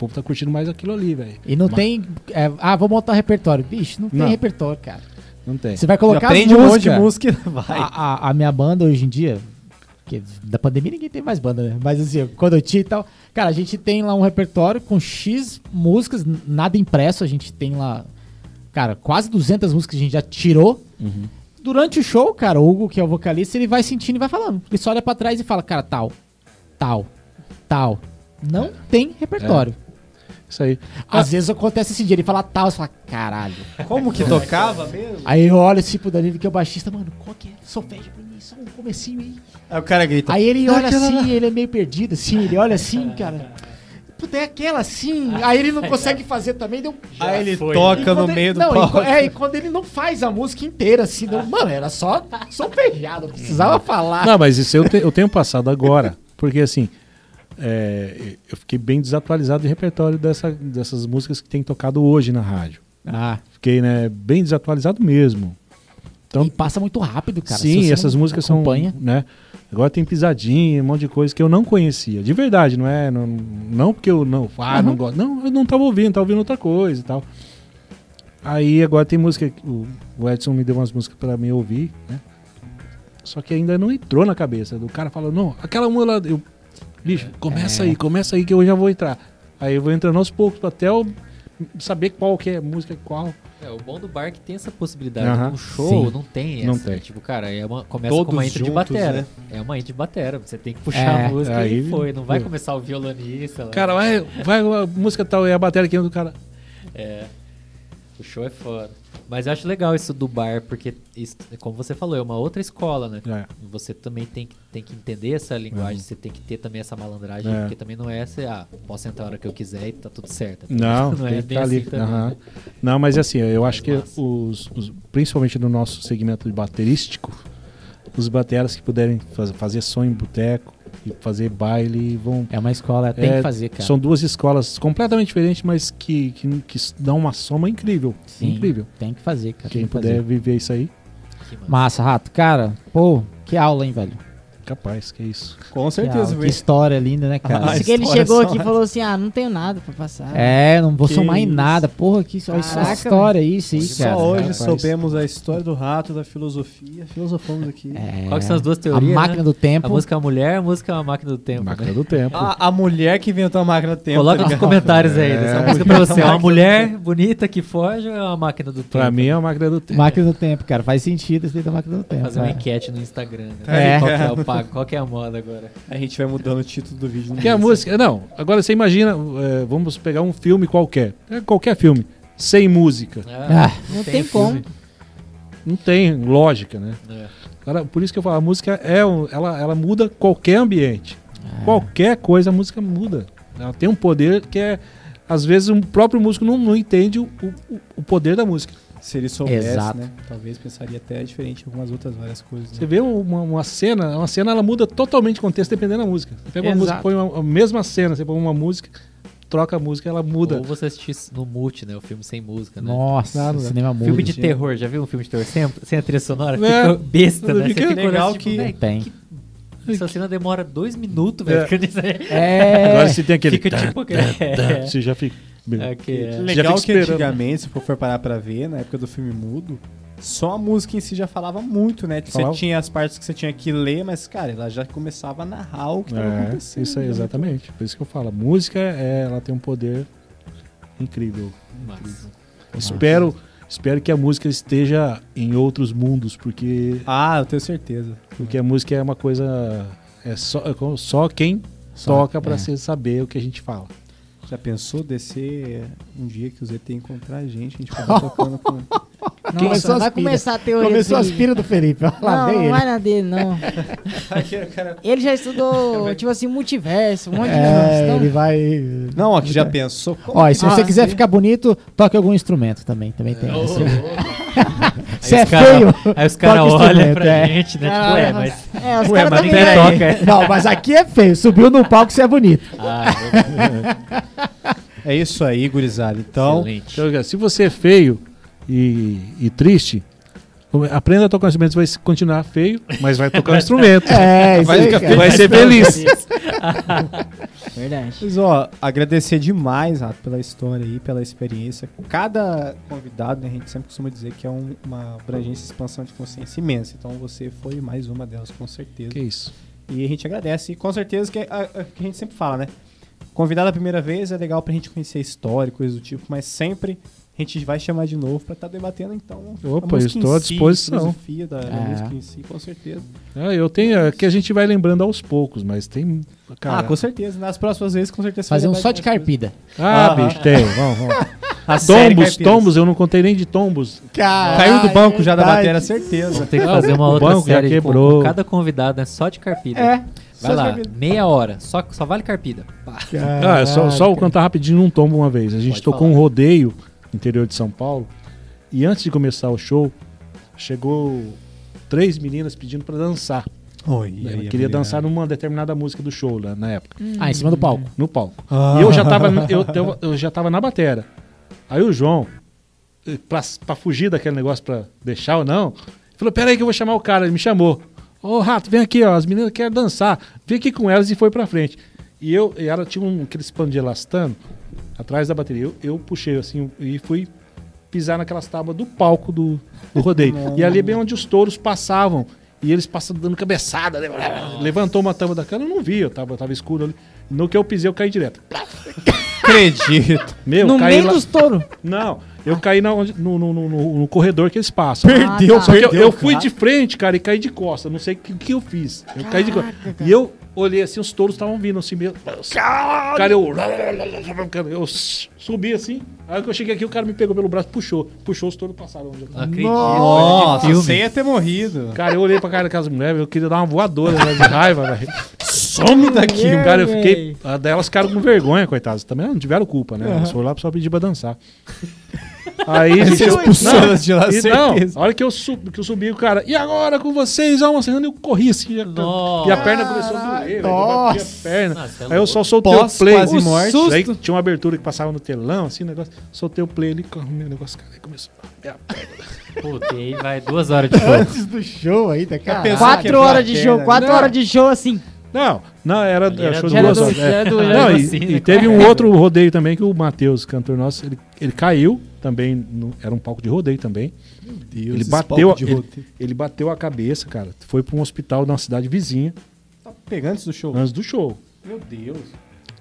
Povo tá curtindo mais aquilo ali, velho. E não Mas tem. é, ah, vou montar repertório. Bicho, não tem Não. repertório, cara. Não tem. Você vai colocar as aprende um monte de músicas. música e *laughs* vai. A, a- a minha banda hoje em dia, que da pandemia ninguém tem mais banda, né? Mas assim, quando eu tinha e tal, cara, a gente tem lá um repertório com X músicas, nada impresso, a gente tem lá, cara, quase 200 músicas que a gente já tirou. Uhum. Durante o show, cara, o Hugo, que é o vocalista, ele vai sentindo e vai falando. Ele só olha pra trás e fala, cara, tal, tal, tal. Não tem repertório. Isso aí. Às vezes acontece esse dia, ele fala tal, você fala, caralho. Como que tocava mesmo? Aí eu olho assim pro Danilo, que é o baixista, mano, qual que é? Solfejo pra mim, só um comecinho aí. Aí o cara grita. Aí ele "É olha aquela assim, lá." ele é meio perdido, assim, ele olha assim, cara. Puta, é aquela assim. Aí ele não *laughs* consegue fazer também, deu. Aí ele foi, toca no ele- meio do não, palco. co- é, e quando ele não faz a música inteira, assim, não- mano, era só solfejado, não precisava falar. Não, mas isso eu, te- eu tenho passado agora. Porque assim, é, eu fiquei bem desatualizado de repertório dessa- dessas músicas que tem tocado hoje na rádio. Ah, Fiquei né, bem desatualizado mesmo. Então, e passa muito rápido, cara. sim, essas não músicas acompanha. são. Né, agora tem pisadinha, um monte de coisa que eu não conhecia. De verdade, não é? Não, não porque eu não, ah, não Uhum. gosto. Não, eu não tava ouvindo, tava ouvindo outra coisa e tal. Aí agora tem música. O o Edson me deu umas músicas pra me ouvir, né? Só que ainda não entrou na cabeça. O cara falou, não, aquela música. Eu, bicho, começa É. aí, começa aí que eu já vou entrar. Aí eu vou entrando aos poucos até eu saber qual que é a música qual. É, o bom do bar é que tem essa possibilidade. Aham. No show Sim. não tem Não essa. tem. Tipo, cara, é uma, começa Todos com uma intro de juntos, batera. né? É uma intro de batera. Você tem que puxar É, a música aí- e foi. Não vai foi. começar o violonista. lá. Cara, vai, vai a música tal, é a bateria aqui do cara. É. O show é foda. Mas eu acho legal isso do bar, porque, isso, como você falou, é uma outra escola, né? É. Você também tem, que- tem que entender essa linguagem, você tem que ter também essa malandragem, É. porque também não é essa, ah, posso entrar a hora que eu quiser e tá tudo certo. Não, *laughs* não é bem estar ali. assim também. Aham. Não, mas assim, eu acho que os, os- principalmente no nosso segmento de baterístico, os bateras que puderem faz- fazer som em boteco e fazer baile vão. É uma escola, tem É, que fazer, cara. São duas escolas completamente diferentes, mas que, que, que dão uma soma incrível. Sim, Incrível. Tem que fazer, cara. Quem que puder fazer. viver isso aí. Massa, Rato. Cara, pô, que aula, hein, velho? Capaz, que é isso. Com certeza, aula, que velho. história linda, né, *laughs* cara? Ah, Isso que ele chegou só. aqui e falou assim: ah, não tenho nada pra passar. É, não vou Que somar em isso. nada. Porra, que só Caraca, história isso aí, Só cara. hoje Rapaz. soubemos a história do rato, da filosofia. Filosofamos aqui. É. Qual que são as duas teorias, A máquina né? do A tempo. música é uma mulher, a música é uma máquina do tempo. Máquina né? do tempo. A, a mulher que inventou a máquina do tempo. Coloca tá nos comentários aí É. dessa música pra você. É uma mulher bonita que foge ou é uma máquina do tempo? pra mim é a máquina do tempo. Máquina do tempo, cara. Faz sentido esse da máquina do tempo. Fazer uma é. enquete no Instagram. Né? É. Qual, que é o pago, qual que é a moda agora? A gente vai mudando o título do vídeo. Que a música. Não, agora você imagina, é, vamos pegar um filme qualquer. É, qualquer filme. Sem música. Ah, Não tem como. filme. Não tem lógica, né? É. Cara, por isso que eu falo, a música é. um- Ela, ela muda qualquer ambiente. É. Qualquer coisa a música muda. Ela tem um poder que é. Às vezes o próprio músico não, não entende o, o, o poder da música. Se ele soubesse, Exato. né? Talvez pensaria até diferente em algumas outras várias coisas. Você Né? vê uma, uma cena, uma cena ela muda totalmente o contexto dependendo da música. Você pega uma Exato. música, põe uma, a mesma cena, você põe uma música, troca a música, ela muda. Ou você assistir no mute, né? O filme sem música, né? Nossa, Nada. cinema mudo. Filme de terror, já viu um filme de terror sem, sem a trilha sonora? É. Fica besta, né? Fica Você fica legal tipo, que- "Véi, Tem. Essa cena demora dois minutos, velho. É. É. Agora você tem aquele. Fica tipo aquele- é. Você já fica. É que é. Legal que esperando. antigamente, se for parar pra ver, na época do filme mudo, só a música em si já falava muito, né? Você Falava. tinha as partes que você tinha que ler, mas, cara, ela já começava a narrar o que tava É, acontecendo. isso aí, né? exatamente. Por isso que eu falo, a música, é, ela tem um poder incrível. Massa. Espero, espero que a música esteja em outros mundos, porque, Ah, eu tenho certeza. porque a música é uma coisa. É só, é só quem Só- toca pra é. saber o que a gente fala. Já pensou descer um dia que o ZT encontrar a gente, a gente ficar tocando com. *laughs* Nossa, Começou vai começar a teoria. Começou as piras do Felipe. Lá, Não, não ele. vai na dele, não. *laughs* Ele já estudou, *laughs* tipo assim, multiverso, um monte de. É, Então, ele vai. Não, aqui já pensou. Como Ó, e que se você Ah, quiser sim. ficar bonito, toque algum instrumento também. Também tem. Esse. louco. Aí é os cara- feio. Aí os caras olham pra é. gente, né? Tipo, Ah, ué, mas- mas. é, os Ué, caras mas vai- toca. *laughs* Não, mas aqui é feio. Subiu no palco, você é bonito. Ah, É isso aí, gurizada. Então, excelente. Se você é feio e, e triste, aprenda a tocar um instrumento, você vai continuar feio, mas vai tocar um *laughs* instrumento. É, isso vai, aí, vai ser feliz. *laughs* Verdade. Mas, ó, agradecer demais, Rato, pela história aí, pela experiência. Cada convidado, né, a gente sempre costuma dizer que é um- uma abrangência e expansão de consciência imensa. Então você foi mais uma delas, com certeza. Que isso. E a gente agradece. E com certeza que, a, a- que a gente sempre fala, né? Convidado a primeira vez é legal pra gente conhecer a história, coisas do tipo, mas sempre a gente vai chamar de novo pra estar debatendo, então. Opa, estou à em si, disposição. A filosofia da, da É. música em si, com certeza. Ah, eu tenho. É que a gente vai lembrando aos poucos, mas tem. Cara, ah, com certeza. Nas próximas vezes, com certeza. Fazer vai um só de carpida. Ah, Ah, bicho, tem. Vamos, vamos. *laughs* A Tombos, tombos, eu não contei nem de tombos. Caiu do banco já da bateria, certeza. Tem que fazer uma outra banco já série com- quebrou. com cada convidado, né? Só de carpida. É. Vai Só de lá, carpida. meia hora. Só, só vale carpida. Ah, é só, só eu cantar rapidinho num tombo uma vez. A gente Pode tocou falar. um rodeio interior de São Paulo. E antes de começar o show, chegou três meninas pedindo pra dançar. Oi, Ela queria dançar numa determinada música do show lá na época, Ah, em cima do palco. no palco. Ah. E eu já tava, eu, eu, eu já tava na batera. Aí o João, eh, pra, pra fugir daquele negócio pra deixar ou não, falou: Pera aí que eu vou chamar o cara. Ele me chamou. Ô Rato, vem aqui, ó. As meninas querem dançar. Vem aqui com elas e foi pra frente. E eu, e ela tinha um, aqueles pano de elastano atrás da bateria. Eu, eu puxei assim e fui pisar naquelas tábuas do palco do, do rodeio. E ali é bem onde os touros passavam. E eles passando dando cabeçada. né? Levantou uma tábua da cana, eu não vi, eu tava, tava escuro ali. No que eu pisei, eu caí direto. Acredito. Meu, no caí meio lá- dos touros. Não, eu caí na no, no, no- no- corredor que eles passam. Perdeu, Ah, tá. Só que eu, perdeu. eu fui de frente, cara, e caí de costa. Não sei o que, que eu fiz. Eu caí de costa. E eu olhei assim, os touros estavam vindo assim mesmo. Cara, eu. Eu subi assim. Aí que eu cheguei aqui, o cara me pegou pelo braço, puxou. Puxou, os touros passaram. onde eu tava. Acredito. Nossa, você ia ter morrido. Cara, eu olhei pra cara daquelas mulheres, eu queria dar uma voadora né, de raiva, velho. Some daqui. É, Cara, eu fiquei. A delas ficaram com vergonha, coitadas. Também não tiveram culpa, né? Elas foram lá só pedir pra dançar. Aí, Você bicho, expulsou não, elas de lá, e certeza. Não, a hora que eu, subi, que eu subi, o cara, e agora com vocês, Alma eu corri assim, Nossa. e a perna começou a doer, velho, eu bati a perna. Nossa, é Aí eu só soltei Pós o play. quase morte. Aí tinha uma abertura que passava no telão, assim, negócio. Soltei o play ali, o negócio, cara, aí começou. Puta, e aí vai duas horas de show. Antes do show ainda, cara. pensou Quatro quebrar horas a de perna, show, né? quatro Não. horas de show assim. Não, não, era, era era show de duas horas. é. Não, e, assim, e né, teve um outro rodeio também que o Matheus, cantor nosso, ele, ele caiu também, no- era um palco de rodeio também. Deus, ele bateu, ele, ele bateu a cabeça, cara. Foi para um hospital de uma cidade vizinha Tá pegando antes do show. antes do show. Meu Deus.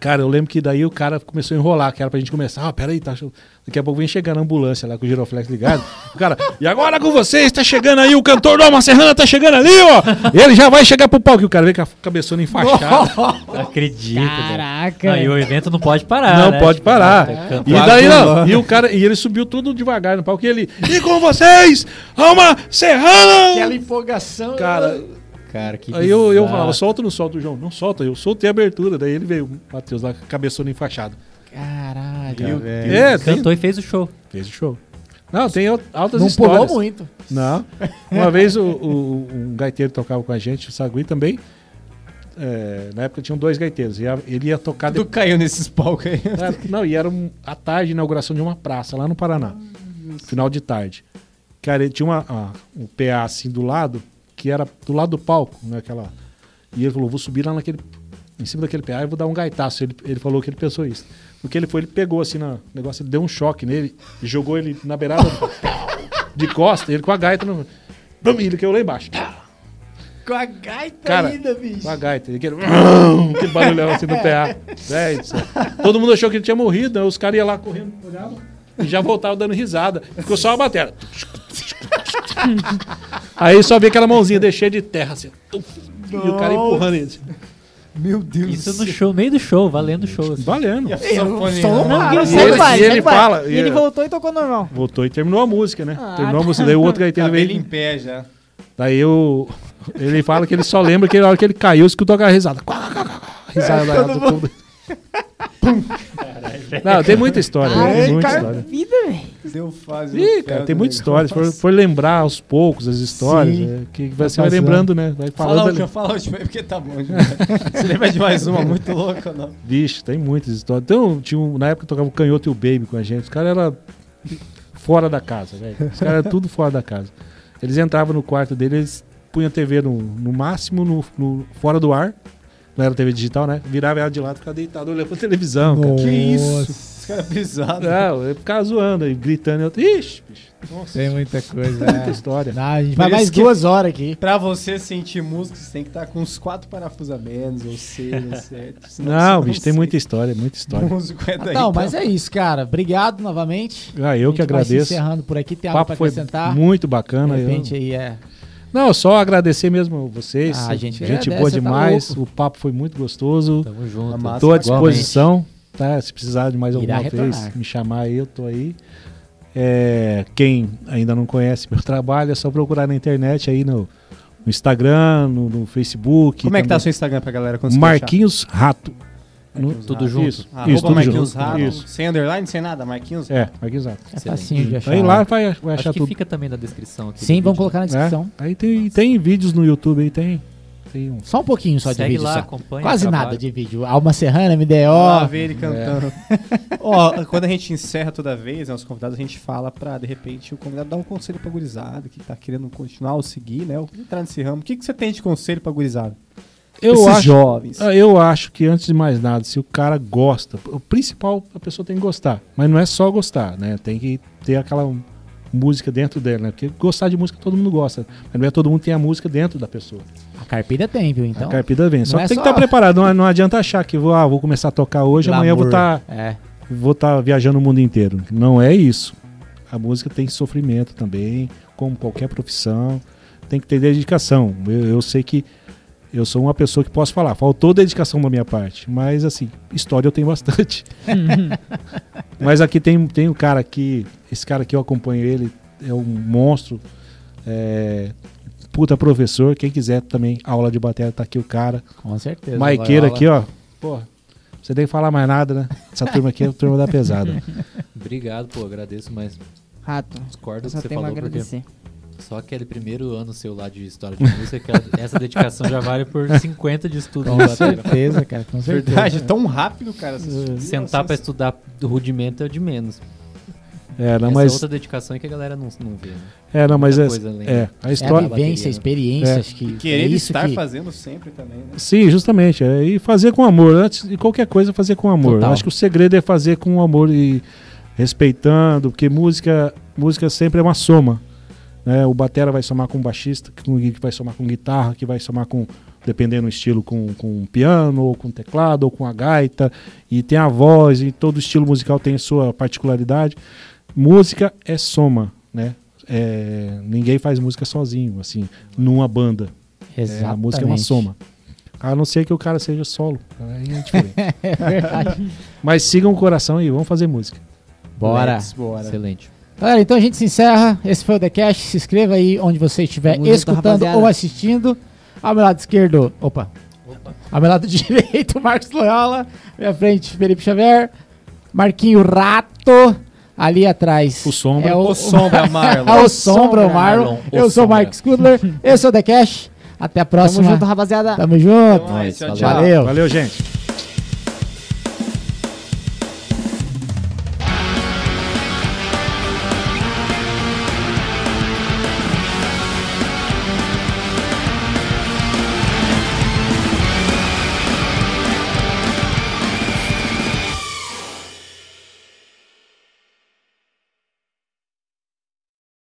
Cara, eu lembro que daí o cara começou a enrolar, que era pra gente começar. Ah, peraí, tá. show. Daqui a pouco vem chegando a ambulância lá com o giroflex ligado. O cara, e agora com vocês, tá chegando aí, o cantor do Alma Serrana tá chegando ali, ó. Ele já vai chegar pro palco. E o cara vem com a cabeçona enfaixada. *laughs* Acredito. velho. Caraca. Não, e o evento não pode parar. Não né? pode Tipo, parar. cantando. E daí não. E o cara, e ele subiu tudo devagar no palco. E ele, e com vocês, Alma Serrana! Aquela empolgação. Cara, Cara, que aí eu, eu falava, solta ou não solta o João? Não solta, eu soltei a abertura. Daí ele veio, o Matheus lá, com a cabeçona enfaixada. Caralho. É, tem, Cantou e fez o show. fez o show. Não, tem al- altas Não histórias. pulou muito. Não. Uma vez o, o- um gaiteiro tocava com a gente, o Sagui também. É, na época tinham dois gaiteiros. e a- Ele ia tocar Tu caiu nesses palcos aí. É, não, e era um, à tarde, inauguração de uma praça lá no Paraná. Final de tarde. Cara, ele tinha uma, a- um PA assim do lado, que era do lado do palco, né? Aquela, e ele falou: vou subir lá naquele. Em cima daquele PA e vou dar um gaitaço. Ele, ele falou que ele pensou isso. Porque ele foi, ele pegou assim no negócio, ele deu um choque nele e jogou ele na beirada de costa, ele com a gaita no. Bum, ele caiu lá embaixo. Com a gaita Cara, ainda, bicho. Com a gaita. Aquele, aquele barulhão assim no PA. Do céu. Todo mundo achou que ele tinha morrido, né? os caras iam lá correndo, olhavam e já voltavam dando risada. Ficou só a bateria. *laughs* Aí só vi aquela mãozinha deixei de terra assim. E o cara empurrando ele. assim. Meu Deus Isso no show, meio do show, valendo o show. assim. Valendo. Sanfone, Só não. Não, E ele- baile, e ele fala- E ele e- voltou e tocou normal. Voltou e terminou a música, né? Ah, terminou a música. Daí o outro gaiteiro Cabelo em veio. pé já. Daí o. Ele fala que ele só lembra que na hora que ele caiu, escutou aquela risada. Risada da do povo. *laughs* Não, tem muita história. Ai, tem muita história. vida, velho. Deu fase. Ih, cara, tem muita história. Se for, for lembrar aos poucos as histórias, é, que você vai lembrando, né? Vai falando. fala a última aí, porque tá bom. Você lembra de mais uma muito louca ou não? Vixe, tem muitas histórias. Então, tinha um- na época tocava o Canhoto e o Baby com a gente. Os caras eram fora da casa, velho. Os caras eram tudo fora da casa. Eles entravam no quarto deles, eles punham a TV no, no máximo no, no- fora do ar. Não era TV digital, né? Virava ela de lado e ficava deitado olhando pra televisão. cara. Que isso? Esse cara é pesado. Não, eu ficava zoando aí, gritando. Eu, Ixi, bicho. Nossa, Tem muita coisa. muita é. história. Não, a gente vai mais duas horas aqui. Pra você sentir música, você tem que estar com uns quatro parafusos a menos, ou sete. senão Não, bicho, tem sente. muita história, muita história. Músico é daí. Não, então. mas é isso, cara. Obrigado novamente. Ah, A eu gente que vai se agradeço. encerrando por aqui. Tem algo papo pra foi acrescentar? muito De bacana. eu- repente aí é. Não, só agradecer mesmo vocês. Ah, a gente gente agradece, boa tá demais. louco. o papo foi muito gostoso. Tamo junto. Estou à Igualmente. disposição. Tá? Se precisar de mais Irá alguma vez, me chamar aí, eu tô aí. É, quem ainda não conhece meu *laughs* trabalho, é só procurar na internet aí no, no Instagram, no, no Facebook. Como é que tá também. seu Instagram pra galera conseguir Marquinhos Rato. No- Tudo junto. Isso, achar? isso Arroba tudo Marquinhos junto. Rato, Isso. sem underline, sem nada, Marquinhos É, Marquinhos Rato. É facinho de achar. Aí lá vai, vai Acho achar que tudo. fica também na descrição aqui. Sim, vamos colocar na É, descrição. Aí tem, tem vídeos no YouTube aí, tem. tem um- Só um pouquinho só de Segue vídeo. lá, só. acompanha. Quase nada de vídeo. Alma Serrana, MDO. Ó, ver ele cantando. Ó, *laughs* quando a gente encerra toda vez, né, os convidados, a gente fala pra, de repente, o convidado dar um conselho pra gurizada, que tá querendo continuar ou seguir, né? ou entrar nesse ramo. O que, que você tem de conselho pra gurizada? Eu Esses acho, jovens. ah, eu acho que antes de mais nada, se o cara gosta, o principal a pessoa tem que gostar, mas não é só gostar, né? Tem que ter aquela música dentro dela, né? Porque gostar de música todo mundo gosta, mas não é todo mundo tem a música dentro da pessoa. A carpida tem, viu? Então. a carpida vem. Só que é tem que só- estar preparado, não, não adianta achar que vou, ah, vou começar a tocar hoje, amanhã eu vou glamour. estar É. vou estar viajando o mundo inteiro. Não é isso. A música tem sofrimento também, como qualquer profissão. Tem que ter dedicação. Eu, eu sei que eu sou uma pessoa que posso falar, faltou dedicação da minha parte. Mas, assim, história eu tenho bastante. *laughs* mas aqui tem, tem um cara aqui, esse cara aqui eu acompanho ele, é um monstro. É, puta professor. Quem quiser também, aula de bateria, tá aqui o cara. Com certeza. Maiqueira Loyola. aqui, ó. Porra, você tem que falar mais nada, né? Essa turma aqui é a turma da pesada. *laughs* Obrigado, pô, agradeço, mas Rato. discordo Eu só que você tenho a falou, porque agradecer. Só aquele primeiro ano seu lá de história de música, que essa dedicação já vale por *laughs* 50 de estudo Com certeza, cara. Com certeza. Verdade, tão rápido, cara. essas- Sentar pra estudar do rudimento é o de menos. É, não, Essa mas. outra dedicação aí que a galera não, não vê, né? É, não, mas é, é, a É a história. vivência, a né? experiência, É. acho que Querer é isso estar que... fazendo sempre também, né? Sim, justamente. É, e fazer com amor. Antes de qualquer coisa, fazer com amor. Total. Acho que o segredo é fazer com amor e respeitando, porque música, música sempre é uma soma. Né? O batera vai somar com o baixista, que que vai somar com guitarra, que vai somar com, dependendo do estilo, com, com piano, ou com teclado, ou com a gaita. E tem a voz, e todo estilo musical tem a sua particularidade. Música é soma, né? É, ninguém faz música sozinho, assim, numa banda. É, Exatamente. a música é uma soma. A não ser que o cara seja solo. Aí é diferente. *laughs* É verdade. Mas sigam o coração aí, vamos fazer música. Bora. Let's, bora. Excelente. Galera, então a gente se encerra. Esse foi o The Cash. Se inscreva aí onde você estiver Tamo junto, escutando rapaziada. ou assistindo. Ao meu lado esquerdo, opa. Ao meu lado *laughs* direito, Marcos Loyola. Minha frente, Felipe Xavier. Marquinho Rato. Ali atrás. O Sombra. É O Sombra, *laughs* Marlon. É o Sombra, o Marlon. Marlon, o Eu sou o Sombra. Mark Skudler. *laughs* Esse é o The Cash. Até a Tamo próxima. junto, rapaziada. Tamo junto. Tchau, tchau. Valeu. Valeu, gente.